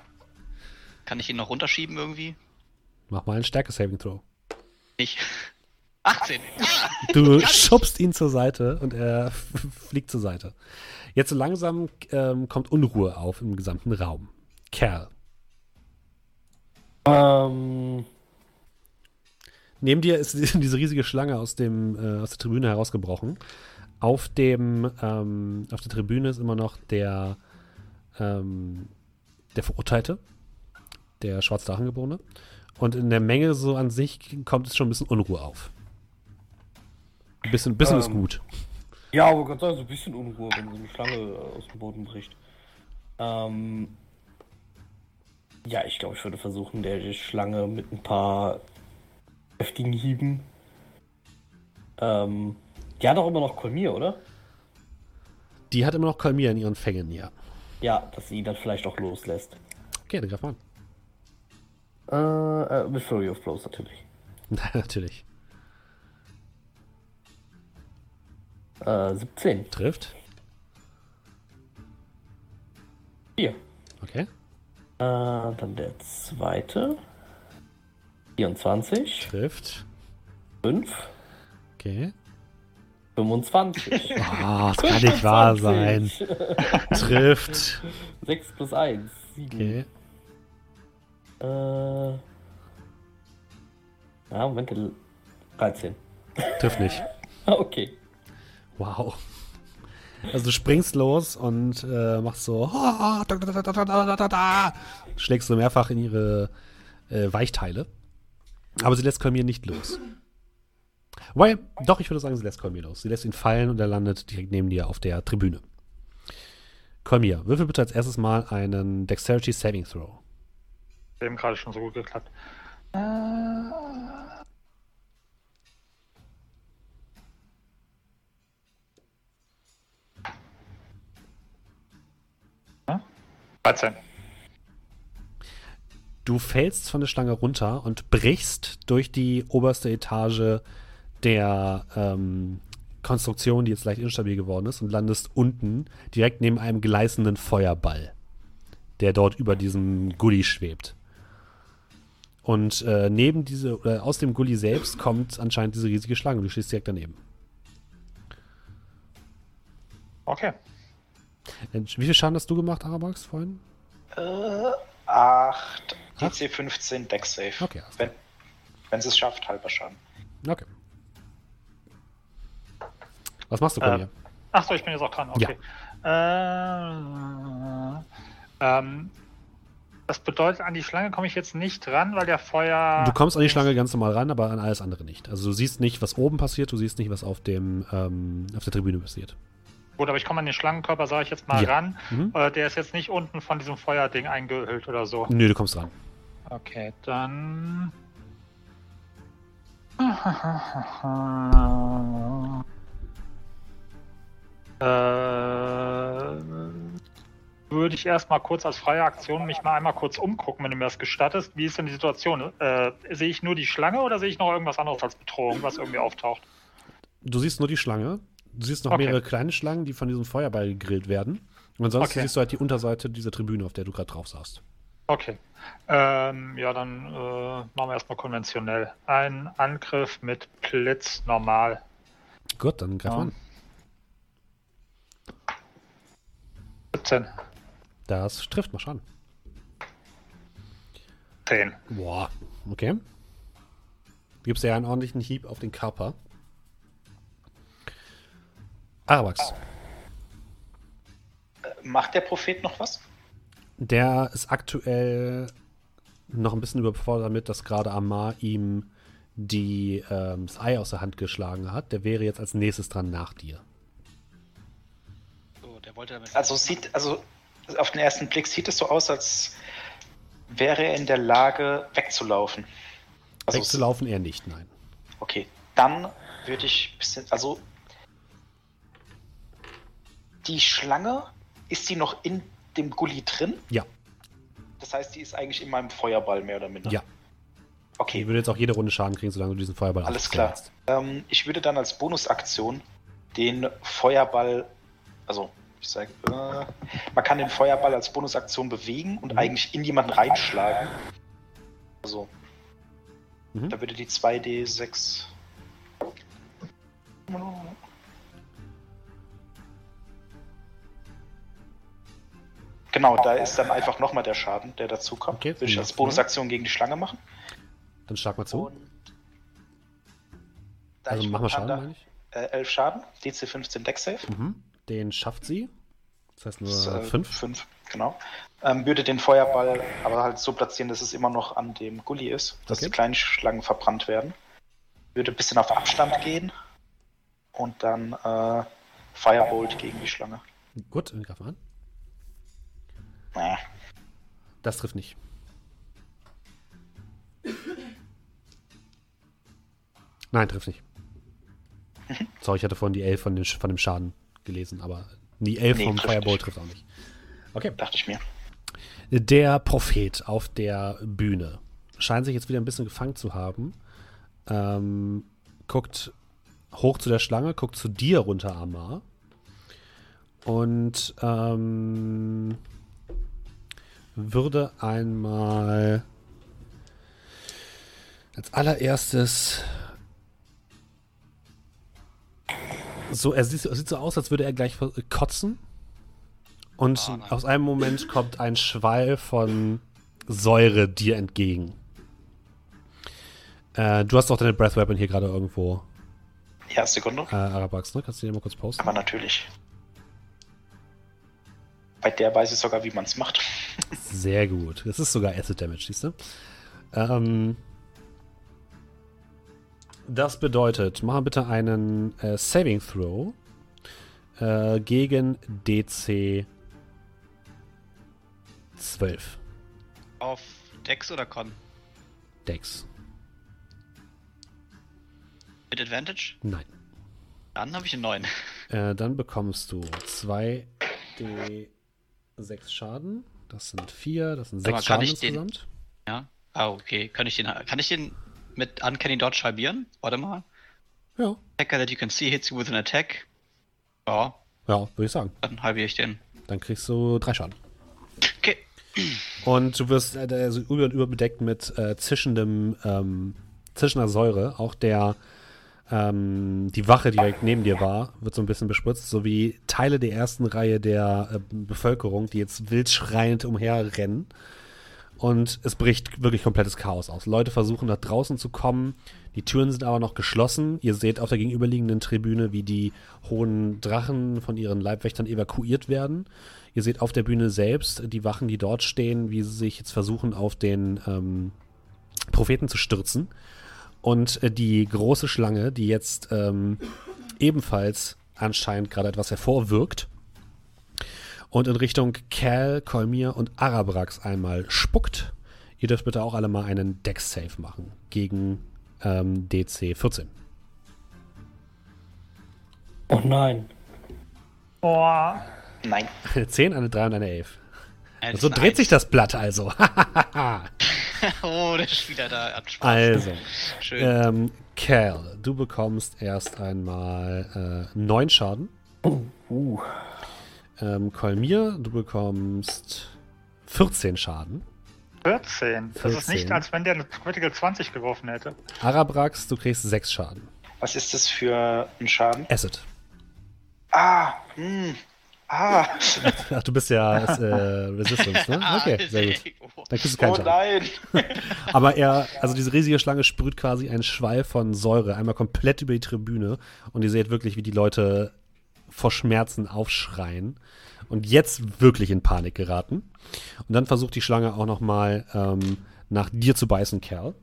[SPEAKER 2] Kann ich ihn noch runterschieben irgendwie?
[SPEAKER 1] Mach mal einen Stärke-Saving-Throw.
[SPEAKER 2] Nicht. 18. Ah,
[SPEAKER 1] Du
[SPEAKER 2] ich.
[SPEAKER 1] schubst ihn zur Seite und er fliegt zur Seite. Jetzt so langsam ähm, kommt Unruhe auf im gesamten Raum. Kerl.
[SPEAKER 4] Ähm,
[SPEAKER 1] Neben dir ist diese riesige Schlange aus, dem, äh, aus der Tribüne herausgebrochen. Auf, dem, ähm, auf der Tribüne ist immer noch der, ähm, der Verurteilte, der Schwarzdrachengeborene. Und in der Menge so an sich kommt es schon ein bisschen Unruhe auf. Ein bisschen, ein bisschen ist
[SPEAKER 4] Ähm.
[SPEAKER 1] gut.
[SPEAKER 4] ja, aber Gott sei Dank so ein bisschen Unruhe, wenn so eine Schlange aus dem Boden bricht. Ähm, ja, ich glaube, ich würde versuchen, der Schlange mit ein paar heftigen Hieben. Ähm, die hat auch immer noch Kolmier, oder?
[SPEAKER 1] Die hat immer noch Kalmir in ihren Fängen, ja.
[SPEAKER 4] Ja, dass sie ihn dann vielleicht auch loslässt.
[SPEAKER 1] Okay, dann greif mal
[SPEAKER 4] Äh, äh, mit Fury of Blows natürlich.
[SPEAKER 1] an. Natürlich.
[SPEAKER 4] Äh, 17.
[SPEAKER 1] Trifft.
[SPEAKER 4] 4.
[SPEAKER 1] Okay.
[SPEAKER 4] Äh, dann der zweite. 24.
[SPEAKER 1] Trifft.
[SPEAKER 4] 5.
[SPEAKER 1] Okay.
[SPEAKER 4] 25.
[SPEAKER 1] Oh, ah, das kann nicht wahr sein. Trifft.
[SPEAKER 4] 6 plus 1, 7.
[SPEAKER 1] Okay.
[SPEAKER 4] Äh. Ja, Moment, 13.
[SPEAKER 1] Trifft nicht.
[SPEAKER 4] okay.
[SPEAKER 1] Wow. Also du springst los und äh, machst so schlägst so mehrfach in ihre äh, Weichteile. Aber sie lässt Kamir nicht los. Wobei, doch, ich würde sagen, sie lässt Kolmir los. Sie lässt ihn fallen und er landet direkt neben dir auf der Tribüne. Kolmir, würfel bitte als erstes mal einen Dexterity Saving Throw.
[SPEAKER 3] Eben gerade schon so gut geklappt. Äh, Ja? 13.
[SPEAKER 1] Du fällst von der Schlange runter und brichst durch die oberste Etage der ähm, Konstruktion, die jetzt leicht instabil geworden ist, und landest unten direkt neben einem gleißenden Feuerball, der dort über diesem Gully schwebt. Und äh, neben diese, oder aus dem Gully selbst kommt anscheinend diese riesige Schlange. Du stehst direkt daneben.
[SPEAKER 3] Okay.
[SPEAKER 1] Äh, Wie viel Schaden hast du gemacht, Arabax, vorhin?
[SPEAKER 6] Äh, 8, DC 15, Deck Safe.
[SPEAKER 1] Okay,
[SPEAKER 6] Wenn, wenn sie es schafft, halber Schaden.
[SPEAKER 1] Okay. Was machst du,
[SPEAKER 3] Ähm,
[SPEAKER 1] Kolmir?
[SPEAKER 3] Achso, ich bin jetzt auch dran. Okay. Äh, ähm, das bedeutet, an die Schlange komme ich jetzt nicht ran, weil der Feuer.
[SPEAKER 1] Du kommst an die Schlange ganz normal ran, aber an alles andere nicht. Also du siehst nicht, was oben passiert, du siehst nicht, was auf dem ähm, auf der Tribüne passiert.
[SPEAKER 3] Gut, aber ich komme an den Schlangenkörper, sage ich jetzt mal
[SPEAKER 1] Ja.
[SPEAKER 3] ran.
[SPEAKER 1] Mhm.
[SPEAKER 3] Äh, der ist jetzt nicht unten von diesem Feuerding eingehüllt oder so.
[SPEAKER 1] Nö, du kommst ran.
[SPEAKER 3] Okay, dann. Äh, würde ich erstmal kurz als freie Aktion mich mal einmal kurz umgucken, wenn du mir das gestattest. Wie ist denn die Situation? Äh, sehe ich nur die Schlange oder sehe ich noch irgendwas anderes als Bedrohung, was irgendwie auftaucht?
[SPEAKER 1] Du siehst nur die Schlange. Du siehst noch
[SPEAKER 3] Okay.
[SPEAKER 1] mehrere kleine Schlangen, die von diesem Feuerball gegrillt werden. Und ansonsten
[SPEAKER 3] Okay.
[SPEAKER 1] siehst du halt die Unterseite dieser Tribüne, auf der du gerade drauf saßt.
[SPEAKER 3] Okay. Ähm, ja, dann äh, machen wir erstmal konventionell. Ein Angriff mit Blitz normal.
[SPEAKER 1] Gut, dann greif
[SPEAKER 3] Ja.
[SPEAKER 1] an.
[SPEAKER 3] 17.
[SPEAKER 1] Das trifft mal schon.
[SPEAKER 3] 10.
[SPEAKER 1] Boah, okay. Du gibst dir einen ordentlichen Hieb auf den Körper. Arabax,
[SPEAKER 6] Macht der Prophet noch was?
[SPEAKER 1] der ist aktuell noch ein bisschen überfordert damit, dass gerade Amar ihm die, ähm, das Ei aus der Hand geschlagen hat. Der wäre jetzt als nächstes dran nach dir.
[SPEAKER 2] Wollte damit.
[SPEAKER 6] Also sieht, also auf den ersten Blick sieht es so aus, als wäre er in der Lage wegzulaufen. Also
[SPEAKER 1] Wegzulaufen eher nicht, nein.
[SPEAKER 6] Okay, dann würde ich ein bisschen, also die Schlange, ist die noch in dem Gully drin?
[SPEAKER 1] Ja,
[SPEAKER 6] Das heißt, die ist eigentlich in meinem Feuerball mehr oder minder.
[SPEAKER 1] ja.
[SPEAKER 6] Okay,
[SPEAKER 1] Die würde jetzt auch jede Runde Schaden kriegen, solange du diesen Feuerball
[SPEAKER 6] alles klar. Ähm, ich würde dann als Bonusaktion den Feuerball, also ich sage, äh, man kann den Feuerball als Bonusaktion bewegen und
[SPEAKER 1] Mhm.
[SPEAKER 6] eigentlich in jemanden reinschlagen. Also,
[SPEAKER 1] Mhm.
[SPEAKER 6] da würde die 2D6. Genau, da ist dann einfach nochmal der Schaden, der dazu kommt.
[SPEAKER 1] Okay,
[SPEAKER 6] würde ich als. Bonusaktion gegen die Schlange machen.
[SPEAKER 1] Dann schlag mal zu.
[SPEAKER 6] Und
[SPEAKER 1] Also
[SPEAKER 6] ich
[SPEAKER 1] mach mal Schaden, meine ich.
[SPEAKER 6] äh, 11 Schaden, DC 15 Deck Save.
[SPEAKER 1] Mhm. Den schafft sie. Das heißt nur
[SPEAKER 6] Das, äh,
[SPEAKER 1] 5.
[SPEAKER 6] Fünf, genau. Ähm, würde den Feuerball aber halt so platzieren, dass es immer noch an dem Gully ist, dass
[SPEAKER 1] Okay.
[SPEAKER 6] die kleinen Schlangen verbrannt werden. Würde ein bisschen auf Abstand gehen und dann äh, Firebolt gegen die Schlange.
[SPEAKER 1] Gut, dann greif mal an.
[SPEAKER 6] Naja.
[SPEAKER 1] Das trifft nicht. Nein, trifft nicht. Sorry, ich hatte vorhin die 11 von, Sch- von dem Schaden gelesen, aber die 11
[SPEAKER 6] Nee,
[SPEAKER 1] vom
[SPEAKER 6] nicht.
[SPEAKER 1] trifft auch nicht. Okay.
[SPEAKER 6] Dachte ich mir.
[SPEAKER 1] Der Prophet auf der Bühne scheint sich jetzt wieder ein bisschen gefangen zu haben. Ähm, guckt hoch zu der Schlange, guckt zu dir runter, Amar. Und ähm, würde einmal als allererstes so, er sieht, sieht so aus, als würde er gleich kotzen. Und
[SPEAKER 2] nein.
[SPEAKER 1] aus einem Moment kommt ein Schwall von Säure dir entgegen. Äh, du hast doch deine Breath Weapon hier gerade irgendwo,
[SPEAKER 6] Ja, Sekunde.
[SPEAKER 1] äh, Arabax, ne? Kannst du dir mal kurz posten?
[SPEAKER 6] Aber natürlich. Bei der weiß ich sogar, wie man es macht.
[SPEAKER 1] Sehr gut. Das ist sogar Acid Damage, siehst du? Ähm, das bedeutet, mach bitte einen äh, Saving Throw äh, gegen DC 12
[SPEAKER 2] Auf Dex oder Con?
[SPEAKER 1] Dex.
[SPEAKER 2] Mit Advantage?
[SPEAKER 1] Nein.
[SPEAKER 2] Dann habe ich einen 9.
[SPEAKER 1] Äh, dann bekommst du 2 D6 Schaden. Das sind 4, das sind 6
[SPEAKER 2] Aber kann
[SPEAKER 1] Schaden
[SPEAKER 2] ich den-
[SPEAKER 1] insgesamt.
[SPEAKER 2] Ja. Ah, okay. Kann ich den, kann ich den mit Uncanny Dodge halbieren? Warte mal.
[SPEAKER 1] Ja.
[SPEAKER 2] Attacker that you can see hits you with an attack. Ja,
[SPEAKER 1] Ja, würde ich sagen.
[SPEAKER 2] dann halbiere ich den.
[SPEAKER 1] Dann kriegst du 3 Schaden.
[SPEAKER 2] Okay.
[SPEAKER 1] Und du wirst äh, also über und über bedeckt mit äh, zischendem, ähm, zischender Säure. Auch der, ähm, die Wache, die direkt neben dir war, wird so ein bisschen bespritzt, sowie Teile der ersten Reihe der äh, Bevölkerung, die jetzt wild schreiend umherrennen. Und es bricht wirklich komplettes Chaos aus. Leute versuchen nach draußen zu kommen. Die Türen sind aber noch geschlossen. Ihr seht auf der gegenüberliegenden Tribüne, wie die hohen Drachen von ihren Leibwächtern evakuiert werden. Ihr seht auf der Bühne selbst die Wachen, die dort stehen, wie sie sich jetzt versuchen, auf den ähm, Propheten zu stürzen. Und äh, die große Schlange, die jetzt ähm, ebenfalls anscheinend gerade etwas hervorwirkt und in Richtung Cal, Kolmir und Arabrax einmal spuckt. Ihr dürft bitte auch alle mal einen Dex-Save machen gegen ähm, DC 14.
[SPEAKER 4] Oh nein.
[SPEAKER 3] Oh,
[SPEAKER 6] Nein.
[SPEAKER 1] Eine 10, eine 3 und eine 11.
[SPEAKER 2] Ja, das
[SPEAKER 1] So dreht sich das Blatt also.
[SPEAKER 2] oh, der ist wieder da. Hat Spaß.
[SPEAKER 1] also,
[SPEAKER 2] Schön.
[SPEAKER 1] ähm, Cal, du bekommst erst einmal äh, 9 Schaden.
[SPEAKER 4] Uh.
[SPEAKER 1] Ähm, Kolmir, du bekommst 14 Schaden.
[SPEAKER 3] 14. Das ist
[SPEAKER 1] 14.
[SPEAKER 3] nicht, als wenn der eine Critical 20 geworfen hätte.
[SPEAKER 1] Arabrax, du kriegst 6 Schaden.
[SPEAKER 6] Was ist das für ein Schaden?
[SPEAKER 1] Acid.
[SPEAKER 6] Ah, hm. Ah,
[SPEAKER 1] Ach, du bist ja äh, Resistance, ne?
[SPEAKER 2] Ah,
[SPEAKER 1] Okay, sehr gut.
[SPEAKER 2] Oh.
[SPEAKER 1] Dann kriegst du keinen
[SPEAKER 6] oh
[SPEAKER 1] Schaden.
[SPEAKER 6] nein.
[SPEAKER 1] Aber er, also diese riesige Schlange sprüht quasi einen Schwall von Säure einmal komplett über die Tribüne und ihr seht wirklich, wie die Leute vor Schmerzen aufschreien und jetzt wirklich in Panik geraten. Und dann versucht die Schlange auch noch mal ähm, nach dir zu beißen, Kerl.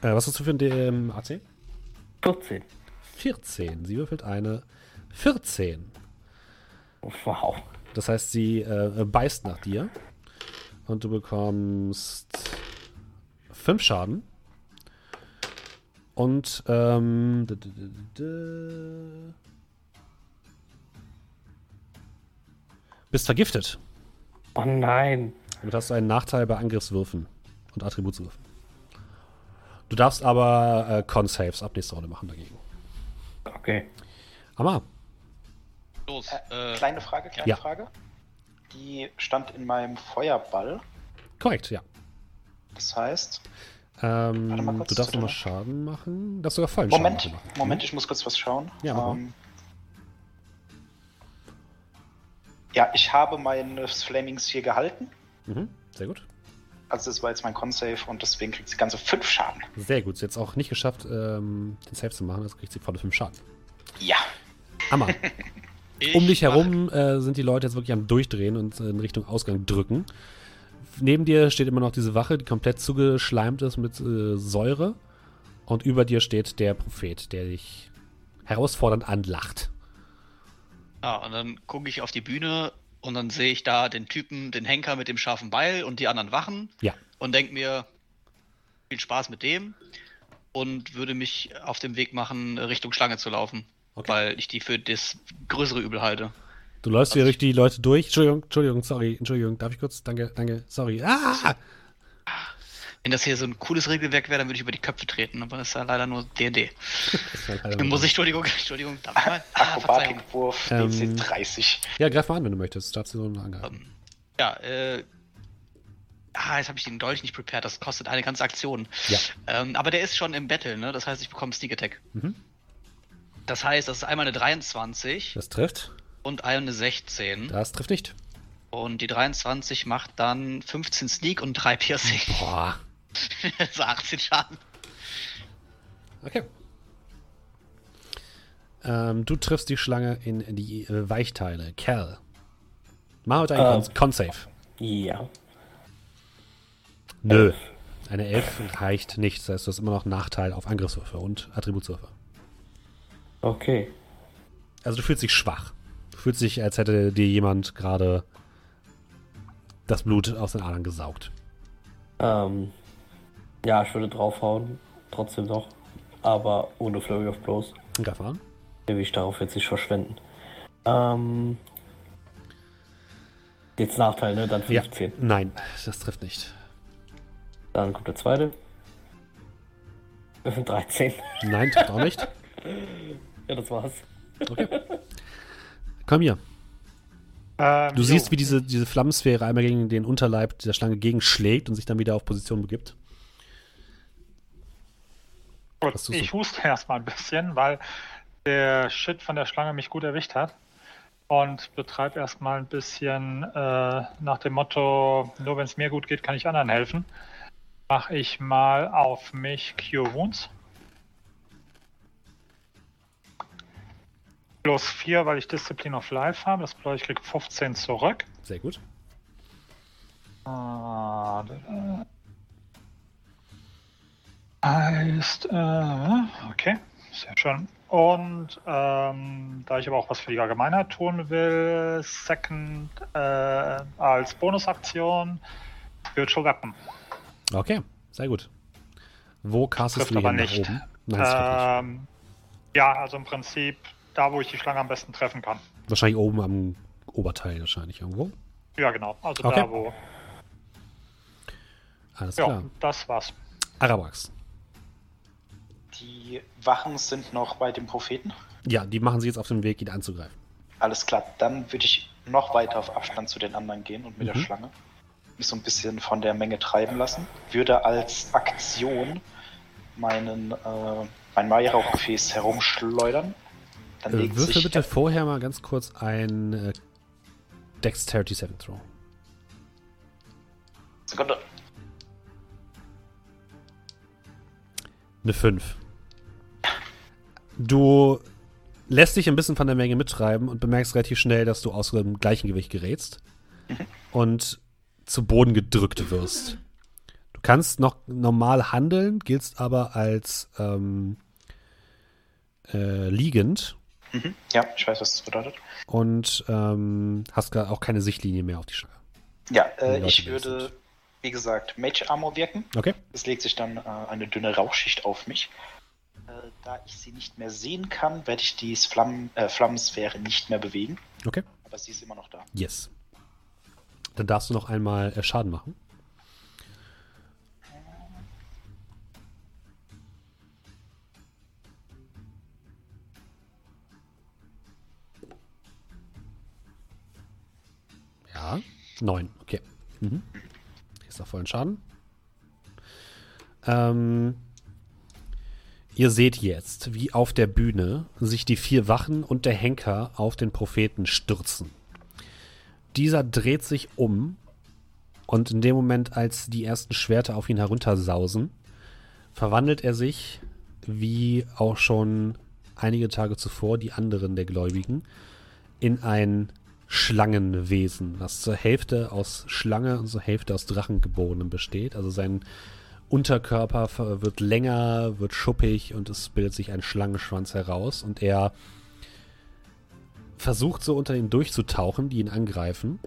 [SPEAKER 1] Äh, was hast du für ein ähm, AC?
[SPEAKER 4] 14.
[SPEAKER 1] 14. Sie würfelt eine 14.
[SPEAKER 4] Wow.
[SPEAKER 1] Das heißt, sie äh, beißt nach dir. Und du bekommst 5 Schaden. Und ähm, bist vergiftet.
[SPEAKER 4] Oh nein.
[SPEAKER 1] Damit hast du einen Nachteil bei Angriffswürfen und Attributswürfen. Du darfst aber äh, Con-Saves ab nächster Runde machen dagegen.
[SPEAKER 4] Okay.
[SPEAKER 1] Amma,
[SPEAKER 2] Los. Äh,
[SPEAKER 6] Kleine Frage, kleine
[SPEAKER 1] Ja.
[SPEAKER 6] Frage. Die stand in meinem Feuerball.
[SPEAKER 1] korrekt, ja.
[SPEAKER 6] Das heißt,
[SPEAKER 1] Ähm,
[SPEAKER 6] kurz,
[SPEAKER 1] du darfst nochmal Schaden machen. Du darfst sogar vollen
[SPEAKER 6] Moment,
[SPEAKER 1] Schaden machen.
[SPEAKER 6] Moment, ich muss kurz was schauen.
[SPEAKER 1] Ja, mach mal.
[SPEAKER 6] ähm, ja, ich habe meines Flamings hier gehalten.
[SPEAKER 1] Mhm, sehr gut.
[SPEAKER 6] Also das war jetzt mein Con-Save und deswegen kriegt sie ganze 5 Schaden.
[SPEAKER 1] Sehr gut. Sie hat es auch nicht geschafft, ähm, den Save zu machen. Also kriegt sie volle 5 Schaden.
[SPEAKER 6] Ja.
[SPEAKER 1] Hammer. um dich herum äh, sind die Leute jetzt wirklich am Durchdrehen und äh, in Richtung Ausgang drücken. Neben dir steht immer noch diese Wache, die komplett zugeschleimt ist mit äh, Säure. Und über dir steht der Prophet, der dich herausfordernd anlacht.
[SPEAKER 2] Ja, und dann gucke ich auf die Bühne und dann sehe ich da den Typen, den Henker mit dem scharfen Beil und die anderen Wachen
[SPEAKER 1] Ja.
[SPEAKER 2] und denke mir, viel Spaß mit dem und würde mich auf den Weg machen, Richtung Schlange zu laufen,
[SPEAKER 1] Okay.
[SPEAKER 2] weil ich die für das größere Übel halte.
[SPEAKER 1] Du läufst wieder durch die Leute durch. Entschuldigung, Entschuldigung, sorry, Entschuldigung. Darf ich kurz? Danke, danke, sorry. Ah!
[SPEAKER 2] Wenn das hier so ein cooles Regelwerk wäre, dann würde ich über die Köpfe treten, aber das ist ja leider nur D&D. Dann muss ich, Entschuldigung, Entschuldigung, darf ich mal? Ah.
[SPEAKER 6] Akrobatikwurf,
[SPEAKER 1] Ähm,
[SPEAKER 6] DC 30.
[SPEAKER 1] Ja, greif mal an, wenn du möchtest. Darfst du so eine angehalten.
[SPEAKER 2] Ähm, Ja, äh. Ah, jetzt habe ich den Dolch nicht prepared, das kostet eine ganze Aktion.
[SPEAKER 1] Ja.
[SPEAKER 2] Ähm, aber der ist schon im Battle, ne? Das heißt, ich bekomme Sneak Attack.
[SPEAKER 1] Mhm.
[SPEAKER 2] Das heißt, das ist einmal eine 23
[SPEAKER 1] Das trifft.
[SPEAKER 2] und eine 16.
[SPEAKER 1] Das trifft nicht.
[SPEAKER 2] Und die 23 macht dann 15 Sneak und 3 Piercing.
[SPEAKER 1] Boah.
[SPEAKER 2] also 18 Schaden.
[SPEAKER 1] Okay. Ähm, du triffst die Schlange in die äh, Weichteile. Cal. Mach heute einen. Con- Con-Save.
[SPEAKER 4] Ja.
[SPEAKER 1] Nö. Eine 11 reicht nicht. Das heißt, du hast immer noch Nachteil auf Angriffswürfe und Attributswürfe.
[SPEAKER 4] Okay.
[SPEAKER 1] Also du fühlst dich schwach. Du fühlst dich, als hätte dir jemand gerade das Blut aus den Adern gesaugt.
[SPEAKER 4] Ähm, ja, ich würde draufhauen. Trotzdem noch. Aber ohne Flurry of Blows.
[SPEAKER 1] An.
[SPEAKER 4] Den will ich darauf jetzt nicht verschwenden. Ähm. Jetzt Nachteil, ne? Dann 15.
[SPEAKER 1] Ja. Nein, das trifft nicht.
[SPEAKER 4] Dann kommt der zweite. 13.
[SPEAKER 1] Nein, trifft auch nicht.
[SPEAKER 4] Ja, das war's.
[SPEAKER 1] Okay. Komm hier.
[SPEAKER 3] Ähm,
[SPEAKER 1] Du
[SPEAKER 3] jo.
[SPEAKER 1] siehst, wie diese, diese Flammensphäre einmal gegen den Unterleib der Schlange gegenschlägt und sich dann wieder auf Position begibt.
[SPEAKER 3] Gut, ich huste erstmal ein bisschen, weil der Shit von der Schlange mich gut erwischt hat. Und betreibe erstmal ein bisschen äh, nach dem Motto, nur wenn es mir gut geht, kann ich anderen helfen. Mache ich mal auf mich Cure Wounds. Plus 4, weil ich Discipline of Life habe. Das bedeutet, ich krieg 15 zurück.
[SPEAKER 1] Sehr gut.
[SPEAKER 3] Ah, da, da. Heißt, äh, okay, sehr schön. Und ähm, da ich aber auch was für die Allgemeinheit tun will, Second äh, als Bonusaktion Virtual Weapon.
[SPEAKER 1] Okay, sehr gut. Wo castest du
[SPEAKER 3] aber nicht.
[SPEAKER 1] oben? Nein, trifft nicht.
[SPEAKER 3] Ähm, ja, also im Prinzip da, wo ich die Schlange am besten treffen kann.
[SPEAKER 1] Wahrscheinlich oben am Oberteil wahrscheinlich irgendwo.
[SPEAKER 3] Ja, genau. Also
[SPEAKER 1] Okay.
[SPEAKER 3] da, wo.
[SPEAKER 1] Alles
[SPEAKER 3] Ja,
[SPEAKER 1] klar.
[SPEAKER 3] das war's.
[SPEAKER 1] Arawax.
[SPEAKER 6] Die Wachen sind noch bei dem Propheten.
[SPEAKER 1] Ja, die machen sich jetzt auf den Weg, ihn anzugreifen.
[SPEAKER 6] Alles klar, dann würde ich noch weiter auf Abstand zu den anderen gehen und mit
[SPEAKER 1] Mhm.
[SPEAKER 6] der Schlange mich so ein bisschen von der Menge treiben lassen. Würde als Aktion meinen äh, mein Weihrauchgefäß herumschleudern. Dann
[SPEAKER 1] Äh,
[SPEAKER 6] legt
[SPEAKER 1] würfel bitte vorher mal ganz kurz ein äh, Dexterity 7 Throw.
[SPEAKER 6] Sekunde.
[SPEAKER 1] Eine 5. Du lässt dich ein bisschen von der Menge mittreiben und bemerkst relativ schnell, dass du aus dem gleichen Gewicht gerätst und zu Boden gedrückt wirst. Du kannst noch normal handeln, giltst aber als ähm, äh, liegend
[SPEAKER 6] Mhm. Ja, ich weiß, was das bedeutet.
[SPEAKER 1] und ähm, hast gar auch keine Sichtlinie mehr auf die Schlange.
[SPEAKER 6] Ja, äh, ich würde,
[SPEAKER 1] sind.
[SPEAKER 6] wie gesagt, Mage Armor wirken.
[SPEAKER 1] Okay?
[SPEAKER 6] Es legt sich dann äh, eine dünne Rauchschicht auf mich. Äh, da ich sie nicht mehr sehen kann, werde ich die Flammen, äh, Flammensphäre nicht mehr bewegen.
[SPEAKER 1] Okay.
[SPEAKER 6] Aber sie ist immer noch da.
[SPEAKER 1] Yes. Dann darfst du noch einmal äh, Schaden machen. Ja, neun. Okay. Mhm. Hier ist noch vollen Schaden. Ähm, ihr seht jetzt, wie auf der Bühne sich die vier Wachen und der Henker auf den Propheten stürzen. Dieser dreht sich um und in dem Moment, als die ersten Schwerter auf ihn heruntersausen, verwandelt er sich, wie auch schon einige Tage zuvor die anderen der Gläubigen, in ein Schlangenwesen, das zur Hälfte aus Schlange und zur Hälfte aus Drachengeborenem besteht. Also sein Unterkörper wird länger, wird schuppig und es bildet sich ein Schlangenschwanz heraus und er versucht so unter ihnen durchzutauchen, die ihn angreifen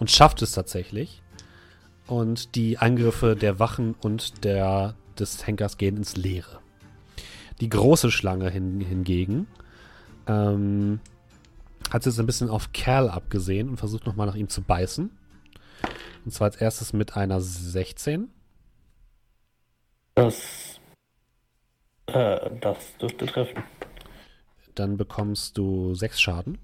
[SPEAKER 1] und schafft es tatsächlich. Und die Angriffe der Wachen und der, des Henkers gehen ins Leere. Die große Schlange hin, hingegen ähm, hat jetzt ein bisschen auf Kerl abgesehen und versucht nochmal nach ihm zu beißen. Und zwar als erstes mit einer 16.
[SPEAKER 4] Das. Äh, das dürfte treffen.
[SPEAKER 1] Dann bekommst du 6 Schaden.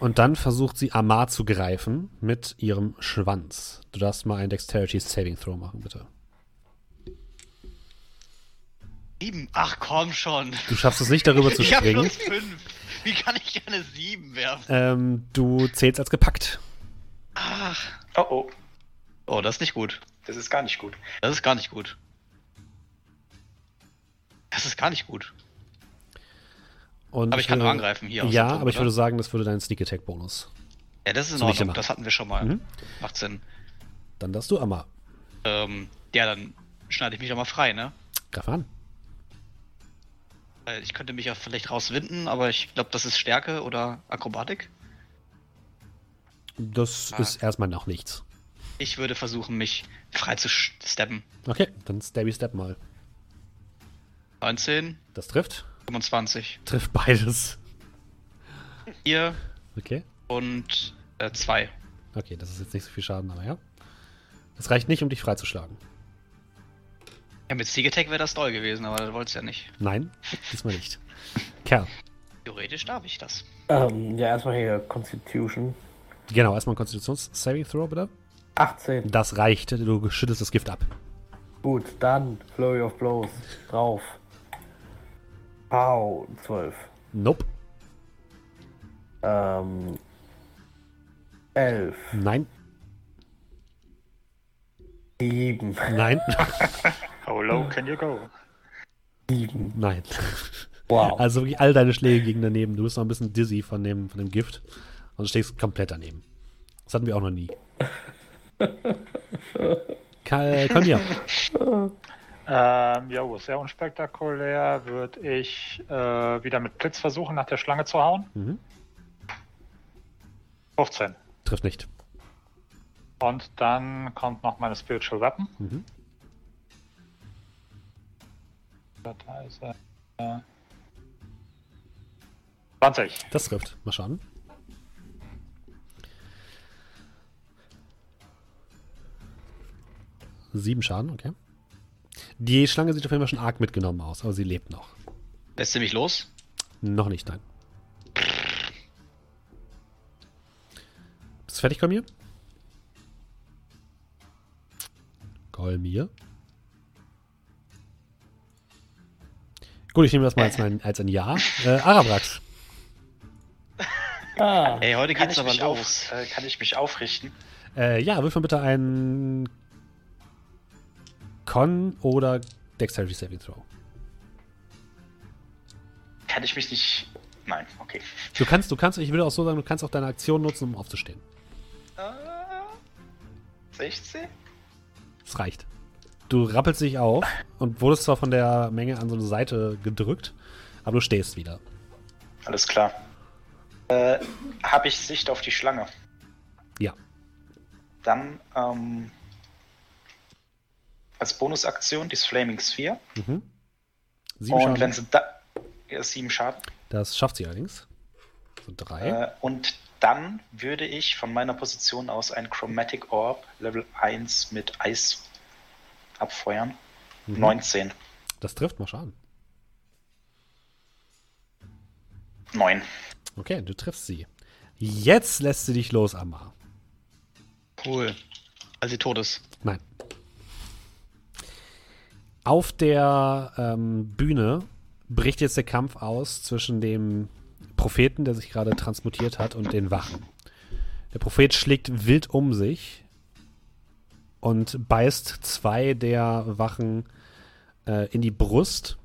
[SPEAKER 1] Und dann versucht sie Amar zu greifen mit ihrem Schwanz. Du darfst mal einen Dexterity Saving Throw machen, bitte.
[SPEAKER 2] Sieben? Ach komm schon.
[SPEAKER 1] Du schaffst es nicht, darüber zu
[SPEAKER 2] Ich hab
[SPEAKER 1] springen.
[SPEAKER 2] plus fünf. Wie kann ich eine sieben werfen?
[SPEAKER 1] Ähm, du zählst als gepackt.
[SPEAKER 2] Ach.
[SPEAKER 6] Oh oh,
[SPEAKER 2] Oh, das ist nicht gut.
[SPEAKER 6] Das ist gar nicht gut.
[SPEAKER 2] Das ist gar nicht gut. Das ist gar nicht gut.
[SPEAKER 1] Und
[SPEAKER 2] Aber ich kann nur angreifen hier.
[SPEAKER 1] Ja,
[SPEAKER 2] Punkt,
[SPEAKER 1] aber ich
[SPEAKER 2] oder?
[SPEAKER 1] würde sagen, das würde deinen Sneak Attack Bonus.
[SPEAKER 2] Ja, das ist in Ordnung. Das hatten wir schon mal.
[SPEAKER 1] Mhm.
[SPEAKER 2] Macht Sinn.
[SPEAKER 1] Dann darfst du Amar.
[SPEAKER 2] Ähm, ja, dann schneide ich mich doch mal frei, ne?
[SPEAKER 1] Greif an.
[SPEAKER 2] Weil Ich könnte mich ja vielleicht rauswinden, aber ich glaube, das ist Stärke oder Akrobatik.
[SPEAKER 1] Das
[SPEAKER 2] Ah.
[SPEAKER 1] ist erstmal noch nichts.
[SPEAKER 2] Ich würde versuchen, mich frei zu steppen.
[SPEAKER 1] Okay, dann Stabby Step mal.
[SPEAKER 2] 19,
[SPEAKER 1] Das trifft.
[SPEAKER 2] 25.
[SPEAKER 1] Trifft beides.
[SPEAKER 2] 4
[SPEAKER 1] Okay.
[SPEAKER 2] und 2.
[SPEAKER 1] Okay, das ist jetzt nicht so viel Schaden, aber ja. Das reicht nicht, um dich freizuschlagen.
[SPEAKER 2] Ja, mit Sneak Attack wäre das toll gewesen, aber das wollte es ja nicht.
[SPEAKER 1] Nein, diesmal nicht. Kerl.
[SPEAKER 2] Theoretisch darf ich das.
[SPEAKER 4] Ähm, ja, erstmal hier Constitution.
[SPEAKER 1] Genau, erstmal ein Konstitutions-Saving Throw, bitte.
[SPEAKER 4] 18.
[SPEAKER 1] Das reicht. Du schüttest das Gift ab.
[SPEAKER 4] Gut, dann Flurry of Blows. Drauf. Pow, 12.
[SPEAKER 1] Nope.
[SPEAKER 4] Ähm. 11.
[SPEAKER 1] Nein.
[SPEAKER 4] 7.
[SPEAKER 1] Nein.
[SPEAKER 3] How low can you go?
[SPEAKER 4] 7.
[SPEAKER 1] Nein.
[SPEAKER 4] Wow.
[SPEAKER 1] Also wirklich all deine Schläge gegen daneben. Du bist noch ein bisschen dizzy von dem, von dem Gift. Und stehst komplett daneben. Das hatten wir auch noch nie. Ka- Konja.
[SPEAKER 3] Ähm, jo, sehr unspektakulär. Würde ich äh, wieder mit Blitz versuchen, nach der Schlange zu hauen.
[SPEAKER 1] Mhm.
[SPEAKER 3] 15.
[SPEAKER 1] Trifft nicht.
[SPEAKER 3] Und dann kommt noch meine Spiritual Weapon.
[SPEAKER 1] Mhm.
[SPEAKER 3] Da ist er. Äh, 20.
[SPEAKER 1] Das trifft. Mal schauen. Sieben Schaden, okay. Die Schlange sieht auf jeden Fall schon arg mitgenommen aus, aber sie lebt noch.
[SPEAKER 2] Lässt sie mich los?
[SPEAKER 1] Noch nicht, nein. Bist du fertig, Kolmir? Kolmir? Gut, ich nehme das mal als ein, als ein Ja. Äh, Arabrax.
[SPEAKER 4] Ah,
[SPEAKER 2] Ey, heute
[SPEAKER 6] Kann
[SPEAKER 2] geht's
[SPEAKER 6] ich,
[SPEAKER 2] aber
[SPEAKER 6] mich
[SPEAKER 2] los.
[SPEAKER 6] auf, äh, kann ich mich aufrichten?
[SPEAKER 1] Äh, ja, wirf mal bitte einen Con oder Dexterity Saving Throw.
[SPEAKER 6] Kann ich mich nicht. Nein, okay.
[SPEAKER 1] Du kannst, du kannst, ich will auch so sagen, du kannst auch deine Aktion nutzen, um aufzustehen.
[SPEAKER 6] Äh, 16?
[SPEAKER 1] Es reicht. Du rappelst dich auf und wurdest zwar von der Menge an so eine Seite gedrückt, aber du stehst wieder.
[SPEAKER 6] Alles klar. Äh, Habe ich Sicht auf die Schlange?
[SPEAKER 1] Ja.
[SPEAKER 6] Dann ähm, als Bonusaktion dieses Flaming Sphere.
[SPEAKER 1] Mhm. Sieben
[SPEAKER 6] und
[SPEAKER 1] Schaden.
[SPEAKER 6] wenn sie da. Ja, sieben Schaden.
[SPEAKER 1] Das schafft sie allerdings. So drei.
[SPEAKER 6] Äh, und dann würde ich von meiner Position aus ein Chromatic Orb Level 1 mit Eis abfeuern.
[SPEAKER 1] Mhm.
[SPEAKER 6] 19.
[SPEAKER 1] Das trifft mal Schaden.
[SPEAKER 6] 9.
[SPEAKER 1] Okay, du triffst sie. Jetzt lässt sie dich los, Amma.
[SPEAKER 2] Cool. Als sie tot ist.
[SPEAKER 1] Nein. Auf der ähm, Bühne bricht jetzt der Kampf aus zwischen dem Propheten, der sich gerade transmutiert hat, und den Wachen. Der Prophet schlägt wild um sich und beißt zwei der Wachen äh, in die Brust,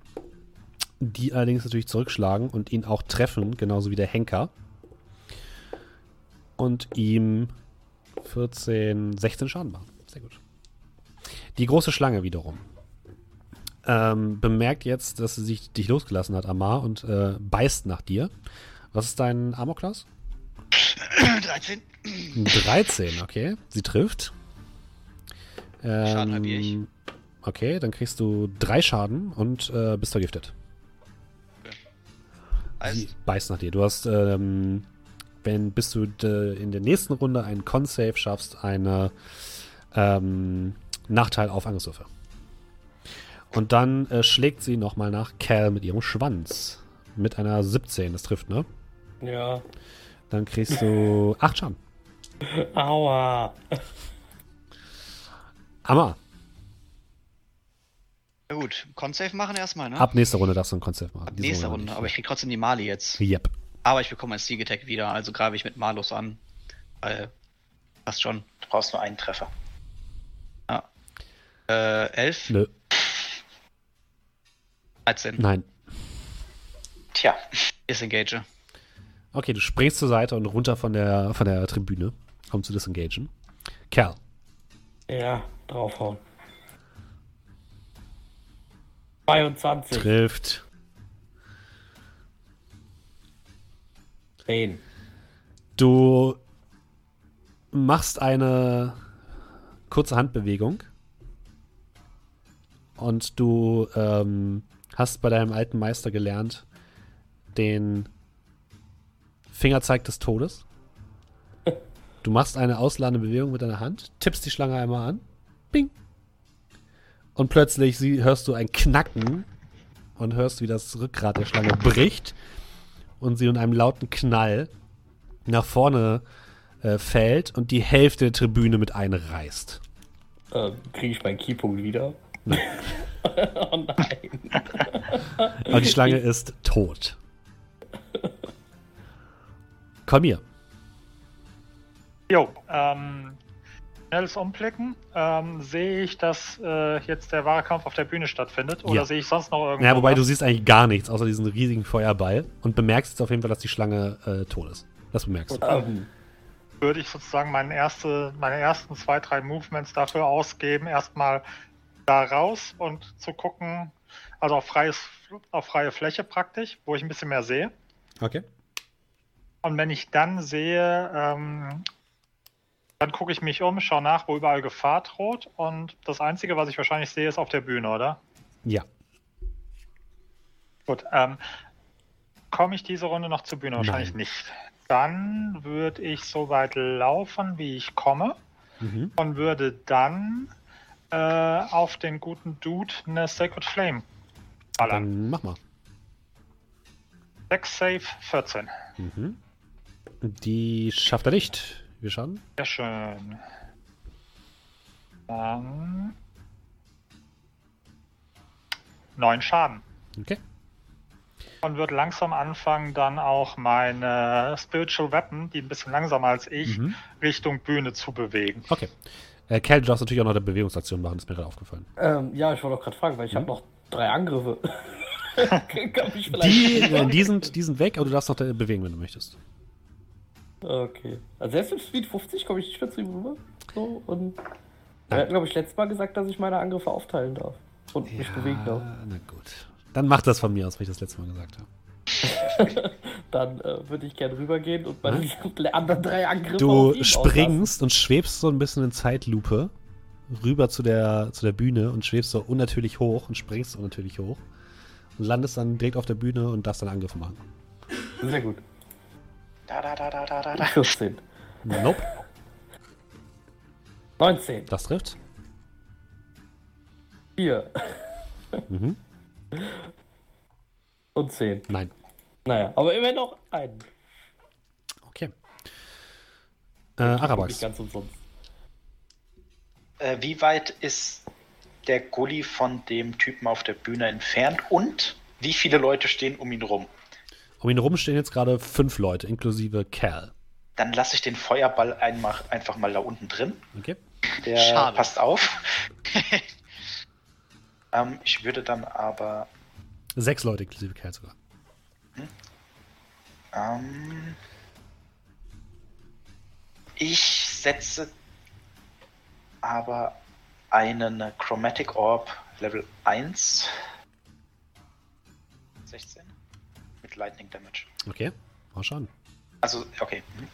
[SPEAKER 1] die allerdings natürlich zurückschlagen und ihn auch treffen, genauso wie der Henker. Und ihm 14, 16 Schaden machen. Sehr gut. Die große Schlange wiederum ähm, bemerkt jetzt, dass sie sich dich losgelassen hat, Amar, und äh, beißt nach dir. Was ist dein Armor-Class?
[SPEAKER 2] 13.
[SPEAKER 1] 13, okay. Sie trifft. Ähm,
[SPEAKER 2] Schaden halbiere ich.
[SPEAKER 1] Okay, dann kriegst du drei Schaden und äh, bist vergiftet. Sie
[SPEAKER 2] Heißt,
[SPEAKER 1] beißt nach dir. Du hast, ähm, wenn bis du äh, in der nächsten Runde einen Con-Save schaffst, eine ähm, Nachteil auf Angriffswürfe. Und dann äh, schlägt sie nochmal nach Cal mit ihrem Schwanz. Mit einer 17, das trifft, ne?
[SPEAKER 4] ja.
[SPEAKER 1] Dann kriegst du 8 Schaden.
[SPEAKER 4] Aua.
[SPEAKER 1] Hammer.
[SPEAKER 2] ja gut, Con-Save machen erstmal, ne?
[SPEAKER 1] Ab nächster Runde darfst du einen Con-Save machen.
[SPEAKER 2] Ab
[SPEAKER 1] Diese
[SPEAKER 2] nächste Runde,
[SPEAKER 1] nicht.
[SPEAKER 2] aber ich krieg trotzdem die Mali jetzt.
[SPEAKER 1] Yep.
[SPEAKER 2] Aber ich bekomme ein Sneak Attack wieder, also greife ich mit Malus an. Weil, passt schon.
[SPEAKER 6] Du brauchst nur einen Treffer.
[SPEAKER 2] Äh, 11,
[SPEAKER 1] Nö.
[SPEAKER 2] 13.
[SPEAKER 1] Nein.
[SPEAKER 6] Tja,
[SPEAKER 2] Disengage.
[SPEAKER 1] Okay, du springst zur Seite und runter von der, von der Tribüne, um zu disengagen. Cal.
[SPEAKER 4] Ja, draufhauen. 22.
[SPEAKER 1] Trifft.
[SPEAKER 4] 10.
[SPEAKER 1] Du machst eine kurze Handbewegung und du ähm, hast bei deinem alten Meister gelernt, den Fingerzeig des Todes. Du machst eine ausladende Bewegung mit deiner Hand, tippst die Schlange einmal an, bing. Und plötzlich hörst du ein Knacken und hörst, wie das Rückgrat der Schlange bricht und sie in einem lauten Knall nach vorne äh, fällt und die Hälfte der Tribüne mit einreißt.
[SPEAKER 4] Ähm, Kriege ich meinen Keypunkt wieder? oh nein.
[SPEAKER 1] Aber die Schlange ist tot. Komm hier.
[SPEAKER 3] Jo, ähm, schnelles Umblicken. Ähm, sehe ich, dass äh, jetzt der wahre Kampf auf der Bühne stattfindet? Oder
[SPEAKER 1] Ja.
[SPEAKER 3] sehe ich sonst noch irgendwas?
[SPEAKER 1] Ja, wobei du siehst eigentlich gar nichts, außer diesen riesigen Feuerball und bemerkst jetzt auf jeden Fall, dass die Schlange äh, tot ist. Das bemerkst du.
[SPEAKER 4] Ähm,
[SPEAKER 3] würde ich sozusagen meine, erste, meine ersten zwei, drei Movements dafür ausgeben, erstmal da raus und zu gucken, also auf, freies, auf freie Fläche praktisch, wo ich ein bisschen mehr sehe.
[SPEAKER 1] Okay.
[SPEAKER 3] Und wenn ich dann sehe, ähm, Dann gucke ich mich um, schaue nach, wo überall Gefahr droht. Und das Einzige, was ich wahrscheinlich sehe, ist auf der Bühne, oder?
[SPEAKER 1] Ja.
[SPEAKER 3] Gut. Ähm, Komme ich diese Runde noch zur Bühne? Wahrscheinlich
[SPEAKER 1] Nein.
[SPEAKER 3] nicht. Dann würde ich so weit laufen, wie ich komme.
[SPEAKER 1] Mhm.
[SPEAKER 3] Und würde dann äh, auf den guten Dude eine Sacred Flame ballern.
[SPEAKER 1] Dann mach mal.
[SPEAKER 3] 6 Save, 14.
[SPEAKER 1] Mhm. Die schafft er nicht. Wir schauen.
[SPEAKER 3] Sehr schön. Dann. 9 Schaden.
[SPEAKER 1] Okay.
[SPEAKER 3] Und wird langsam anfangen, dann auch meine Spiritual Weapon, die ein bisschen langsamer als ich,
[SPEAKER 1] Mhm.
[SPEAKER 3] Richtung Bühne zu bewegen.
[SPEAKER 1] Okay. Äh, Cal, du darfst natürlich auch noch eine Bewegungsaktion machen, ist mir gerade aufgefallen.
[SPEAKER 4] Ähm, ja, ich wollte auch gerade fragen, weil ich habe noch drei Angriffe. Kann mich vielleicht-
[SPEAKER 1] Die, äh, die, sind, die sind weg, aber du darfst noch deine bewegen, wenn du möchtest.
[SPEAKER 4] Okay. Also selbst mit Speed 50 komme ich nicht mehr zu ihm rüber. So, und
[SPEAKER 1] Nein.
[SPEAKER 4] er hat, glaube ich, letztes Mal gesagt, dass ich meine Angriffe aufteilen darf. Und mich bewegen darf.
[SPEAKER 1] na gut. Dann mach das von mir aus, was ich das letzte Mal gesagt habe.
[SPEAKER 4] Dann äh, würde ich gerne rübergehen und meine anderen drei Angriffe
[SPEAKER 1] Du springst und schwebst so ein bisschen in Zeitlupe rüber zu der, zu der Bühne und schwebst so unnatürlich hoch und springst unnatürlich hoch und landest dann direkt auf der Bühne und darfst dann Angriffe machen.
[SPEAKER 4] auslassen. Sehr gut.
[SPEAKER 6] Da, da, da, da, da, da, da.
[SPEAKER 4] 14.
[SPEAKER 1] Nope,
[SPEAKER 4] 19.
[SPEAKER 1] das trifft.
[SPEAKER 4] 4.
[SPEAKER 1] Mhm.
[SPEAKER 4] Und 10.
[SPEAKER 1] Nein.
[SPEAKER 4] Naja, aber immerhin noch einen.
[SPEAKER 1] Okay. Äh,
[SPEAKER 4] Nicht
[SPEAKER 1] Arabax.
[SPEAKER 4] ganz umsonst.
[SPEAKER 6] Äh, wie weit ist der Gully von dem Typen auf der Bühne entfernt und wie viele Leute stehen um ihn rum?
[SPEAKER 1] Um ihn rum stehen jetzt gerade fünf Leute, inklusive Cal.
[SPEAKER 6] Dann lasse ich den Feuerball einmal, einfach mal da unten drin.
[SPEAKER 1] Okay.
[SPEAKER 6] Der
[SPEAKER 2] Schade.
[SPEAKER 6] passt auf. ähm, ich würde dann aber
[SPEAKER 1] Sechs Leute, inklusive Cal sogar.
[SPEAKER 6] Ähm, ich setze aber einen Chromatic Orb Level 1. 16. Mit Lightning Damage.
[SPEAKER 1] Okay. Mal schauen.
[SPEAKER 6] Also, okay. mhm.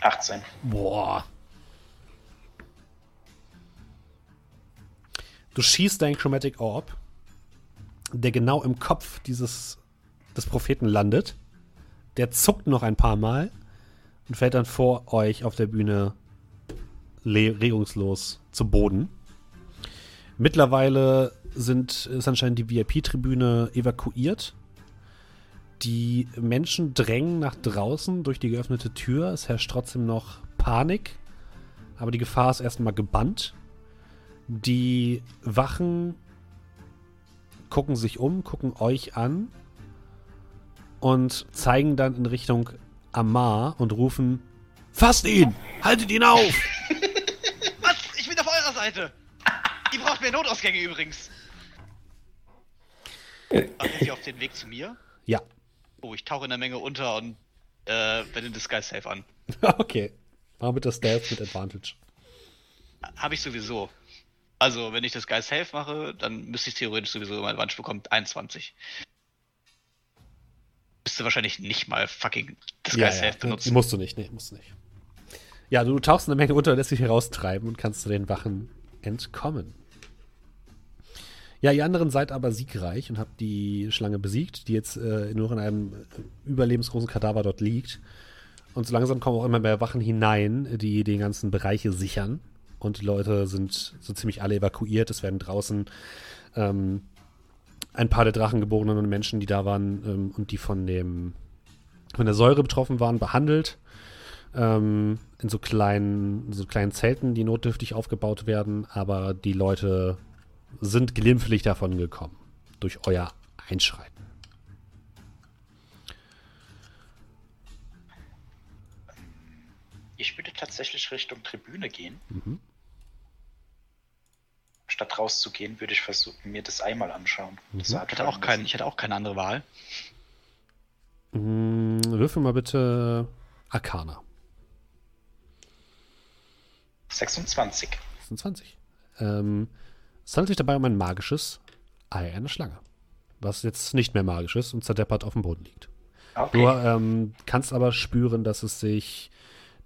[SPEAKER 6] 18.
[SPEAKER 1] Boah. Du schießt deinen Chromatic Orb, der genau im Kopf dieses des Propheten landet. Der zuckt noch ein paar Mal und fällt dann vor euch auf der Bühne regungslos zu Boden. Mittlerweile sind, ist anscheinend die VIP-Tribüne evakuiert. Die Menschen drängen nach draußen durch die geöffnete Tür. Es herrscht trotzdem noch Panik, aber die Gefahr ist erstmal gebannt. Die Wachen gucken sich um, gucken euch an und zeigen dann in Richtung Amar und rufen: Fasst ihn! Haltet ihn auf!
[SPEAKER 2] Was? Ich bin auf eurer Seite. Ihr braucht mehr Notausgänge übrigens. Macht ihr auf den Weg zu mir?
[SPEAKER 1] Ja.
[SPEAKER 2] Oh, ich tauche in der Menge unter und äh, wende Disguise Safe an.
[SPEAKER 1] okay. Mach mit der Stealth mit Advantage.
[SPEAKER 2] Habe ich sowieso. Also, wenn ich das Guy Safe mache, dann müsste ich theoretisch sowieso mein Advantage bekommen. 21. Müsste wahrscheinlich nicht mal fucking das Guy Safe benutzen.
[SPEAKER 1] Musst du nicht, nee, musst du nicht. Ja, du tauchst eine Menge unter, lässt dich heraustreiben und kannst zu den Wachen entkommen. Ja, ihr anderen seid aber siegreich und habt die Schlange besiegt, die jetzt äh, nur in einem überlebensgroßen Kadaver dort liegt. Und so langsam kommen auch immer mehr Wachen hinein, die den ganzen Bereiche sichern. Und die Leute sind so ziemlich alle evakuiert. Es werden draußen ähm, ein paar der drachengeborenen Menschen, die da waren ähm, und die von dem von der Säure betroffen waren, behandelt. Ähm, in so kleinen, in so kleinen Zelten, die notdürftig aufgebaut werden, aber die Leute sind glimpflich davon gekommen. Durch euer Einschreiten.
[SPEAKER 6] Ich würde tatsächlich Richtung Tribüne gehen.
[SPEAKER 1] Mhm.
[SPEAKER 6] Statt rauszugehen, würde ich versuchen, mir das einmal anschauen. Das
[SPEAKER 1] Mhm.
[SPEAKER 2] Ich hatte, auch kein, ich hatte auch keine andere Wahl.
[SPEAKER 1] Mm, würfel mal bitte Arcana.
[SPEAKER 6] 26.
[SPEAKER 1] 26. Ähm, es handelt sich dabei um ein magisches Ei einer Schlange. Was jetzt nicht mehr magisch ist und zerdeppert auf dem Boden liegt.
[SPEAKER 6] Okay.
[SPEAKER 1] Du ähm, kannst aber spüren, dass es sich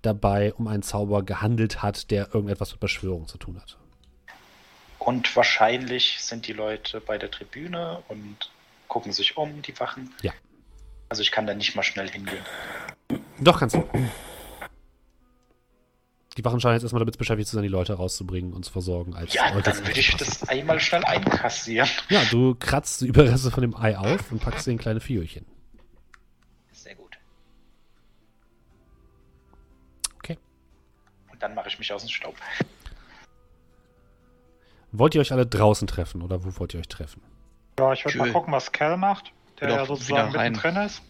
[SPEAKER 1] dabei um einen Zauber gehandelt hat, der irgendetwas mit Beschwörung zu tun hat.
[SPEAKER 6] Und wahrscheinlich sind die Leute bei der Tribüne und gucken sich um, die Wachen.
[SPEAKER 1] Ja.
[SPEAKER 6] Also ich kann da nicht mal schnell hingehen.
[SPEAKER 1] Doch, kannst du. Die Wachen scheinen jetzt erstmal damit beschäftigt zu sein, die Leute rauszubringen und zu versorgen. Als
[SPEAKER 6] Ja,
[SPEAKER 1] als-
[SPEAKER 6] dann würde ich das einmal schnell einkassieren.
[SPEAKER 1] Ja, du kratzt die Überreste von dem Ei auf und packst sie in kleine Fiolchen.
[SPEAKER 6] Sehr gut.
[SPEAKER 1] Okay.
[SPEAKER 6] Und dann mache ich mich aus dem Staub.
[SPEAKER 1] Wollt ihr euch alle draußen treffen oder wo wollt ihr euch treffen?
[SPEAKER 3] Ja, ich würde mal gucken, was Cal macht, der ja sozusagen
[SPEAKER 2] rein.
[SPEAKER 3] mittendrin ist.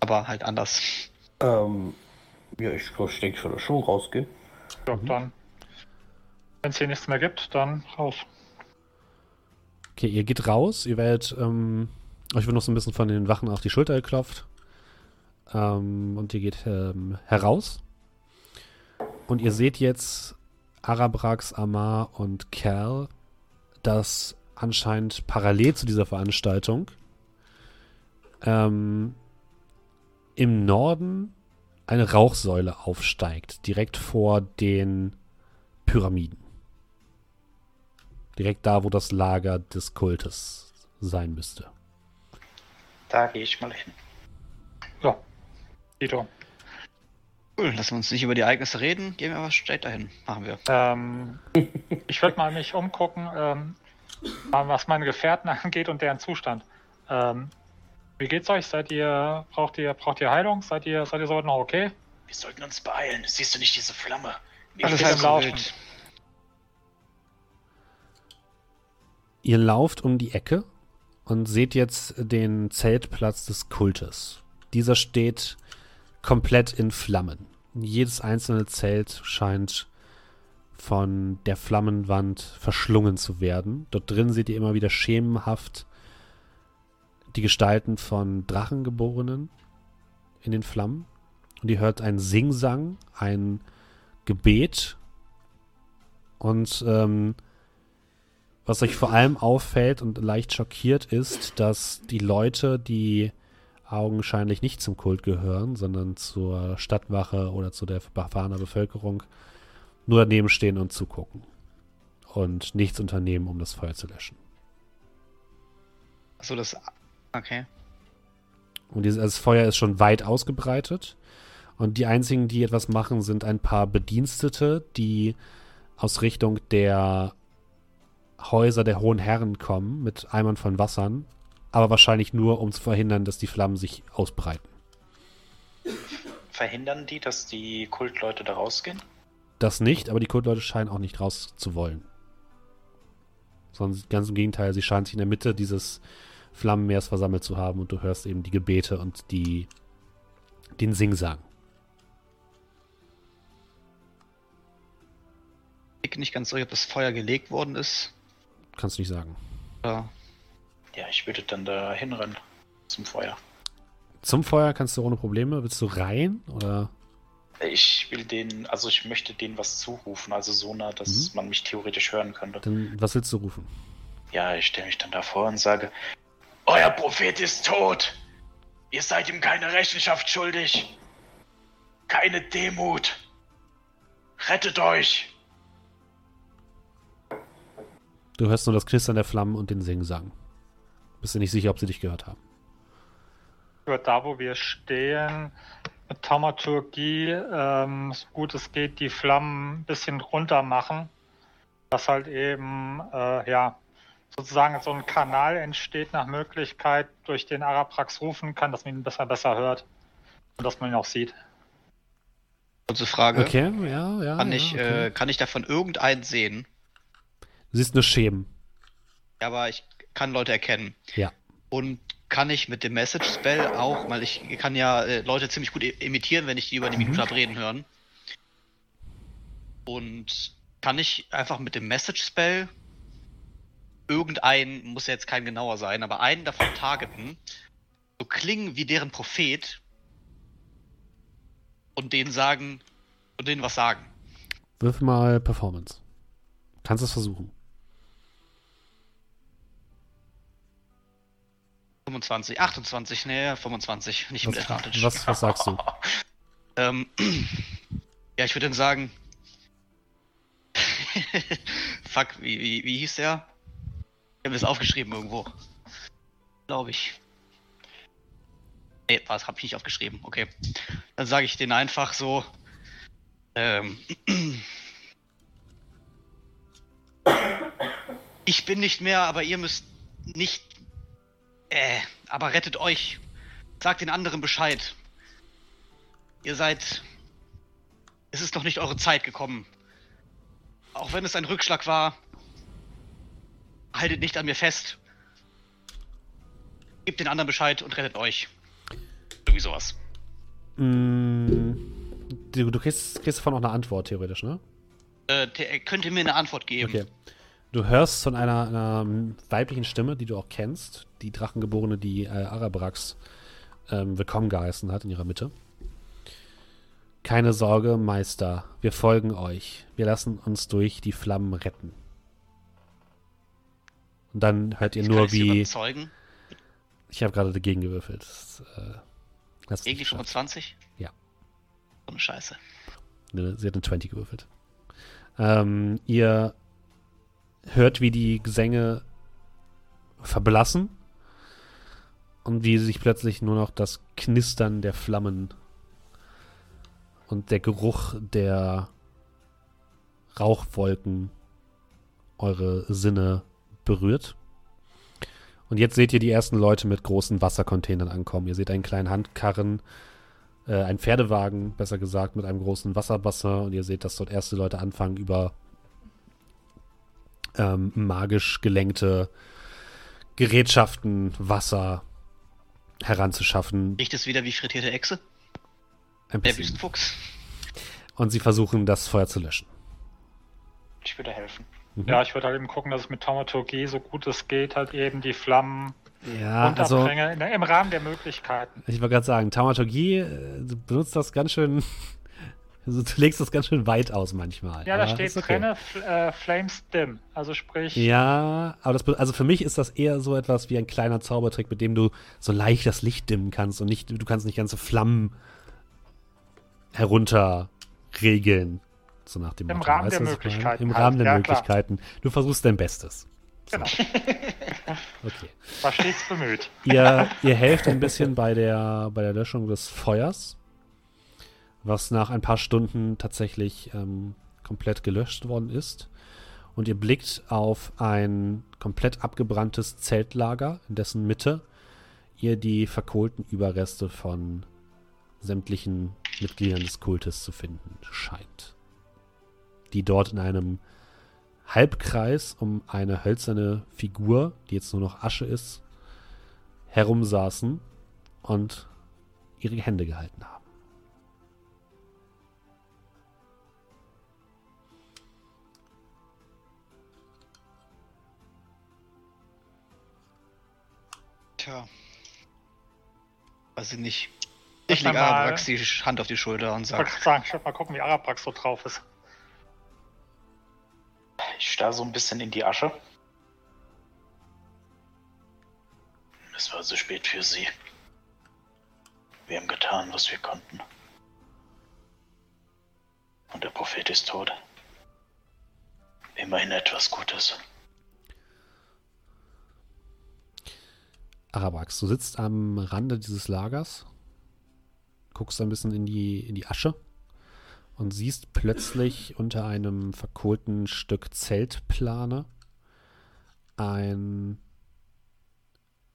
[SPEAKER 2] Aber halt anders.
[SPEAKER 4] Ähm, ja, ich, ich denke, ich würde schon rausgehen.
[SPEAKER 3] Ja,
[SPEAKER 1] Mhm.
[SPEAKER 3] dann. Wenn es hier nichts mehr gibt, dann raus.
[SPEAKER 1] Okay, ihr geht raus, ihr werdet, ähm, euch wird noch so ein bisschen von den Wachen auf die Schulter geklopft. Ähm, und ihr geht ähm, heraus. Und ihr seht jetzt Arabrax, Amar und Kerl, dass anscheinend parallel zu dieser Veranstaltung ähm, im Norden eine Rauchsäule aufsteigt, direkt vor den Pyramiden. Direkt da, wo das Lager des Kultes sein müsste.
[SPEAKER 6] Da gehe ich mal hin.
[SPEAKER 3] So. Dito.
[SPEAKER 2] Cool, lassen wir uns nicht über die Ereignisse reden. Gehen wir aber straight dahin. Machen wir.
[SPEAKER 3] Ähm, ich würde mal mich umgucken, ähm, was meine Gefährten angeht und deren Zustand. Ähm, wie geht's euch? Seid ihr, braucht ihr, braucht ihr Heilung? Seid ihr, seid ihr soweit noch okay?
[SPEAKER 6] Wir sollten uns beeilen. Siehst du nicht diese Flamme? Mir
[SPEAKER 2] Alles
[SPEAKER 3] ist
[SPEAKER 2] halb
[SPEAKER 3] im
[SPEAKER 2] so
[SPEAKER 3] Laufen.
[SPEAKER 2] wild.
[SPEAKER 1] Ihr lauft um die Ecke und seht jetzt den Zeltplatz des Kultes. Dieser steht komplett in Flammen. Jedes einzelne Zelt scheint von der Flammenwand verschlungen zu werden. Dort drin seht ihr immer wieder schemenhaft die Gestalten von Drachengeborenen in den Flammen. Und ihr hört ein Singsang, ein Gebet und ähm, was euch vor allem auffällt und leicht schockiert ist, dass die Leute, die augenscheinlich nicht zum Kult gehören, sondern zur Stadtwache oder zu der Bafana Bevölkerung, nur daneben stehen und zugucken. Und nichts unternehmen, um das Feuer zu löschen.
[SPEAKER 2] Achso, das. Okay.
[SPEAKER 1] Und dieses, das Feuer ist schon weit ausgebreitet. Und die einzigen, die etwas machen, sind ein paar Bedienstete, die aus Richtung der Häuser der hohen Herren kommen mit Eimern von Wassern, aber wahrscheinlich nur, um zu verhindern, dass die Flammen sich ausbreiten.
[SPEAKER 6] Verhindern die, dass die Kultleute da rausgehen?
[SPEAKER 1] Das nicht, aber die Kultleute scheinen auch nicht raus zu wollen. Sondern ganz im Gegenteil, sie scheinen sich in der Mitte dieses Flammenmeers versammelt zu haben und du hörst eben die Gebete und die den Singsang.
[SPEAKER 2] Ich bin nicht ganz sicher, ob das Feuer gelegt worden ist.
[SPEAKER 1] Kannst du nicht sagen.
[SPEAKER 2] Oder
[SPEAKER 6] Ja, ich würde dann da hinrennen. Zum Feuer.
[SPEAKER 1] Zum Feuer kannst du ohne Probleme. Willst du rein? Oder?
[SPEAKER 6] Ich will den, also ich möchte denen was zurufen, also so nah, dass man mich theoretisch hören könnte.
[SPEAKER 1] Dann, was willst du rufen?
[SPEAKER 6] Ja, ich stelle mich dann davor und sage, Euer Prophet ist tot. Ihr seid ihm keine Rechenschaft schuldig. Keine Demut. Rettet euch.
[SPEAKER 1] Du hörst nur das Knistern der Flammen und den Singsang. Bist du nicht sicher, ob sie dich gehört haben.
[SPEAKER 3] Für da, wo wir stehen, mit Taumaturgie, ähm, so gut es geht, die Flammen ein bisschen runter machen. Dass halt eben, äh, ja, sozusagen so ein Kanal entsteht nach Möglichkeit, durch den Araprax rufen kann, dass man ihn besser, besser hört. Und dass man ihn auch sieht.
[SPEAKER 2] kurze Frage.
[SPEAKER 1] Okay, ja, ja.
[SPEAKER 2] Kann,
[SPEAKER 1] ja,
[SPEAKER 2] ich,
[SPEAKER 1] okay.
[SPEAKER 2] äh, kann ich davon irgendeinen sehen?
[SPEAKER 1] Du siehst nur Schemen.
[SPEAKER 2] Ja, aber ich kann Leute erkennen.
[SPEAKER 1] Ja.
[SPEAKER 2] Und kann ich mit dem Message Spell auch, weil ich kann ja äh, Leute ziemlich gut imitieren, wenn ich die über eine Minute hab reden hören. Und kann ich einfach mit dem Message Spell irgendeinen, muss ja jetzt kein genauer sein, aber einen davon targeten, so klingen wie deren Prophet und denen sagen und denen was sagen.
[SPEAKER 1] Wirf mal Performance. Kannst es versuchen.
[SPEAKER 2] 25, 28, nee, 25, nicht mit
[SPEAKER 1] Was,
[SPEAKER 2] Advantage.
[SPEAKER 1] was, was sagst du?
[SPEAKER 2] Ähm, ja, ich würde dann sagen. Fuck, wie, wie, wie hieß der? Ich habe es aufgeschrieben irgendwo. Glaube ich. Nee, was habe ich nicht aufgeschrieben? Okay. Dann sage ich den einfach so. Ähm, ich bin nicht mehr, aber ihr müsst nicht. Äh, aber rettet euch. Sagt den anderen Bescheid. Ihr seid. Es ist noch nicht eure Zeit gekommen. Auch wenn es ein Rückschlag war, haltet nicht an mir fest. Gebt den anderen Bescheid und rettet euch. Irgendwie sowas.
[SPEAKER 1] Mm, du, du kriegst, kriegst davon auch eine Antwort, theoretisch, ne?
[SPEAKER 2] Äh, er könnte mir eine Antwort geben.
[SPEAKER 1] Okay. Du hörst von einer, einer weiblichen Stimme, die du auch kennst, die Drachengeborene, die äh, Arabrax ähm, willkommen geheißen hat in ihrer Mitte. Keine Sorge, Meister, wir folgen euch. Wir lassen uns durch die Flammen retten. Und dann hört ihr
[SPEAKER 2] Ich
[SPEAKER 1] nur, wie.
[SPEAKER 2] überzeugen.
[SPEAKER 1] Ich habe gerade dagegen gewürfelt. Das, äh,
[SPEAKER 2] Irgendwie
[SPEAKER 1] nicht geschafft.
[SPEAKER 2] 25?
[SPEAKER 1] Ja.
[SPEAKER 2] So eine Scheiße.
[SPEAKER 1] Sie hat eine 20 gewürfelt. Ähm, ihr hört, wie die Gesänge verblassen und wie sich plötzlich nur noch das Knistern der Flammen und der Geruch der Rauchwolken eure Sinne berührt. Und jetzt seht ihr die ersten Leute mit großen Wassercontainern ankommen. Ihr seht einen kleinen Handkarren, äh, einen Pferdewagen, besser gesagt, mit einem großen Wasserbassin. Und ihr seht, dass dort erste Leute anfangen, über ähm, magisch gelenkte Gerätschaften Wasser heranzuschaffen.
[SPEAKER 2] Riecht es wieder wie frittierte Echse?
[SPEAKER 1] Ein
[SPEAKER 2] Der
[SPEAKER 1] bisschen.
[SPEAKER 2] Wüstenfuchs?
[SPEAKER 1] Und sie versuchen, das Feuer zu löschen.
[SPEAKER 6] Ich würde helfen.
[SPEAKER 1] Mhm.
[SPEAKER 3] Ja, ich würde halt eben gucken, dass ich mit Taumaturgie so gut es geht halt eben die Flammen
[SPEAKER 1] Ja, also
[SPEAKER 3] in, im Rahmen der Möglichkeiten.
[SPEAKER 1] ich wollte gerade sagen, Taumaturgie, äh, du benutzt das ganz schön, also du legst das ganz schön weit aus manchmal.
[SPEAKER 3] Ja, da steht
[SPEAKER 1] okay.
[SPEAKER 3] drinne Fl äh, Flames Dim, also sprich,
[SPEAKER 1] Ja, aber das, also für mich ist das eher so etwas wie ein kleiner Zaubertrick, mit dem du so leicht das Licht dimmen kannst und nicht, du kannst nicht ganze Flammen herunter regeln. So nach dem
[SPEAKER 3] Im
[SPEAKER 1] Motto.
[SPEAKER 3] Rahmen
[SPEAKER 1] Weißt
[SPEAKER 3] der? Möglichkeiten
[SPEAKER 1] Im
[SPEAKER 3] halt,
[SPEAKER 1] Rahmen der
[SPEAKER 3] ja, klar.
[SPEAKER 1] Möglichkeiten. Du versuchst dein Bestes.
[SPEAKER 3] genau,
[SPEAKER 1] Okay.
[SPEAKER 3] war stets bemüht.
[SPEAKER 1] Ihr, ihr helft ein bisschen bei der, bei der Löschung des Feuers, was nach ein paar Stunden tatsächlich ähm, komplett gelöscht worden ist. Und ihr blickt auf ein komplett abgebranntes Zeltlager, in dessen Mitte ihr die verkohlten Überreste von sämtlichen Mitgliedern des Kultes zu finden scheint. Die dort in einem Halbkreis um eine hölzerne Figur, die jetzt nur noch Asche ist, herumsaßen und ihre Hände gehalten haben.
[SPEAKER 2] Tja. Weiß ich nicht. Ich lege. Arabrax die Hand auf die Schulter und
[SPEAKER 3] Ich
[SPEAKER 2] sage,
[SPEAKER 3] gerade sagen, ich werde mal gucken, wie Araprax so drauf ist.
[SPEAKER 6] Ich starre so ein bisschen in die Asche. Es war zu spät für sie. Wir haben getan, was wir konnten. Und der Prophet ist tot. Immerhin etwas Gutes.
[SPEAKER 1] Arabax, du sitzt am Rande dieses Lagers, guckst ein bisschen in die, in die Asche und siehst plötzlich unter einem verkohlten Stück Zeltplane ein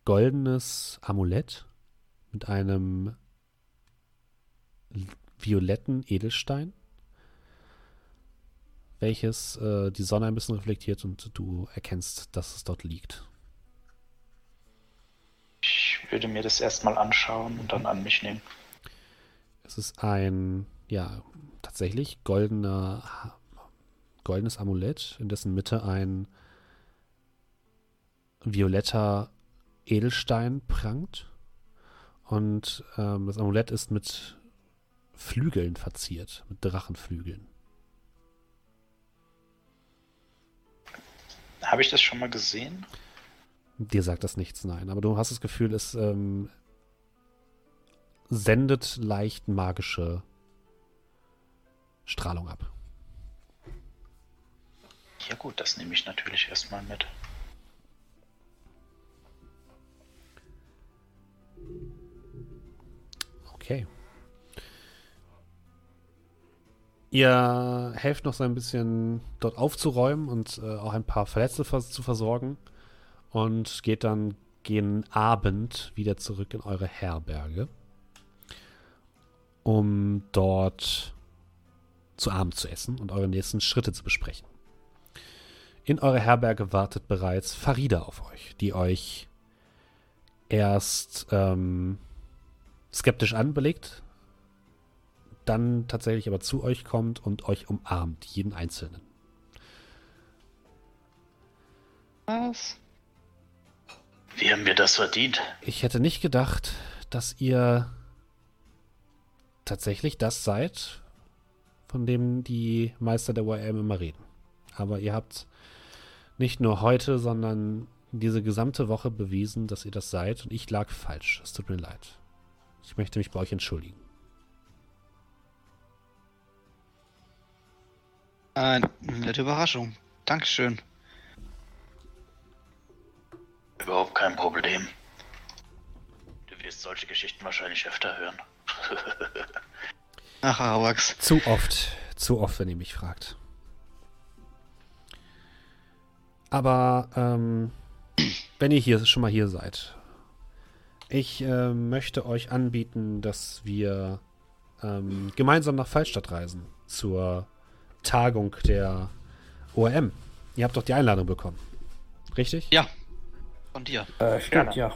[SPEAKER 1] goldenes Amulett mit einem violetten Edelstein, welches äh, die Sonne ein bisschen reflektiert und du erkennst, dass es dort liegt.
[SPEAKER 6] Ich würde mir das erstmal anschauen und dann an mich nehmen.
[SPEAKER 1] Es ist ein, ja, tatsächlich goldener, goldenes Amulett, in dessen Mitte ein violetter Edelstein prangt. Und ähm, das Amulett ist mit Flügeln verziert, mit Drachenflügeln.
[SPEAKER 6] Habe ich das schon mal gesehen?
[SPEAKER 1] Dir sagt das nichts, nein. Aber du hast das Gefühl, es ähm, sendet leicht magische Strahlung ab.
[SPEAKER 5] Ja gut, das nehme ich natürlich erstmal mit.
[SPEAKER 1] Okay. Ihr helft noch so ein bisschen dort aufzuräumen und äh, auch ein paar Verletzte vers zu versorgen und geht dann gegen Abend wieder zurück in eure Herberge, um dort zu Abend zu essen und eure nächsten Schritte zu besprechen. In eurer Herberge wartet bereits Farida auf euch, die euch erst ähm, skeptisch anbelegt, dann tatsächlich aber zu euch kommt und euch umarmt, jeden Einzelnen.
[SPEAKER 2] Was?
[SPEAKER 5] Wie haben wir das verdient?
[SPEAKER 1] Ich hätte nicht gedacht, dass ihr tatsächlich das seid, von dem die Meister der YM immer reden. Aber ihr habt nicht nur heute, sondern diese gesamte Woche bewiesen, dass ihr das seid und ich lag falsch. Es tut mir leid. Ich möchte mich bei euch entschuldigen.
[SPEAKER 2] Eine nette Überraschung. Dankeschön.
[SPEAKER 5] Überhaupt kein Problem. Du wirst solche Geschichten wahrscheinlich öfter hören.
[SPEAKER 2] Ach, Arawax.
[SPEAKER 1] Zu oft. Zu oft, wenn ihr mich fragt. Aber ähm, wenn ihr hier schon mal hier seid, ich äh, möchte euch anbieten, dass wir ähm, gemeinsam nach Fallstadt reisen zur Tagung der ORM. Ihr habt doch die Einladung bekommen. Richtig?
[SPEAKER 2] Ja. Von dir.
[SPEAKER 4] Äh, stimmt, ja.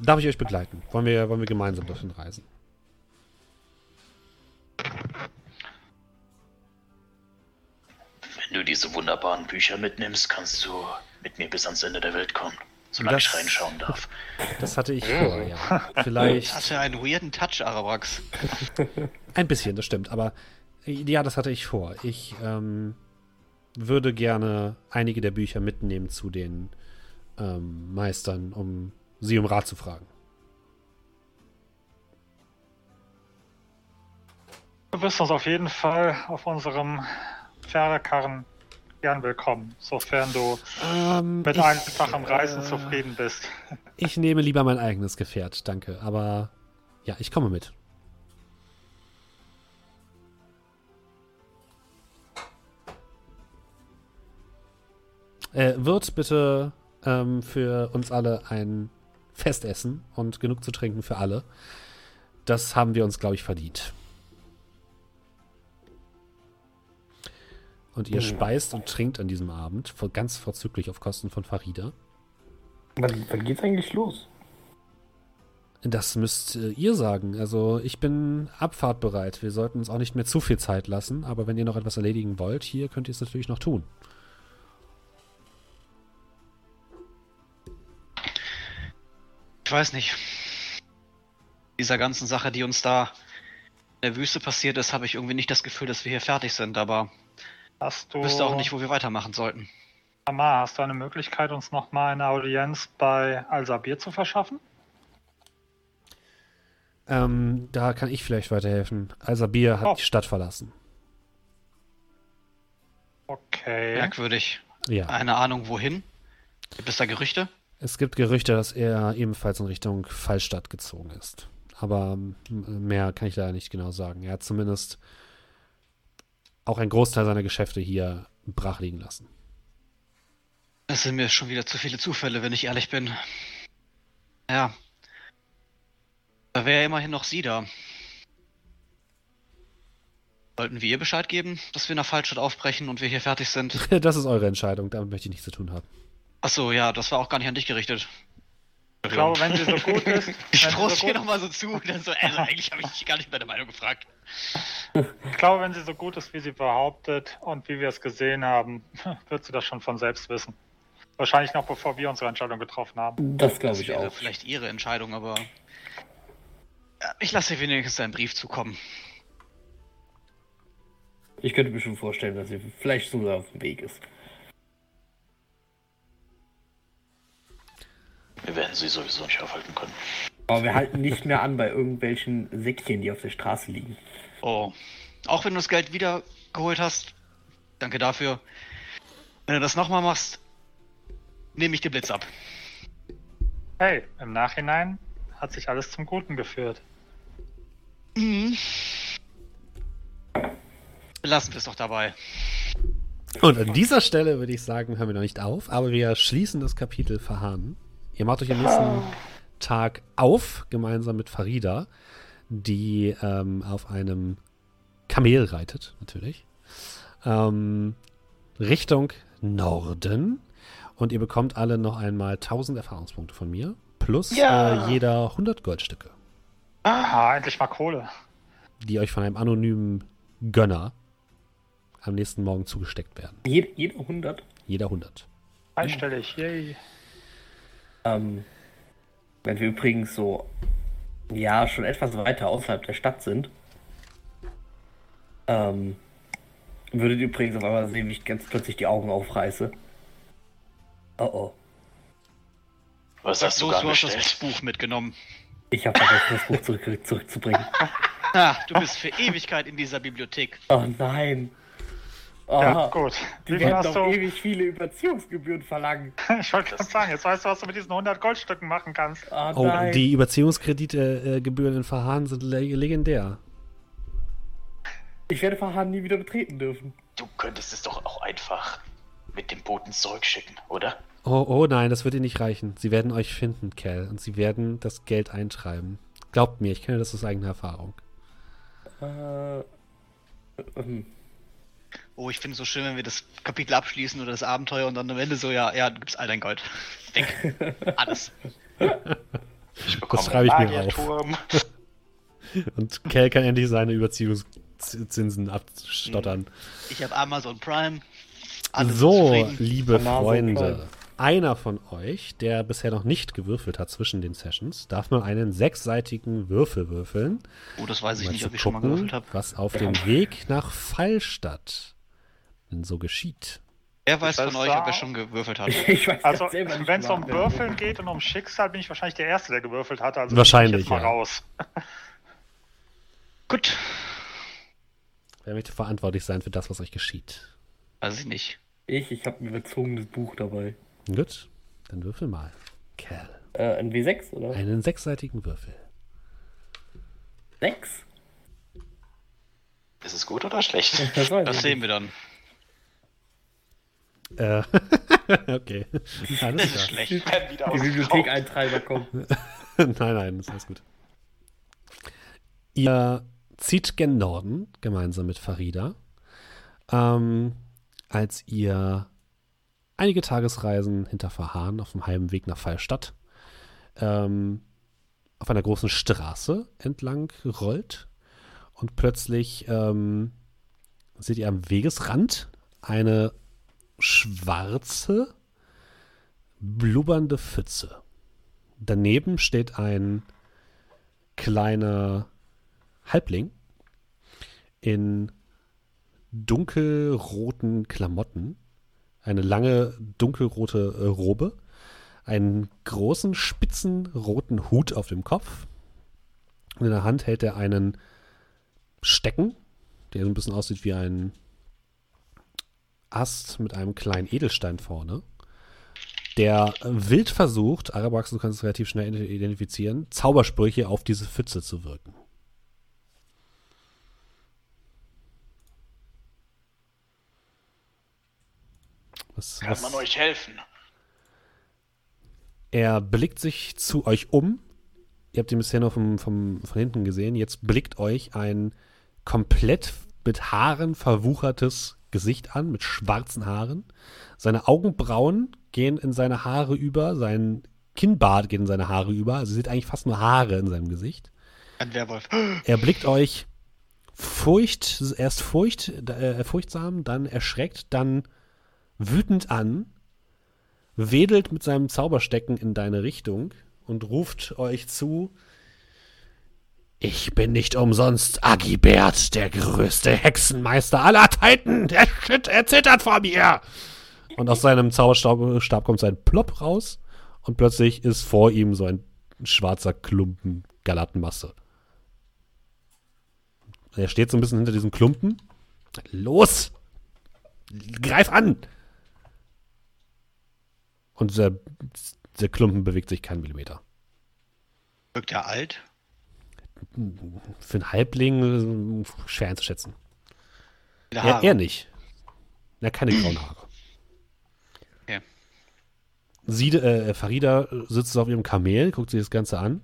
[SPEAKER 1] Darf ich euch begleiten? Wollen wir, wollen wir gemeinsam dorthin reisen?
[SPEAKER 5] Wenn du diese wunderbaren Bücher mitnimmst, kannst du mit mir bis ans Ende der Welt kommen. Solange
[SPEAKER 1] Das-
[SPEAKER 5] ich reinschauen darf.
[SPEAKER 1] Das hatte ich vor, ja. Vielleicht.
[SPEAKER 2] Hatte einen weirden Touch, Arawax.
[SPEAKER 1] Ein bisschen, das stimmt. Aber äh, ja, das hatte ich vor. Ich ähm, würde gerne einige der Bücher mitnehmen zu den ähm, Meistern, um sie um Rat zu fragen.
[SPEAKER 3] Du bist uns auf jeden Fall auf unserem Pferdekarren gern willkommen, sofern du
[SPEAKER 1] Ähm,
[SPEAKER 3] mit
[SPEAKER 1] ich,
[SPEAKER 3] einfachem Reisen
[SPEAKER 1] äh,
[SPEAKER 3] zufrieden bist.
[SPEAKER 1] Ich nehme lieber mein eigenes Gefährt, danke. Aber ja, ich komme mit. Äh, wird bitte ähm, für uns alle ein Festessen und genug zu trinken für alle. Das haben wir uns, glaube ich, verdient. Und ihr
[SPEAKER 4] Mhm.
[SPEAKER 1] speist und trinkt an diesem Abend, ganz vorzüglich auf Kosten von Farida.
[SPEAKER 4] Wann, wann geht's eigentlich los?
[SPEAKER 1] Das müsst äh, ihr sagen. Also ich bin abfahrtbereit. Wir sollten uns auch nicht mehr zu viel Zeit lassen. Aber wenn ihr noch etwas erledigen wollt, hier könnt ihr es natürlich noch tun.
[SPEAKER 2] Ich weiß nicht. Dieser ganzen Sache, die uns da in der Wüste passiert ist, habe ich irgendwie nicht das Gefühl, dass wir hier fertig sind, aber
[SPEAKER 3] Hast du,
[SPEAKER 2] ich wüsste auch nicht, wo wir weitermachen sollten.
[SPEAKER 3] Amar, hast du eine Möglichkeit, uns nochmal eine Audienz bei Al-Sabir zu verschaffen?
[SPEAKER 1] Ähm, da kann ich vielleicht weiterhelfen. Al-Sabir hat
[SPEAKER 3] Oh.
[SPEAKER 1] die Stadt verlassen.
[SPEAKER 3] Okay.
[SPEAKER 2] Merkwürdig.
[SPEAKER 1] Ja.
[SPEAKER 2] Eine Ahnung, wohin? Gibt es da Gerüchte?
[SPEAKER 1] Es gibt Gerüchte, dass er ebenfalls in Richtung Fallstadt gezogen ist. Aber ähm, mehr kann ich leider nicht genau sagen. Er hat zumindest auch einen Großteil seiner Geschäfte hier brach liegen lassen.
[SPEAKER 2] Es sind mir schon wieder zu viele Zufälle, wenn ich ehrlich bin. Ja. Da wäre immerhin noch sie da. Sollten wir ihr Bescheid geben, dass wir nach Fallstadt aufbrechen und wir hier fertig sind?
[SPEAKER 1] Das ist eure Entscheidung. Damit möchte ich nichts zu tun haben.
[SPEAKER 2] Achso, ja, das war auch gar nicht an dich gerichtet.
[SPEAKER 3] Ich glaube, wenn sie so gut ist,
[SPEAKER 2] Ich
[SPEAKER 3] sie so
[SPEAKER 2] hier nochmal so zu, dann so, also eigentlich habe ich dich gar nicht deine Meinung gefragt.
[SPEAKER 3] ich glaube, wenn sie so gut ist, wie sie behauptet und wie wir es gesehen haben, wird sie das schon von selbst wissen. Wahrscheinlich noch bevor wir unsere Entscheidung getroffen haben.
[SPEAKER 4] Das glaube
[SPEAKER 2] Das
[SPEAKER 4] ich
[SPEAKER 2] wäre
[SPEAKER 4] auch.
[SPEAKER 2] vielleicht ihre Entscheidung, aber ich lasse ihr wenigstens einen Brief zukommen.
[SPEAKER 4] Ich könnte mir schon vorstellen, dass sie vielleicht sogar auf dem Weg ist.
[SPEAKER 5] Wir werden sie sowieso nicht aufhalten können.
[SPEAKER 4] Aber wir halten nicht mehr an bei irgendwelchen Säckchen, die auf der Straße liegen.
[SPEAKER 2] Oh. Auch wenn du das Geld wieder geholt hast, danke dafür. Wenn du das nochmal machst, nehme ich den Blitz ab.
[SPEAKER 3] Hey, im Nachhinein hat sich alles zum Guten geführt.
[SPEAKER 2] Mhm. Lassen wir es doch dabei.
[SPEAKER 1] Und an dieser Stelle würde ich sagen, hören wir noch nicht auf, aber wir schließen das Kapitel Verhahn. Ihr macht euch am nächsten Tag auf, gemeinsam mit Farida, die ähm, auf einem Kamel reitet, natürlich. Ähm, Richtung Norden. Und ihr bekommt alle noch einmal 1000 Erfahrungspunkte von mir. Plus
[SPEAKER 5] Ja.
[SPEAKER 1] äh, jeder 100 Goldstücke,
[SPEAKER 3] Ah, endlich mal Kohle.
[SPEAKER 1] die euch von einem anonymen Gönner am nächsten Morgen zugesteckt werden.
[SPEAKER 4] Jed jeder 100.
[SPEAKER 1] Jeder 100.
[SPEAKER 3] Einstellig, yay.
[SPEAKER 4] Ähm, wenn wir übrigens so, ja, schon etwas weiter außerhalb der Stadt sind, ähm, würdet ihr übrigens auf einmal sehen, wie ich ganz plötzlich die Augen aufreiße. Oh oh.
[SPEAKER 5] Was hast du
[SPEAKER 2] du hast das? Buch mitgenommen.
[SPEAKER 4] Ich habe vergessen, das Buch zurück, zurückzubringen.
[SPEAKER 2] Ah, du bist für Ewigkeit in dieser Bibliothek.
[SPEAKER 4] Oh nein. Oh,
[SPEAKER 3] Ja, gut.
[SPEAKER 4] Die
[SPEAKER 3] Wie
[SPEAKER 4] werden
[SPEAKER 3] hast
[SPEAKER 4] doch
[SPEAKER 3] du?
[SPEAKER 4] ewig viele Überziehungsgebühren verlangen.
[SPEAKER 3] Ich wollte gerade sagen, jetzt weißt du, was du mit diesen 100 Goldstücken machen kannst.
[SPEAKER 4] Oh,
[SPEAKER 1] Oh, die Überziehungskreditgebühren äh, Gebühren in Verhahn sind le legendär.
[SPEAKER 4] Ich werde Verhahn nie wieder betreten dürfen.
[SPEAKER 5] Du könntest es doch auch einfach mit dem Boten zurückschicken, oder?
[SPEAKER 1] Oh, oh nein, das wird ihr nicht reichen. Sie werden euch finden, Cal, und sie werden das Geld eintreiben. Glaubt mir, ich kenne das aus eigener Erfahrung.
[SPEAKER 4] Äh, ähm,
[SPEAKER 2] Oh, ich finde es so schön, wenn wir das Kapitel abschließen oder das Abenteuer und dann am Ende so, ja, ja, du gibst all dein Gold. Weg. Alles.
[SPEAKER 5] Ich bekomme
[SPEAKER 1] schreibe ich mir auf. Und Cal kann endlich seine Überziehungszinsen abstottern.
[SPEAKER 2] Ich habe Amazon Prime. Alles
[SPEAKER 1] so, liebe
[SPEAKER 4] Amazon
[SPEAKER 1] Freunde,
[SPEAKER 4] Prime.
[SPEAKER 1] einer von euch, der bisher noch nicht gewürfelt hat zwischen den Sessions, darf mal einen sechsseitigen Würfel würfeln.
[SPEAKER 2] Oh, das weiß ich nicht, ob ich schon mal gewürfelt habe.
[SPEAKER 1] was auf dem Weg nach Fallstadt denn so geschieht.
[SPEAKER 2] Wer weiß von euch, ob er schon gewürfelt hat?
[SPEAKER 4] ich weiß
[SPEAKER 3] Also, wenn es um Würfeln geht und um Schicksal, bin ich wahrscheinlich der Erste, der gewürfelt hat. Also
[SPEAKER 1] Wahrscheinlich,
[SPEAKER 3] ich jetzt mal
[SPEAKER 1] ja.
[SPEAKER 3] raus.
[SPEAKER 2] Gut.
[SPEAKER 1] Wer möchte verantwortlich sein für das, was euch geschieht?
[SPEAKER 2] Weiß ich nicht.
[SPEAKER 4] Ich, ich habe ein überzogenes Buch dabei.
[SPEAKER 1] Gut, dann würfel mal. Cal.
[SPEAKER 4] Äh, ein W6 oder?
[SPEAKER 1] Einen sechsseitigen Würfel.
[SPEAKER 4] 6?
[SPEAKER 5] Ist es gut oder schlecht?
[SPEAKER 4] Das
[SPEAKER 2] Das sehen wir dann.
[SPEAKER 1] Äh, okay. Alles
[SPEAKER 2] ist
[SPEAKER 1] klar.
[SPEAKER 2] schlecht.
[SPEAKER 5] Wieder
[SPEAKER 4] Die. Bibliothek-Eintreiber kommen.
[SPEAKER 1] nein, nein, das ist alles gut. Ihr zieht gen Norden gemeinsam mit Farida. Ähm, als ihr einige Tagesreisen hinter Verhahn auf dem halben Weg nach Fallstadt ähm, auf einer großen Straße entlang rollt und plötzlich ähm, seht ihr am Wegesrand eine schwarze, blubbernde Pfütze. Daneben steht ein kleiner Halbling in dunkelroten Klamotten, eine lange dunkelrote äh, Robe, einen großen spitzen roten Hut auf dem Kopf und in der Hand hält er einen Stecken, der so ein bisschen aussieht wie ein Ast mit einem kleinen Edelstein vorne der wild versucht, Arabax, du kannst es relativ schnell identifizieren, Zaubersprüche auf diese Pfütze zu wirken. Was,
[SPEAKER 5] Kann
[SPEAKER 1] was,
[SPEAKER 5] man euch helfen?
[SPEAKER 1] er blickt sich zu euch um. Ihr habt ihn bisher nur vom, vom, von hinten gesehen. Jetzt blickt euch ein komplett mit Haaren verwuchertes Gesicht an, mit schwarzen Haaren. Seine Augenbrauen gehen in seine Haare über, sein Kinnbart geht in seine Haare über. Also ihr seht eigentlich fast nur Haare in seinem Gesicht.
[SPEAKER 2] Ein Werwolf.
[SPEAKER 1] Er blickt euch furcht, erst furcht, äh, furchtsam, dann erschreckt, dann wütend an, wedelt mit seinem Zauberstecken in deine Richtung und ruft euch zu: Ich bin nicht umsonst Agibert, der größte Hexenmeister aller Zeiten. Der Shit, er zittert vor mir. Und aus seinem Zauberstab Stab kommt sein Plopp raus Und plötzlich ist vor ihm so ein schwarzer Klumpen Galattenmasse. Er steht so ein bisschen hinter diesem Klumpen. Los! Greif an! Und der, der Klumpen bewegt sich keinen Millimeter.
[SPEAKER 2] Wirkt er alt?
[SPEAKER 1] Für einen Halbling äh, schwer einzuschätzen.
[SPEAKER 2] Viele
[SPEAKER 1] Er, nicht. Er hat keine grauen Haare.
[SPEAKER 2] Okay.
[SPEAKER 1] Sie, äh, Farida sitzt auf ihrem Kamel, guckt sich das Ganze an.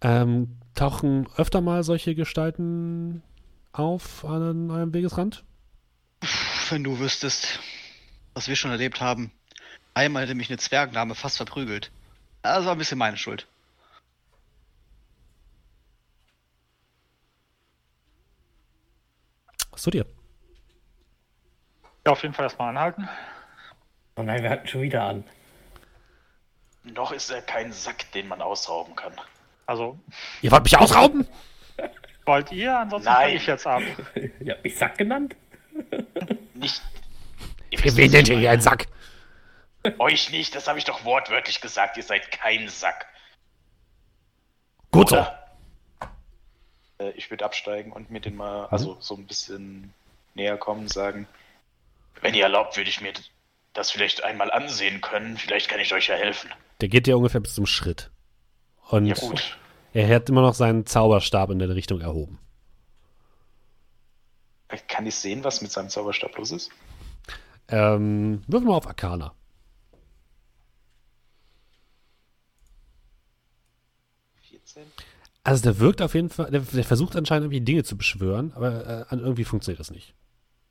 [SPEAKER 1] Ähm, tauchen öfter mal solche Gestalten auf an eurem Wegesrand?
[SPEAKER 2] Wenn du wüsstest, was wir schon erlebt haben. Einmal hätte mich eine Zwergdame fast verprügelt. Das war ein bisschen meine Schuld.
[SPEAKER 1] Was tut ihr?
[SPEAKER 3] Ja, auf jeden Fall erstmal anhalten.
[SPEAKER 4] Oh nein, wir hatten schon wieder an.
[SPEAKER 6] Noch ist er kein Sack, den man ausrauben kann.
[SPEAKER 3] Also,
[SPEAKER 1] Ihr wollt mich ausrauben?
[SPEAKER 3] wollt ihr? Ansonsten
[SPEAKER 6] Nein.
[SPEAKER 3] ich jetzt ab.
[SPEAKER 4] Ja, mich Sack genannt?
[SPEAKER 6] Nicht. Ihr
[SPEAKER 1] Wen nennt ihr
[SPEAKER 6] ich
[SPEAKER 1] hier einen Sack?
[SPEAKER 6] Euch nicht, das habe ich doch wortwörtlich gesagt. Ihr seid kein Sack.
[SPEAKER 1] Gut so.
[SPEAKER 6] Oder? Äh, ich würde absteigen und mir den mal, also so ein bisschen näher kommen, und sagen. Wenn ihr erlaubt, würde ich mir das vielleicht einmal ansehen können. Vielleicht kann ich euch ja helfen.
[SPEAKER 1] Der geht ja ungefähr bis zum Schritt. Und
[SPEAKER 6] Ja, gut.
[SPEAKER 1] er hat immer noch seinen Zauberstab in der Richtung erhoben.
[SPEAKER 6] Kann ich sehen, was mit seinem Zauberstab los ist?
[SPEAKER 1] Ähm, wirf mal auf Arcana. Also der wirkt auf jeden Fall, der, der versucht anscheinend irgendwie Dinge zu beschwören, aber äh, irgendwie funktioniert das nicht.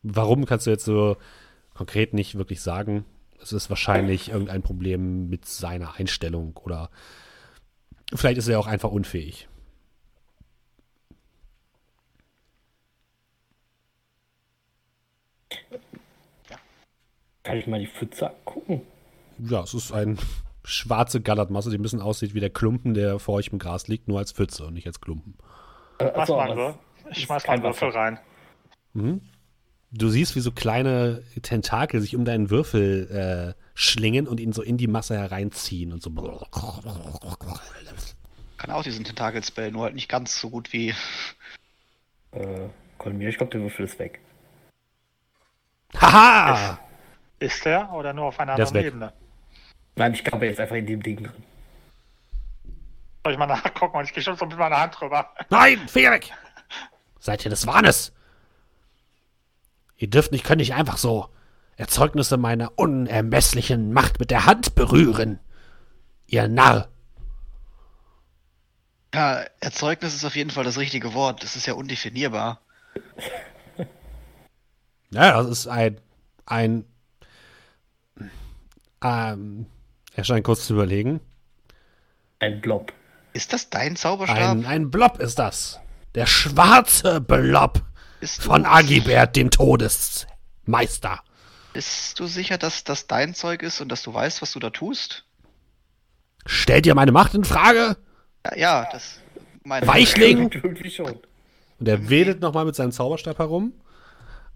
[SPEAKER 1] Warum kannst du jetzt so konkret nicht wirklich sagen? Es ist wahrscheinlich irgendein Problem mit seiner Einstellung oder vielleicht ist er auch einfach unfähig.
[SPEAKER 4] Kann ich mal die Pfütze gucken?
[SPEAKER 1] Ja, es ist eine schwarze Gallertmasse, die ein bisschen aussieht wie der Klumpen, der vor euch im Gras liegt, nur als Pfütze und nicht als Klumpen.
[SPEAKER 4] Äh, achso,
[SPEAKER 3] mal. Ich
[SPEAKER 4] ist
[SPEAKER 3] schmeiß mal einen Würfel rein.
[SPEAKER 1] Mhm. Du siehst, wie so kleine Tentakel sich um deinen Würfel äh, schlingen und ihn so in die Masse hereinziehen und so.
[SPEAKER 2] Kann auch diesen Tentakel-Spell, nur halt nicht ganz so gut wie.
[SPEAKER 4] äh, Kolmir, ich glaube, der Würfel ist weg.
[SPEAKER 1] Haha!
[SPEAKER 3] Ist der oder nur auf einer
[SPEAKER 1] Der ist
[SPEAKER 3] anderen
[SPEAKER 1] weg.
[SPEAKER 3] Ebene?
[SPEAKER 4] Nein, ich glaube, er ist einfach in dem Ding drin.
[SPEAKER 3] Soll ich mal nachgucken und ich gehe schon so mit meiner Hand drüber.
[SPEAKER 1] Nein, Finger weg! Seid ihr des Wahnes? Ihr dürft nicht, könnt nicht einfach so Erzeugnisse meiner unermesslichen Macht mit der Hand berühren. Ihr Narr.
[SPEAKER 2] Ja, Erzeugnis ist auf jeden Fall das richtige Wort. Das ist ja undefinierbar.
[SPEAKER 1] Ja, das ist ein, ein, ähm, er scheint kurz zu überlegen.
[SPEAKER 4] Ein Blob.
[SPEAKER 2] Ist das dein Zauberstab?
[SPEAKER 1] Ein, ein Blob ist das. Der schwarze Blob
[SPEAKER 2] Bist
[SPEAKER 1] von Agibert, dem Todesmeister.
[SPEAKER 2] Bist du sicher, dass das dein Zeug ist und dass du weißt, was du da tust?
[SPEAKER 1] Stellt ihr meine Macht in Frage?
[SPEAKER 2] Ja, ja das. Meine
[SPEAKER 1] Weichling?
[SPEAKER 4] Irgendwie schon.
[SPEAKER 1] Und er wedelt nochmal mit seinem Zauberstab herum.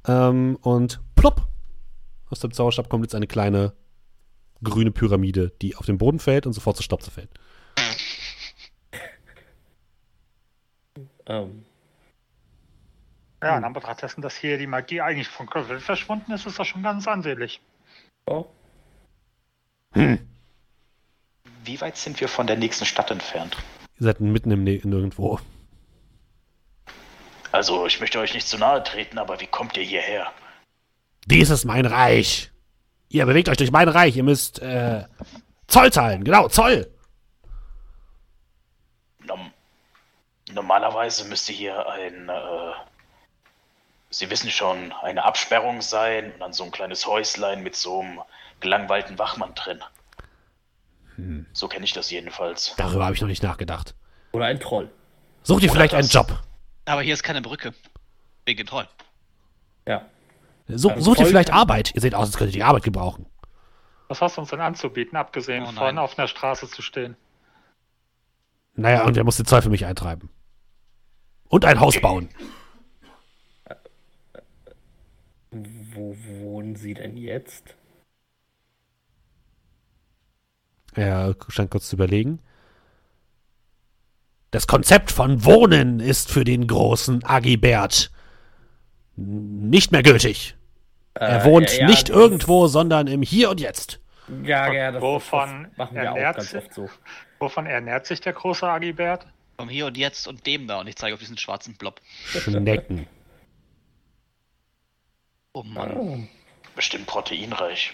[SPEAKER 1] Ähm, und plopp. Aus dem Zauberstab kommt jetzt eine kleine grüne Pyramide, die auf den Boden fällt und sofort zu Staub zerfällt.
[SPEAKER 4] Ähm,
[SPEAKER 3] Ja, in Anbetracht dessen, dass hier die Magie eigentlich von Quirrell verschwunden ist, ist das schon ganz ansehnlich.
[SPEAKER 4] oh,
[SPEAKER 6] Wie weit sind wir von der nächsten Stadt entfernt?
[SPEAKER 1] Ihr seid mitten im Nirgendwo.
[SPEAKER 6] Also, ich möchte euch nicht zu nahe treten, aber wie kommt ihr hierher?
[SPEAKER 1] Dies ist mein Reich. Ihr bewegt euch durch mein Reich. Ihr müsst äh, Zoll zahlen. Genau, Zoll.
[SPEAKER 6] Norm Normalerweise müsste hier ein, äh, Sie wissen schon, eine Absperrung sein und dann so ein kleines Häuslein mit so einem gelangweilten Wachmann drin. So kenne ich das jedenfalls.
[SPEAKER 1] Darüber habe ich noch nicht nachgedacht.
[SPEAKER 4] oder ein Troll.
[SPEAKER 1] Sucht ihr
[SPEAKER 6] Oder
[SPEAKER 1] vielleicht einen
[SPEAKER 6] das.
[SPEAKER 1] Job?
[SPEAKER 2] Aber hier ist keine Brücke. Wegen Troll.
[SPEAKER 4] Ja.
[SPEAKER 1] So,
[SPEAKER 4] Also
[SPEAKER 1] sucht ihr vielleicht Arbeit? Ihr seht aus, als könntet ihr Arbeit gebrauchen.
[SPEAKER 3] Was hast du uns denn anzubieten, abgesehen
[SPEAKER 2] Oh
[SPEAKER 3] von auf einer Straße zu stehen?
[SPEAKER 1] Naja, und er muss den Zoll für mich eintreiben. Und ein Haus bauen.
[SPEAKER 4] Wo wohnen Sie denn jetzt?
[SPEAKER 1] Er scheint kurz zu überlegen. Das Konzept von Wohnen ist für den großen Agibert nicht mehr gültig. Er
[SPEAKER 4] Äh,
[SPEAKER 1] wohnt
[SPEAKER 4] ja, ja,
[SPEAKER 1] nicht irgendwo, sondern im Hier und Jetzt.
[SPEAKER 4] Ja, ja, das,
[SPEAKER 3] Wovon
[SPEAKER 4] das machen wir auch
[SPEAKER 3] ernährt
[SPEAKER 4] ganz
[SPEAKER 3] sich-
[SPEAKER 4] oft so.
[SPEAKER 3] Wovon ernährt sich der große Agibert?
[SPEAKER 2] Vom Hier und Jetzt und dem da. Und ich zeige auf diesen schwarzen Blob.
[SPEAKER 1] Schnecken.
[SPEAKER 2] Oh Mann.
[SPEAKER 4] Oh.
[SPEAKER 5] Bestimmt proteinreich.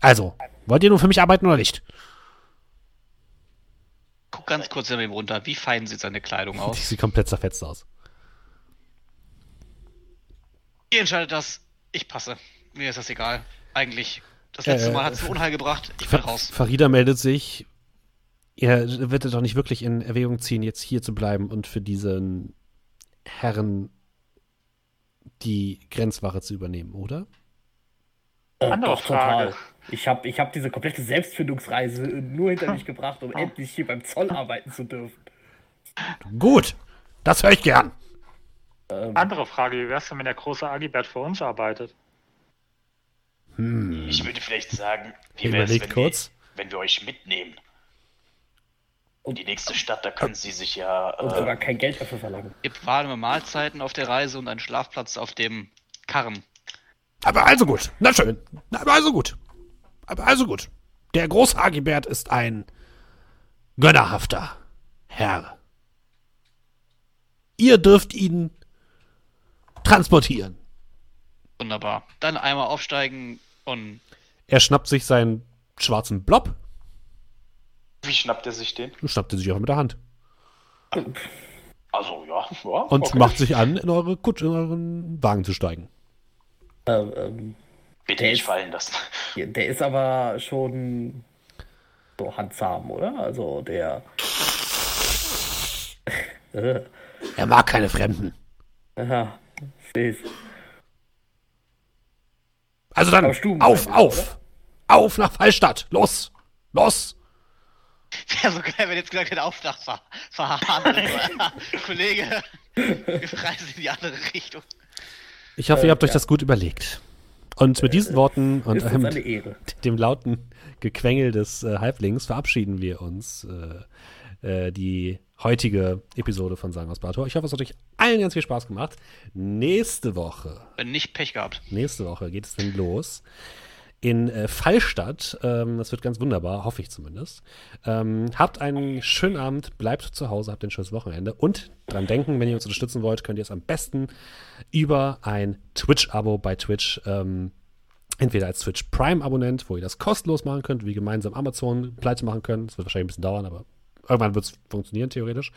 [SPEAKER 1] Also, wollt ihr nun für mich arbeiten oder nicht?
[SPEAKER 2] Guck ganz kurz in ihm runter. Wie fein sieht seine Kleidung
[SPEAKER 1] Die
[SPEAKER 2] aus?
[SPEAKER 1] sieht komplett zerfetzt aus.
[SPEAKER 2] Ihr entscheidet das. Ich passe. Mir ist das egal. Eigentlich. Das
[SPEAKER 1] Äh,
[SPEAKER 2] letzte Mal
[SPEAKER 1] äh,
[SPEAKER 2] hat es Unheil gebracht. Ich bin raus.
[SPEAKER 1] Farida meldet sich. Er wird doch nicht wirklich in Erwägung ziehen, jetzt hier zu bleiben und für diesen Herren die Grenzwache zu übernehmen, oder?
[SPEAKER 4] Äh,
[SPEAKER 3] Andere
[SPEAKER 4] doch, total.
[SPEAKER 3] Frage.
[SPEAKER 4] Ich habe ich hab diese komplette Selbstfindungsreise nur hinter mich gebracht, um endlich hier beim Zoll arbeiten zu dürfen.
[SPEAKER 1] Gut, das höre ich gern.
[SPEAKER 4] Ähm,
[SPEAKER 3] Andere Frage, wie wär's denn, wenn der große Agibert für uns arbeitet?
[SPEAKER 1] Hm.
[SPEAKER 5] Ich würde vielleicht sagen, wie
[SPEAKER 1] überlegt
[SPEAKER 5] wenn,
[SPEAKER 1] kurz.
[SPEAKER 5] Wir, wenn wir euch mitnehmen?
[SPEAKER 4] Und-
[SPEAKER 5] Die nächste Stadt, da können sie sich ja.
[SPEAKER 4] und
[SPEAKER 5] Äh,
[SPEAKER 4] sogar kein Geld dafür verlangen.
[SPEAKER 2] Gibt warme Mahlzeiten auf der Reise und einen Schlafplatz auf dem Karren.
[SPEAKER 1] Aber also gut, na schön. Aber also gut. Aber also gut. Der Großagibert ist ein gönnerhafter Herr. Ihr dürft ihn transportieren.
[SPEAKER 2] Wunderbar. Dann einmal aufsteigen und
[SPEAKER 1] Er schnappt sich seinen schwarzen Blob
[SPEAKER 5] wie schnappt er sich den?
[SPEAKER 1] und schnappt ihn sich auch mit der Hand.
[SPEAKER 5] Also, ja. ja
[SPEAKER 1] Und
[SPEAKER 5] okay.
[SPEAKER 1] macht sich an, in eure Kutsche, in euren Wagen zu steigen.
[SPEAKER 4] Ähm, ähm,
[SPEAKER 5] Bitte nicht
[SPEAKER 4] ist-
[SPEAKER 5] fallen lassen.
[SPEAKER 4] der ist aber schon so handzahm, oder? Also der.
[SPEAKER 1] Er mag keine Fremden.
[SPEAKER 4] Aha, seh's.
[SPEAKER 1] Also dann,
[SPEAKER 4] Stuben
[SPEAKER 1] auf,
[SPEAKER 4] sein,
[SPEAKER 1] auf. Auf nach Fallstadt. Los. Los.
[SPEAKER 2] wäre so geil, wenn jetzt gesagt hätte, ver verhandelt. Kollege, wir reisen in die andere Richtung.
[SPEAKER 1] Ich hoffe,
[SPEAKER 4] Äh,
[SPEAKER 1] ihr habt euch
[SPEAKER 4] ja.
[SPEAKER 1] das gut überlegt. Und mit diesen Worten und einem, dem lauten Gequengel des äh, Halblings verabschieden wir uns äh, äh, die heutige Episode von Sagen aus Blator. Ich hoffe, es hat euch allen ganz viel Spaß gemacht. Nächste Woche,
[SPEAKER 2] Wenn nicht Pech gehabt.
[SPEAKER 1] nächste Woche geht es dann los in äh, Fallstadt. Ähm, das wird ganz wunderbar, hoffe ich zumindest. Ähm, habt einen schönen Abend, bleibt zu Hause, habt ein schönes Wochenende und dran denken, wenn ihr uns unterstützen wollt, könnt ihr es am besten über ein Twitch-Abo bei Twitch ähm, entweder als Twitch Prime-Abonnent, wo ihr das kostenlos machen könnt, wie gemeinsam Amazon pleite machen können. Das wird wahrscheinlich ein bisschen dauern, aber irgendwann wird es funktionieren, theoretisch.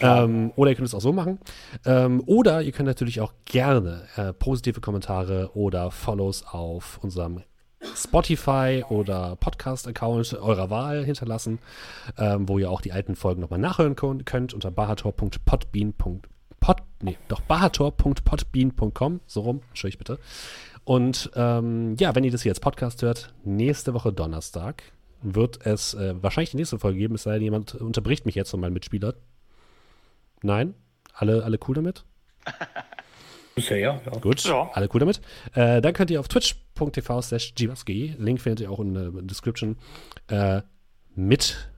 [SPEAKER 1] Ähm, oder ihr könnt es auch so machen. Ähm, oder ihr könnt natürlich auch gerne äh, positive Kommentare oder Follows auf unserem Spotify oder Podcast-Account eurer Wahl hinterlassen, ähm, wo ihr auch die alten Folgen nochmal nachhören könnt unter bahator.podbean.pod, nee, doch bahator.podbean.com, so rum, entschuldigt bitte. Und ähm, ja, wenn ihr das hier als Podcast hört, nächste Woche Donnerstag wird es äh, wahrscheinlich die nächste Folge geben, es sei denn, jemand unterbricht mich jetzt von meinem Mitspieler. Nein? Alle, alle cool damit?
[SPEAKER 4] Bisher, ja. ja.
[SPEAKER 1] Gut,
[SPEAKER 3] Ja.
[SPEAKER 1] alle cool damit. Äh, dann könnt ihr auf twitch.tv slash gwaski, Link findet ihr auch in der Description, äh, mit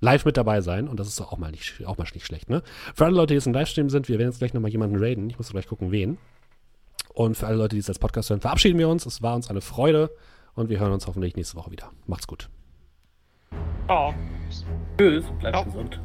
[SPEAKER 1] live mit dabei sein. Und das ist doch auch mal nicht, auch mal nicht schlecht, ne? Für alle Leute, die jetzt im Livestream sind, wir werden jetzt gleich nochmal jemanden raiden. Ich muss gleich gucken, wen. Und für alle Leute, die es als Podcast hören, verabschieden wir uns. Es war uns eine Freude und wir hören uns hoffentlich nächste Woche wieder. Macht's gut.
[SPEAKER 3] Ciao.
[SPEAKER 4] Tschüss, bleibt
[SPEAKER 2] Ciao.
[SPEAKER 4] gesund.